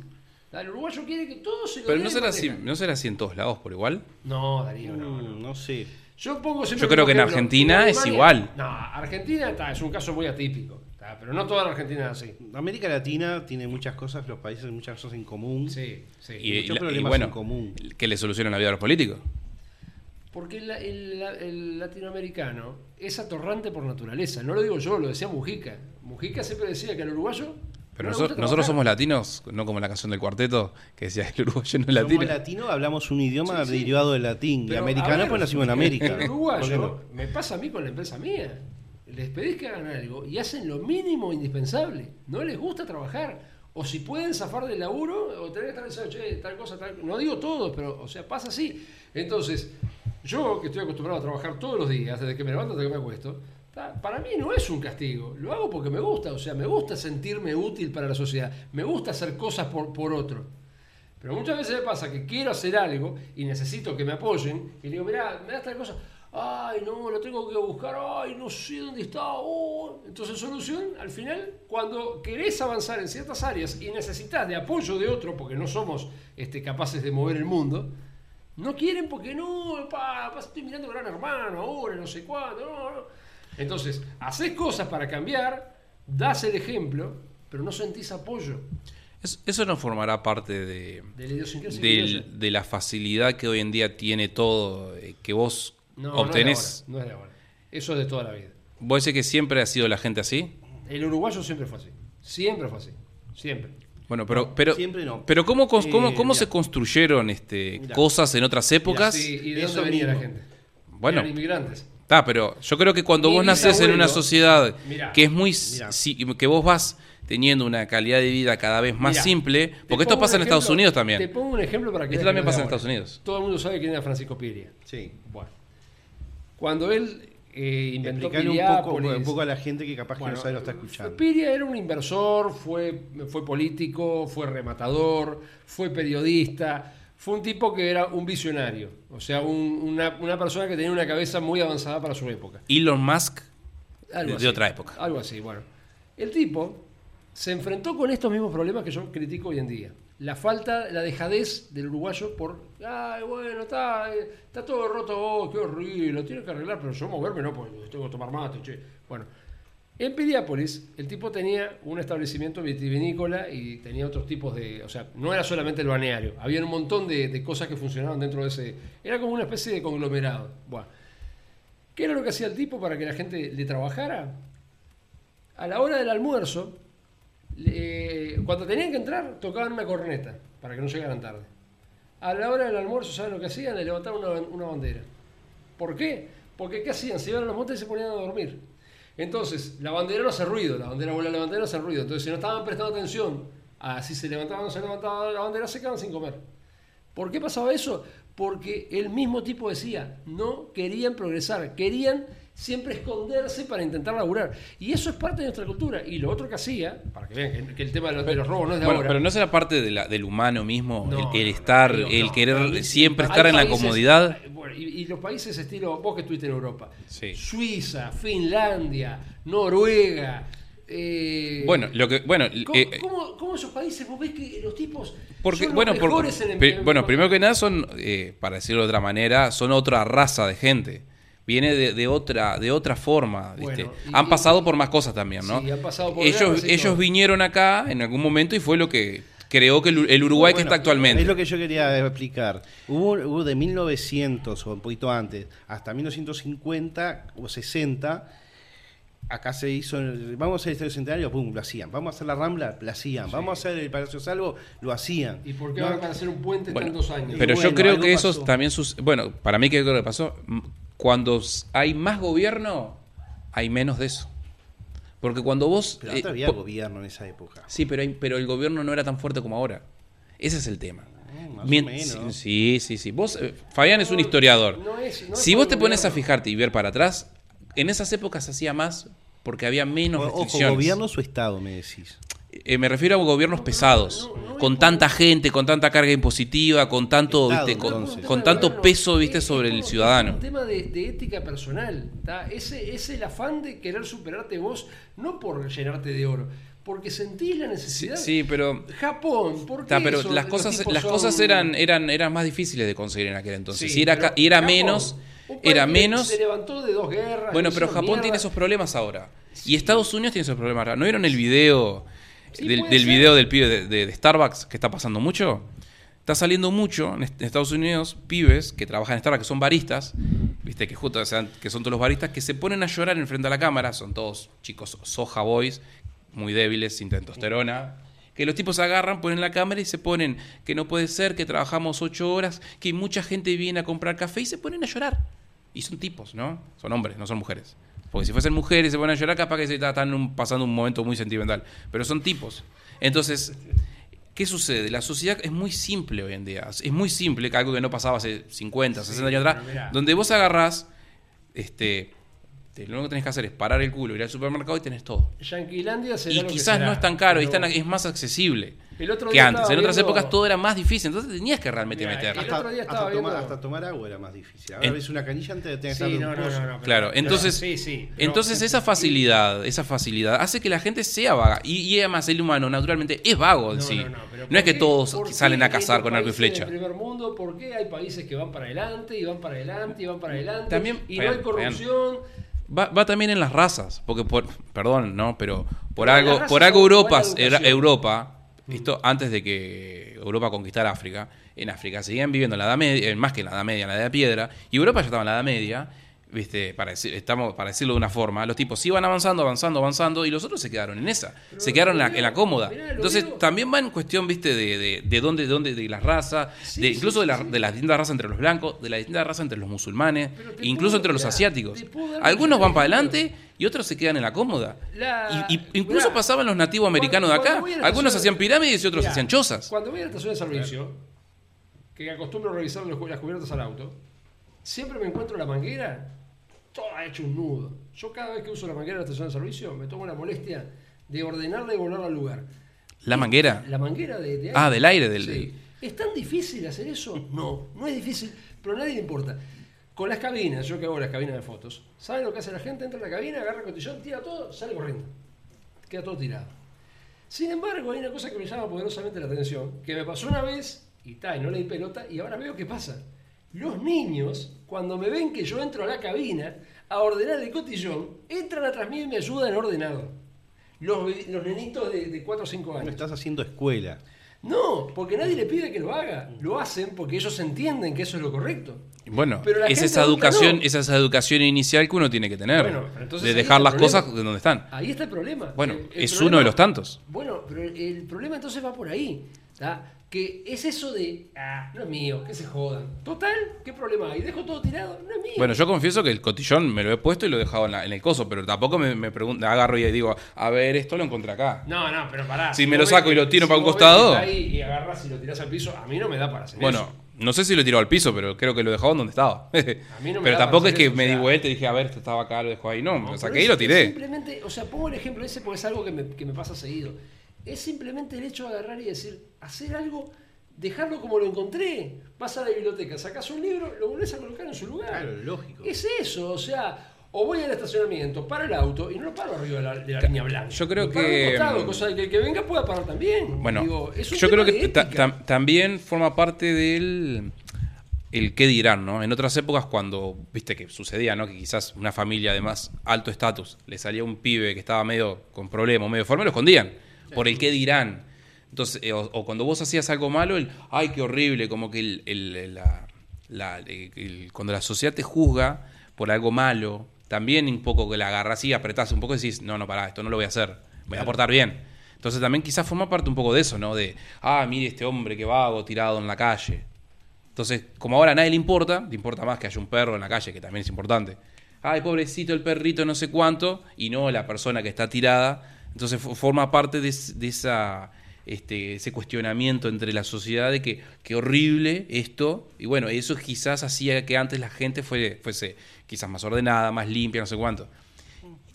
El uruguayo quiere que todo se lo Pero no será, así, no será así en todos lados por igual. No, Darío, no. no. Mm, no sé. Yo pongo siempre Yo creo que en. Argentina es igual. No, Argentina está, es un caso muy atípico, está, pero no toda la Argentina es así. América Latina tiene muchas cosas, los países muchas cosas en común. Sí, sí. Y, y problemas bueno, en común. que le solucionen la vida a los políticos. Porque el, el- el latinoamericano es atorrante por naturaleza. No lo digo yo, lo decía Mujica. Mujica siempre decía que al uruguayo. Pero no le noso- gusta nosotros trabajar. somos latinos, no como la canción del cuarteto que decía que el uruguayo no es Somos latino. latinos, hablamos un idioma Sí, sí. derivado del latín. Pero, y a americano, ver, pues nacimos en América. El ¿Por qué uruguayo me pasa a mí con la empresa mía. Les pedís que hagan algo y hacen lo mínimo indispensable. No les gusta trabajar. O si pueden zafar del laburo, o tener que estar diciendo, che, tal cosa, tal No digo todo, pero, o sea, pasa así. Entonces, yo que estoy acostumbrado a trabajar todos los días, desde que me levanto hasta que me acuesto. Para mí no es un castigo, lo hago porque me gusta, o sea, me gusta sentirme útil para la sociedad, me gusta hacer cosas por, por otro. Pero muchas veces me pasa que quiero hacer algo y necesito que me apoyen y digo, mirá, me das tal cosa, ay, no, lo tengo que buscar, ay, no sé dónde está. oh". Entonces, solución, al final, cuando querés avanzar en ciertas áreas y necesitas de apoyo de otro, porque no somos este, capaces de mover el mundo, no quieren porque no, pa, pa, estoy mirando Gran Hermano ahora, no sé cuándo, no, no. Entonces, haces cosas para cambiar, das el ejemplo, pero no sentís apoyo Es- Eso no formará parte de, de la idiosincrasia del- criolla. de la facilidad que hoy en día tiene todo, eh, que vos No, obtenés. No es, de ahora, no es de. Eso es de toda la vida. ¿Vos decís que siempre ha sido la gente así? El uruguayo siempre fue así. Siempre fue así. Siempre. Bueno, pero, pero, siempre no. pero ¿cómo, Eh, cómo, cómo se construyeron este, cosas en otras épocas? Sí, ¿y de dónde venía la mismo. gente? Bueno. Eran inmigrantes. Está, pero yo creo que cuando Mi vos nacés en una sociedad Mirá. que es muy si- que vos vas teniendo una calidad de vida cada vez más Mirá, simple, te porque esto pasa en Estados Unidos Te también. pongo un ejemplo para que Esto también pasa en. Estados Unidos. Todo el mundo sabe quién era Francisco Piria. Sí. Bueno. Cuando él eh, inventó un poco, un poco a la gente que capaz que Bueno, no sabe lo está escuchando. Piria era un inversor, fue, fue político, fue rematador, fue periodista, fue un tipo que era un visionario, o sea, un- una, una persona que tenía una cabeza muy avanzada para su época. Elon Musk Algo de, así, de otra época. Algo así, bueno. El tipo se enfrentó con estos mismos problemas que yo critico hoy en día. La falta, la dejadez del uruguayo por, ay, bueno, está, está todo roto, oh, qué horrible, lo tiene que arreglar, pero yo moverme no, porque tengo que tomar mate, che. Bueno, en Piriápolis el tipo tenía un establecimiento vitivinícola y tenía otros tipos de, o sea, no era solamente el balneario, había un montón de, de cosas que funcionaban dentro de ese, era como una especie de conglomerado. Bueno, ¿qué era lo que hacía el tipo para que la gente le trabajara? A la hora del almuerzo, le- cuando tenían que entrar, tocaban una corneta para que no llegaran tarde. A la hora del almuerzo, ¿saben lo que hacían? Le levantaban una, bandera. ¿Por qué? Porque ¿qué hacían? Se iban a los montes y se ponían a dormir. Entonces, la bandera no hace ruido, la bandera vuela a levantar y no hace ruido. Entonces, si no estaban prestando atención a si se levantaba o no se levantaba la bandera, se quedaban sin comer. ¿Por qué pasaba eso? Porque el mismo tipo decía, no querían progresar, querían siempre esconderse para intentar laburar. Y eso es parte de nuestra cultura. Y lo otro que hacía, para que vean que, que el tema de los, de los robos no es de Bueno, ahora. pero no será parte de la- del humano mismo, No, el, el estar, no, el querer siempre estar en la comodidad. bueno, y, y los países estilo, vos que estuviste en Europa, Sí. Suiza, Finlandia, Noruega. eh, Bueno, lo que, bueno, ¿cómo, eh, cómo- cómo esos países vos ves que los tipos porque, son los bueno, mejores en el- pri- en- bueno, primero que nada son, eh, para decirlo de otra manera, son otra raza de gente. Viene de, de otra, de otra forma. ¿viste? Bueno, y- han pasado por más cosas también, ¿no? Sí, han pasado por ellos, ellos vinieron acá en algún momento y fue lo que creó que el, el Uruguay que está actualmente. Es lo que yo quería explicar. Hubo, hubo de 1900 o un poquito antes hasta 1950 o 60. Acá se hizo, vamos a hacer el Estadio Centenario, pum, lo hacían. Vamos a hacer la Rambla, lo hacían. Vamos a hacer el Palacio Salvo, lo hacían. ¿Y por qué No, van a hacer un puente Bueno, tantos años? Pero bueno, yo creo que eso pasó. también sus bueno, para mí que creo que pasó, cuando hay más gobierno, hay menos de eso. Porque cuando vos Pero eh, antes había gobierno en esa época. Sí, pero hay- pero el gobierno no era tan fuerte como ahora. Ese es el tema. O Mien- menos. Sí, sí, sí. Vos eh, Fabián es un historiador. No es- no es si vos te pones a fijarte y ver para atrás, en esas épocas se hacía más porque había menos O- Ojo, restricciones. gobierno o Estado, me decís. Eh, me refiero a gobiernos pesados, con tanta gente, con tanta carga impositiva, con tanto, Estado, viste, con, tanto peso, es- viste, sobre el ciudadano. Es un tema de, de ética personal. ¿tá? Ese es el afán de querer superarte vos, no por llenarte de oro, porque sentís la necesidad. sí, pero, Japón, ¿por qué ta, pero esos- las cosas, las son- cosas eran, eran, eran más difíciles de conseguir en aquel entonces. Sí, y era, y era Japón, menos, era menos. Se levantó de dos guerras. Bueno, pero Japón mierda. tiene esos problemas ahora. Y Estados Unidos tiene esos problemas ahora. ¿No vieron el video Sí, del, video del pibe de, de- de Starbucks que está pasando mucho? Está saliendo mucho en est- en Estados Unidos pibes que trabajan en Starbucks, que son baristas, viste, que justo o sea, que son todos los baristas, que se ponen a llorar en frente a la cámara, son todos chicos soja boys, muy débiles, sin testosterona. Que los tipos agarran, ponen la cámara y se ponen que no puede ser, que trabajamos ocho horas, que mucha gente viene a comprar café y se ponen a llorar. Y son tipos, ¿no? Son hombres, no son mujeres. Porque si fuesen mujeres y se ponen a llorar, capaz que se están pasando un momento muy sentimental. Pero son tipos. Entonces, ¿qué sucede? La sociedad es muy simple hoy en día. Es muy simple, que algo que no pasaba hace 50, 60 años atrás. Donde vos agarrás, este, Te- lo único que tenés que hacer es parar el culo, ir al supermercado y tenés todo. Yanquilandia será Y lo que quizás será, no es tan caro, y pero es más accesible que día antes. En otras viendo- épocas todo era más difícil, entonces tenías que realmente Mira, meter. el Hasta, hasta viendo- hasta tomar agua era más difícil. Ahora En- ves una canilla antes de tener que Sí, no, un no, pozo. no, Claro, pero- entonces- sí, sí, pero- Entonces esa facilidad, esa facilidad hace que la gente sea vaga. Y, y además el humano naturalmente es vago en No, sí. no, No, no, pero es ¿por que todos salen a en cazar con arco y flecha. del primer mundo, ¿por qué hay países que van para adelante y van para adelante y van para adelante? También- y no hay corrupción. Va, va también en las razas, porque por, perdón, no, pero por Pero algo, por algo Europa, Europa, esto antes de que Europa conquistara África, en África seguían viviendo en la Edad Media, más que en la Edad Media, en la Edad Piedra, y Europa ya estaba en la Edad Media, viste, para, decir- estamos, para decirlo de una forma, los tipos iban avanzando, avanzando, avanzando, y los otros se quedaron en esa, se quedaron en la, en la cómoda. mirá, Entonces veo. también va en cuestión, viste, de, de, de dónde, de dónde, de las razas, Sí, de, sí, incluso de, sí, la- sí. de las distintas razas entre los blancos, de las distintas razas entre los musulmanes, incluso puedo- entre los mirá, asiáticos. Algunos van para adelante y otros se quedan en la cómoda. La- Y, y incluso mirá, pasaban los nativos americanos de cuando acá. la Algunos hacían pirámides y otros Mirá, hacían chozas. Cuando voy a la estación de servicio, que acostumbro a revisar los- las cubiertas al auto, siempre me encuentro la manguera toda hecha un nudo. Yo cada vez que uso la manguera de la estación de servicio me tomo la molestia de ordenarla y volverla al lugar. La manguera. La manguera de, de Ah, del aire, del- Sí. ¿Es tan difícil hacer eso? No, no es difícil, pero a nadie le importa. Con las cabinas, yo que hago las cabinas de fotos, ¿saben lo que hace la gente? Entra en la cabina, agarra el cotillón, tira todo, sale corriendo. Queda todo tirado. Sin embargo, hay una cosa que me llama poderosamente la atención, que me pasó una vez, y tal, y no le di pelota, y ahora veo qué pasa. Los niños, cuando me ven que yo entro a la cabina a ordenar el cotillón, entran atrás mío y me ayudan a ordenarlo. Los, los nenitos de, de 4 o 5 No años. estás haciendo escuela. No, porque nadie le pide que lo haga. Lo hacen porque ellos entienden que eso es lo correcto. Bueno, es esa educación, no. es esa educación inicial que uno tiene que tener. Bueno, de dejar las cosas problema. de donde están. Ahí está el problema. Bueno, El- el es problema- uno de los tantos. Bueno, pero el, el problema entonces va por ahí. ¿tá? Que es eso de, ah, no es mío, que se jodan. Total, ¿qué problema hay? ¿Dejo todo tirado? No es mío. Bueno, yo confieso que el cotillón me lo he puesto y lo he dejado en, la- en el coso, pero tampoco me, me pregunto, agarro y digo, a ver, esto lo encontré acá. No, no, pero pará. Si me vos lo saco ves y lo tiro para un vos ves costado- está ahí y agarras y lo tirás al piso, a mí no me da para hacer Bueno, eso. no sé si lo he tirado al piso, pero creo que lo he dejado donde estaba. mí no me pero da tampoco para es que eso, me o di sea- vuelta y dije, a ver, esto estaba acá, lo dejo ahí. No, No, lo saqué y lo tiré. Simplemente, o sea, pongo el ejemplo ese porque es algo que me, que me pasa seguido. Es simplemente el hecho de agarrar y decir, hacer algo, dejarlo como lo encontré. Vas a la biblioteca, sacas un libro, lo volvés a colocar en su lugar. Claro, lógico. Es eso, o sea, o voy al estacionamiento, paro el auto y no lo paro arriba de la, de la línea blanca. Yo creo Lo paro que- costado, cosa de que el que venga pueda parar también. Bueno, Digo, es un yo tema creo que ta- también forma parte del el qué dirán, ¿no? En otras épocas cuando, viste que sucedía, ¿no? Que quizás una familia de más alto estatus le salía un pibe que estaba medio con problemas, medio deforme, lo escondían por el qué dirán. Entonces, eh, o, o cuando vos hacías algo malo, el, ay, qué horrible, como que el, el- la- la- el- el- cuando la sociedad te juzga por algo malo, también un poco que la agarras y apretás un poco y decís, no, no, pará, esto no lo voy a hacer, voy a portar bien. Entonces también quizás forma parte un poco de eso, ¿no? De, ah, mire este hombre que vago tirado en la calle. Entonces, como ahora a nadie le importa, le importa más que haya un perro en la calle, que también es importante. Ay, pobrecito el perrito, no sé cuánto, y no la persona que está tirada. Entonces fo- forma parte de, es- de esa, este, ese cuestionamiento entre la sociedad de que horrible esto. Y bueno, eso quizás hacía que antes la gente fue, fuese quizás más ordenada, más limpia, no sé cuánto.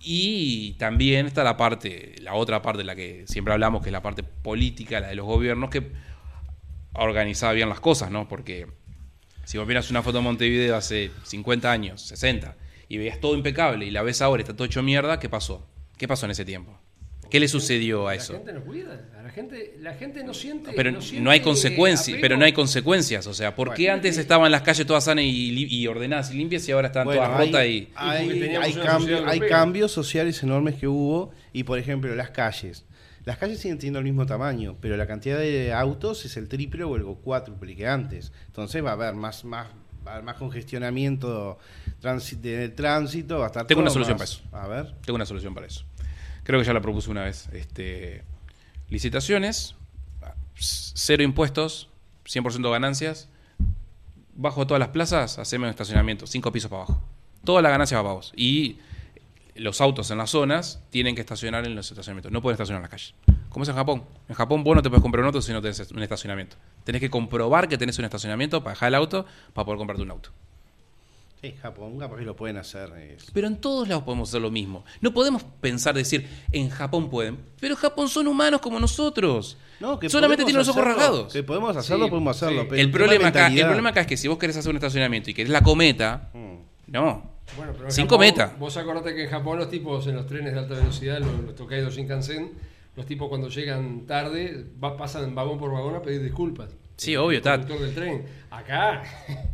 Y también está la parte, la otra parte de la que siempre hablamos, que es la parte política, la de los gobiernos, que organizaba bien las cosas, ¿no? Porque si vos miras una foto de Montevideo hace 50 años, 60, y veías todo impecable y la ves ahora y está todo hecho mierda, ¿qué pasó? ¿Qué pasó en ese tiempo? ¿Qué le sucedió a eso? La gente no cuida, la gente, la gente no siente. Pero no, hay consecuencias, apego. pero no hay consecuencias, o sea, ¿por qué Bueno. antes estaban las calles todas sanas y, ordenadas y limpias y ahora están Bueno, todas hay- rotas y hay, hay sociedad hay cambios sociales enormes que hubo y por ejemplo las calles. Las calles siguen teniendo el mismo tamaño, pero la cantidad de autos es el triple o el cuádruple que antes. Entonces va a haber más, más, va a haber más congestionamiento de tránsito, va a estar Tengo una solución más- A ver. Tengo una solución para eso. Creo que ya la propuse una vez. Este, licitaciones, cero impuestos, 100% ganancias. Bajo todas las plazas, haceme un estacionamiento, cinco pisos para abajo. Toda la ganancia va para vos. Y los autos en las zonas tienen que estacionar en los estacionamientos. No pueden estacionar en la calle. Como es en Japón. En Japón vos no te puedes comprar un auto si no tenés un estacionamiento. Tenés que comprobar que tenés un estacionamiento para dejar el auto para poder comprarte un auto. Sí, Japón, capaz que lo pueden hacer. es- Pero en todos lados podemos hacer lo mismo. No podemos pensar, decir, en Japón pueden. Pero en Japón son humanos como nosotros. No, que Solamente tienen los ojos hacerlo, rasgados. Que podemos hacerlo, Sí, podemos hacerlo. sí. pero El problema, acá, el problema acá es que si vos querés hacer un estacionamiento y querés la cometa, Mm. no. Bueno, pero Sin Japón, cometa. Vos acordate que en Japón los tipos en los trenes de alta velocidad, los, los Tokaido Shinkansen, los tipos cuando llegan tarde va, pasan vagón por vagón a pedir disculpas. Sí, El obvio, está. conductor del tren. Acá.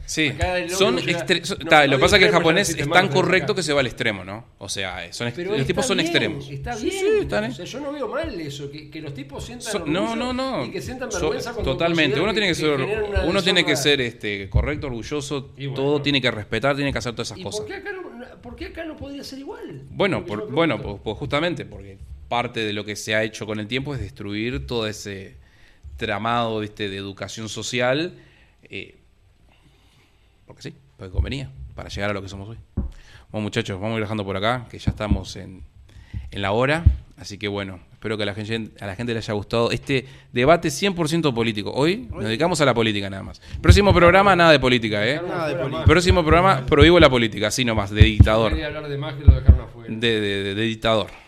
Sí, acá son extre- son- no, lo que pasa es que el japonés es tan correcto que se va al extremo, ¿no? O sea, son los tipos son bien, extremos. Está bien. sí, están- o sea, yo no veo mal eso, que, que los tipos sientan So- no, no, no. y que sientan So- vergüenza cuando totalmente. Uno tiene que ser, uno tiene que ser este, correcto, orgulloso, bueno. todo tiene que respetar, tiene que hacer todas esas ¿Y cosas. por qué, acá no, por qué acá no podría ser igual? Bueno, por- bueno, pues, pues justamente porque parte de lo que se ha hecho con el tiempo es destruir todo ese tramado ¿viste? de educación social, eh, porque sí, porque convenía, para llegar a lo que somos hoy. Bueno, muchachos, vamos a ir dejando por acá, que ya estamos en, en la hora, así que bueno, espero que a la gente, a la gente le haya gustado este debate 100% político. Hoy nos dedicamos a la política nada más. Próximo programa, nada de política, ¿eh? Nada de política. Próximo programa, prohíbo la política, así nomás, de dictador. De- de- de dictador.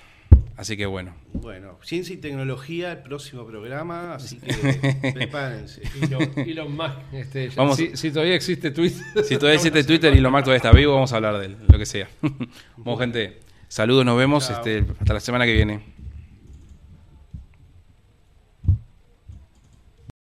Así que bueno. Bueno, ciencia y tecnología, el próximo programa, así que prepárense. Elon, Elon Musk, este, ya- Vamos- si, si todavía existe Twitter. Si todavía existe Twitter y lo Mac todavía está vivo, vamos a hablar de él, lo que sea. Bueno, gente, saludos, nos vemos este, hasta la semana que viene.